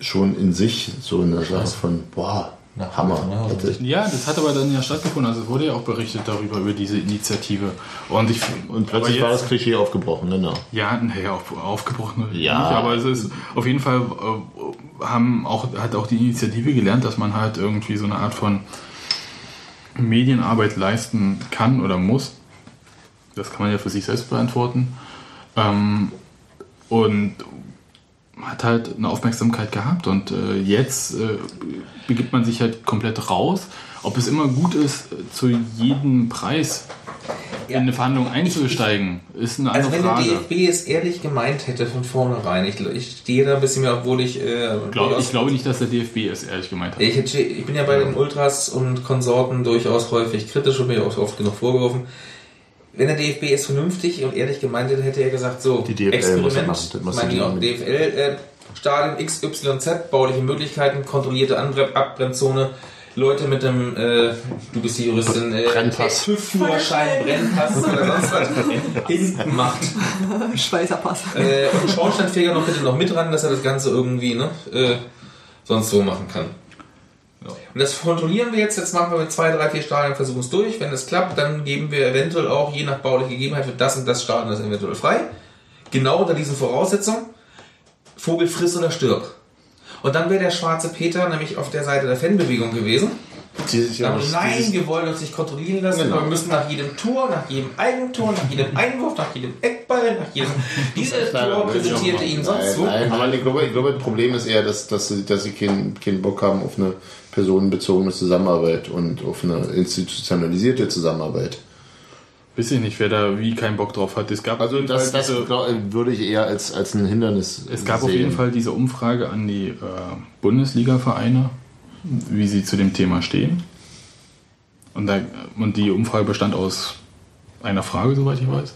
schon in sich so eine Sache von, boah, Na, Hammer. na, Hätte- Ja, das hat aber dann ja stattgefunden. Also es wurde ja auch berichtet darüber, über diese Initiative. Und, ich, Und plötzlich aber war jetzt- das Klischee aufgebrochen, genau. Ja, naja, auf, aufgebrochen. Ja. Nicht, aber es ist auf jeden Fall äh, haben auch, hat auch die Initiative gelernt, dass man halt irgendwie so eine Art von Medienarbeit leisten kann oder muss. Das kann man ja für sich selbst beantworten. Ähm, und hat halt eine Aufmerksamkeit gehabt und äh, jetzt äh, begibt man sich halt komplett raus. Ob es immer gut ist, zu jedem Preis in eine Verhandlung einzusteigen, ist eine Also andere wenn Frage. der DFB es ehrlich gemeint hätte von vornherein, ich, ich stehe da ein bisschen mehr, obwohl ich... Äh, Glaub, ich glaube nicht, dass der DFB es ehrlich gemeint hat. Ich, ich bin ja bei den Ultras und Konsorten durchaus häufig kritisch und mir auch oft genug vorgeworfen. Wenn der DFB es vernünftig und ehrlich gemeint hätte, hätte er gesagt, so, Die DFL muss das muss auch, DFL, äh, Stadion XYZ, bauliche Möglichkeiten, kontrollierte Anbre Abbremszone, Leute mit dem, äh, du bist die Juristin, äh, Brennpass. TÜV-Führerschein, Brennpass oder sonst was hinten macht. Schweißerpass. Äh, und Schornsteinfeger noch bitte noch mit ran, dass er das Ganze irgendwie ne, äh, sonst so machen kann. Und das kontrollieren wir jetzt. Jetzt machen wir mit zwei, drei, vier Stadien, versuchen es durch. Wenn es klappt, dann geben wir eventuell auch, je nach baulicher Gegebenheit, wird das und das Stadion das eventuell frei. Genau unter diesen Voraussetzungen. Vogel friss oder stirb. Und dann wäre der schwarze Peter nämlich auf der Seite der Fanbewegung gewesen. Dann, ist nein, dieses- wir wollen uns nicht kontrollieren lassen. Genau. Wir müssen nach jedem Tor, nach jedem Eigentor, nach jedem Einwurf, nach jedem Eckball, nach jedem. Dieses Tor präsentierte ihn sonst wo. Nein, aber ich glaube, ich glaube, das Problem ist eher, dass, dass sie, dass sie keinen, keinen Bock haben auf eine personenbezogene Zusammenarbeit und auf eine institutionalisierte Zusammenarbeit. Weiß ich nicht, wer da wie keinen Bock drauf hat. Es gab Also das, Fall das diese, glaub, würde ich eher als, als ein Hindernis es gab sehen. auf jeden Fall diese Umfrage an die äh, Bundesliga-Vereine, wie sie zu dem Thema stehen. Und, da, und die Umfrage bestand aus einer Frage, soweit ich weiß.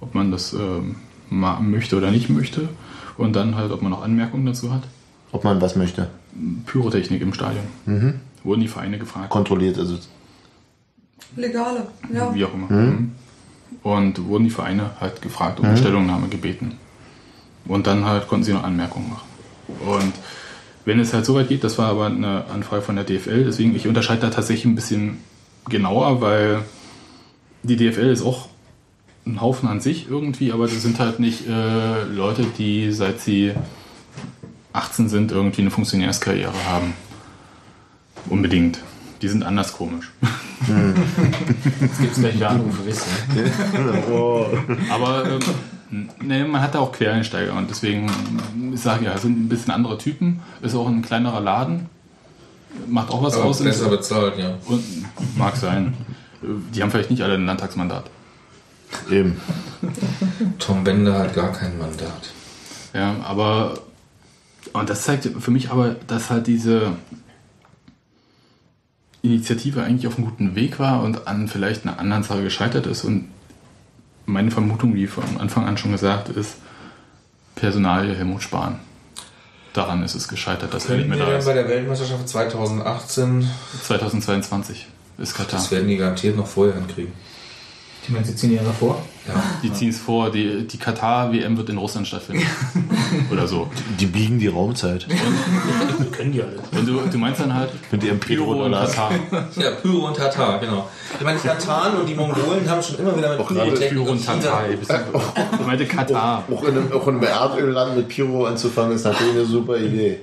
Ob man das ähm, möchte oder nicht möchte. Und dann halt, ob man noch Anmerkungen dazu hat. Ob man was möchte. Pyrotechnik im Stadion. Mhm. Wurden die Vereine gefragt. Kontrolliert, also Legale, ja. Wie auch immer. Mhm. Und wurden die Vereine halt gefragt um eine Stellungnahme gebeten. Und dann halt konnten sie noch Anmerkungen machen. Und wenn es halt so weit geht, das war aber eine Anfrage von der DFL, deswegen ich unterscheide da tatsächlich ein bisschen genauer, weil die DFL ist auch ein Haufen an sich irgendwie, aber das sind halt nicht äh, Leute, die seit sie 18 sind irgendwie eine Funktionärskarriere haben. Unbedingt. Die sind anders komisch. Jetzt gibt es gleich wieder Anrufe, wisst ihr? Aber ähm, ne, man hat da auch Quereinsteiger und deswegen, ich sage ja, sind ein bisschen andere Typen. Ist auch ein kleinerer Laden. Macht auch was Aber aus. besser bezahlt, ja. Und, mag sein. Die haben vielleicht nicht alle ein Landtagsmandat. eben. Tom Bender hat gar kein Mandat. Ja, aber und das zeigt für mich aber, dass halt diese Initiative eigentlich auf einem guten Weg war und an vielleicht einer anderen Sache gescheitert ist. Und meine Vermutung, wie von Anfang an schon gesagt, ist Personalie Helmut Spahn. Daran ist es gescheitert, dass er nicht mehr wir da dann bei ist. der Weltmeisterschaft 2018, 2022 ist Katar. das werden die garantiert noch vorher hinkriegen. Die meinst, sie ziehen Jahre vor? Ja. Die ziehen es vor, die, die Katar-WM wird in Russland stattfinden. Oder so. Die biegen die Raumzeit. Können die alle. Und du, du meinst dann halt Mit ihrem Pyro und. Katar. ja, Pyro und Tatar, genau. Ich meine, die Tataren und die Mongolen haben schon immer wieder mit gerade Pyrotechnik Pyro und Tatar. Ich meinte Katar. Auch in, einem, auch in einem Erdölland mit Pyro anzufangen, ist natürlich eine super Idee.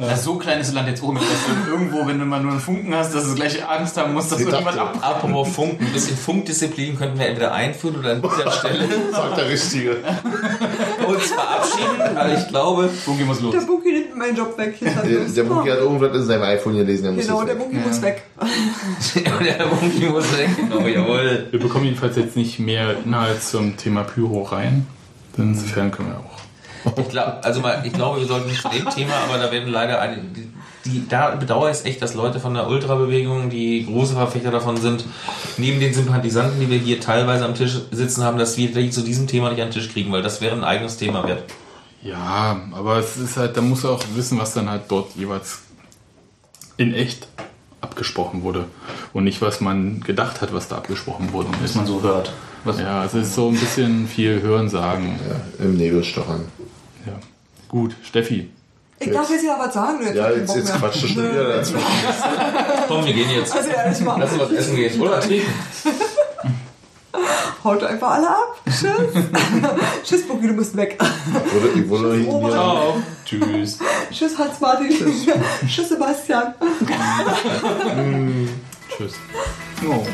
Das so klein ist das Land jetzt auch nicht, dass du irgendwo, wenn du mal nur einen Funken hast, dass du gleich Angst haben musst, dass Ich irgendjemand dachte- ab. Apropos Funk, ein bisschen Funkdisziplin könnten wir entweder einführen oder an dieser Stelle Sagt der Richtige. uns verabschieden, weil ich glaube, Funky muss los. Der Buki nimmt meinen Job weg. Der, er- der Buki hat irgendwas in seinem iPhone gelesen. Der muss Genau, der. Buki muss weg. der Funky muss weg. Genau, jawohl. Wir bekommen jedenfalls jetzt nicht mehr Inhalt zum Thema Pyro rein. Insofern können wir auch. Ich, glaub, also mal, ich glaube, wir sollten nicht zu dem Thema, aber da werden leider eine, die, die, da bedauere ich es echt, dass Leute von der Ultrabewegung, die große Verfechter davon sind, neben den Sympathisanten, die wir hier teilweise am Tisch sitzen haben, dass wir die zu diesem Thema nicht an den Tisch kriegen, weil das wäre ein eigenes Thema wert. Ja, aber es ist halt, da muss er auch wissen, was dann halt dort jeweils in echt abgesprochen wurde. Und nicht, was man gedacht hat, was da abgesprochen wurde. Was man so hört. Was Ja, es ist so ein bisschen viel Hörensagen. Ja, Im Nebel stochern. Gut, Steffi. Ich darf jetzt ja was sagen. du, Ja, jetzt, jetzt mehr. quatschst du schon wieder dazu. Komm, wir gehen jetzt. Also ehrlich mal, Lass uns was essen gehen. Oder trinken. haut einfach alle ab. Tschüss. Tschüss, Buki, du musst weg. Oder ich wurde hinten Robert. Ciao. Tschüss. Tschüss, Hans-Martin. Tschüss, Sebastian. Tschüss. Oh.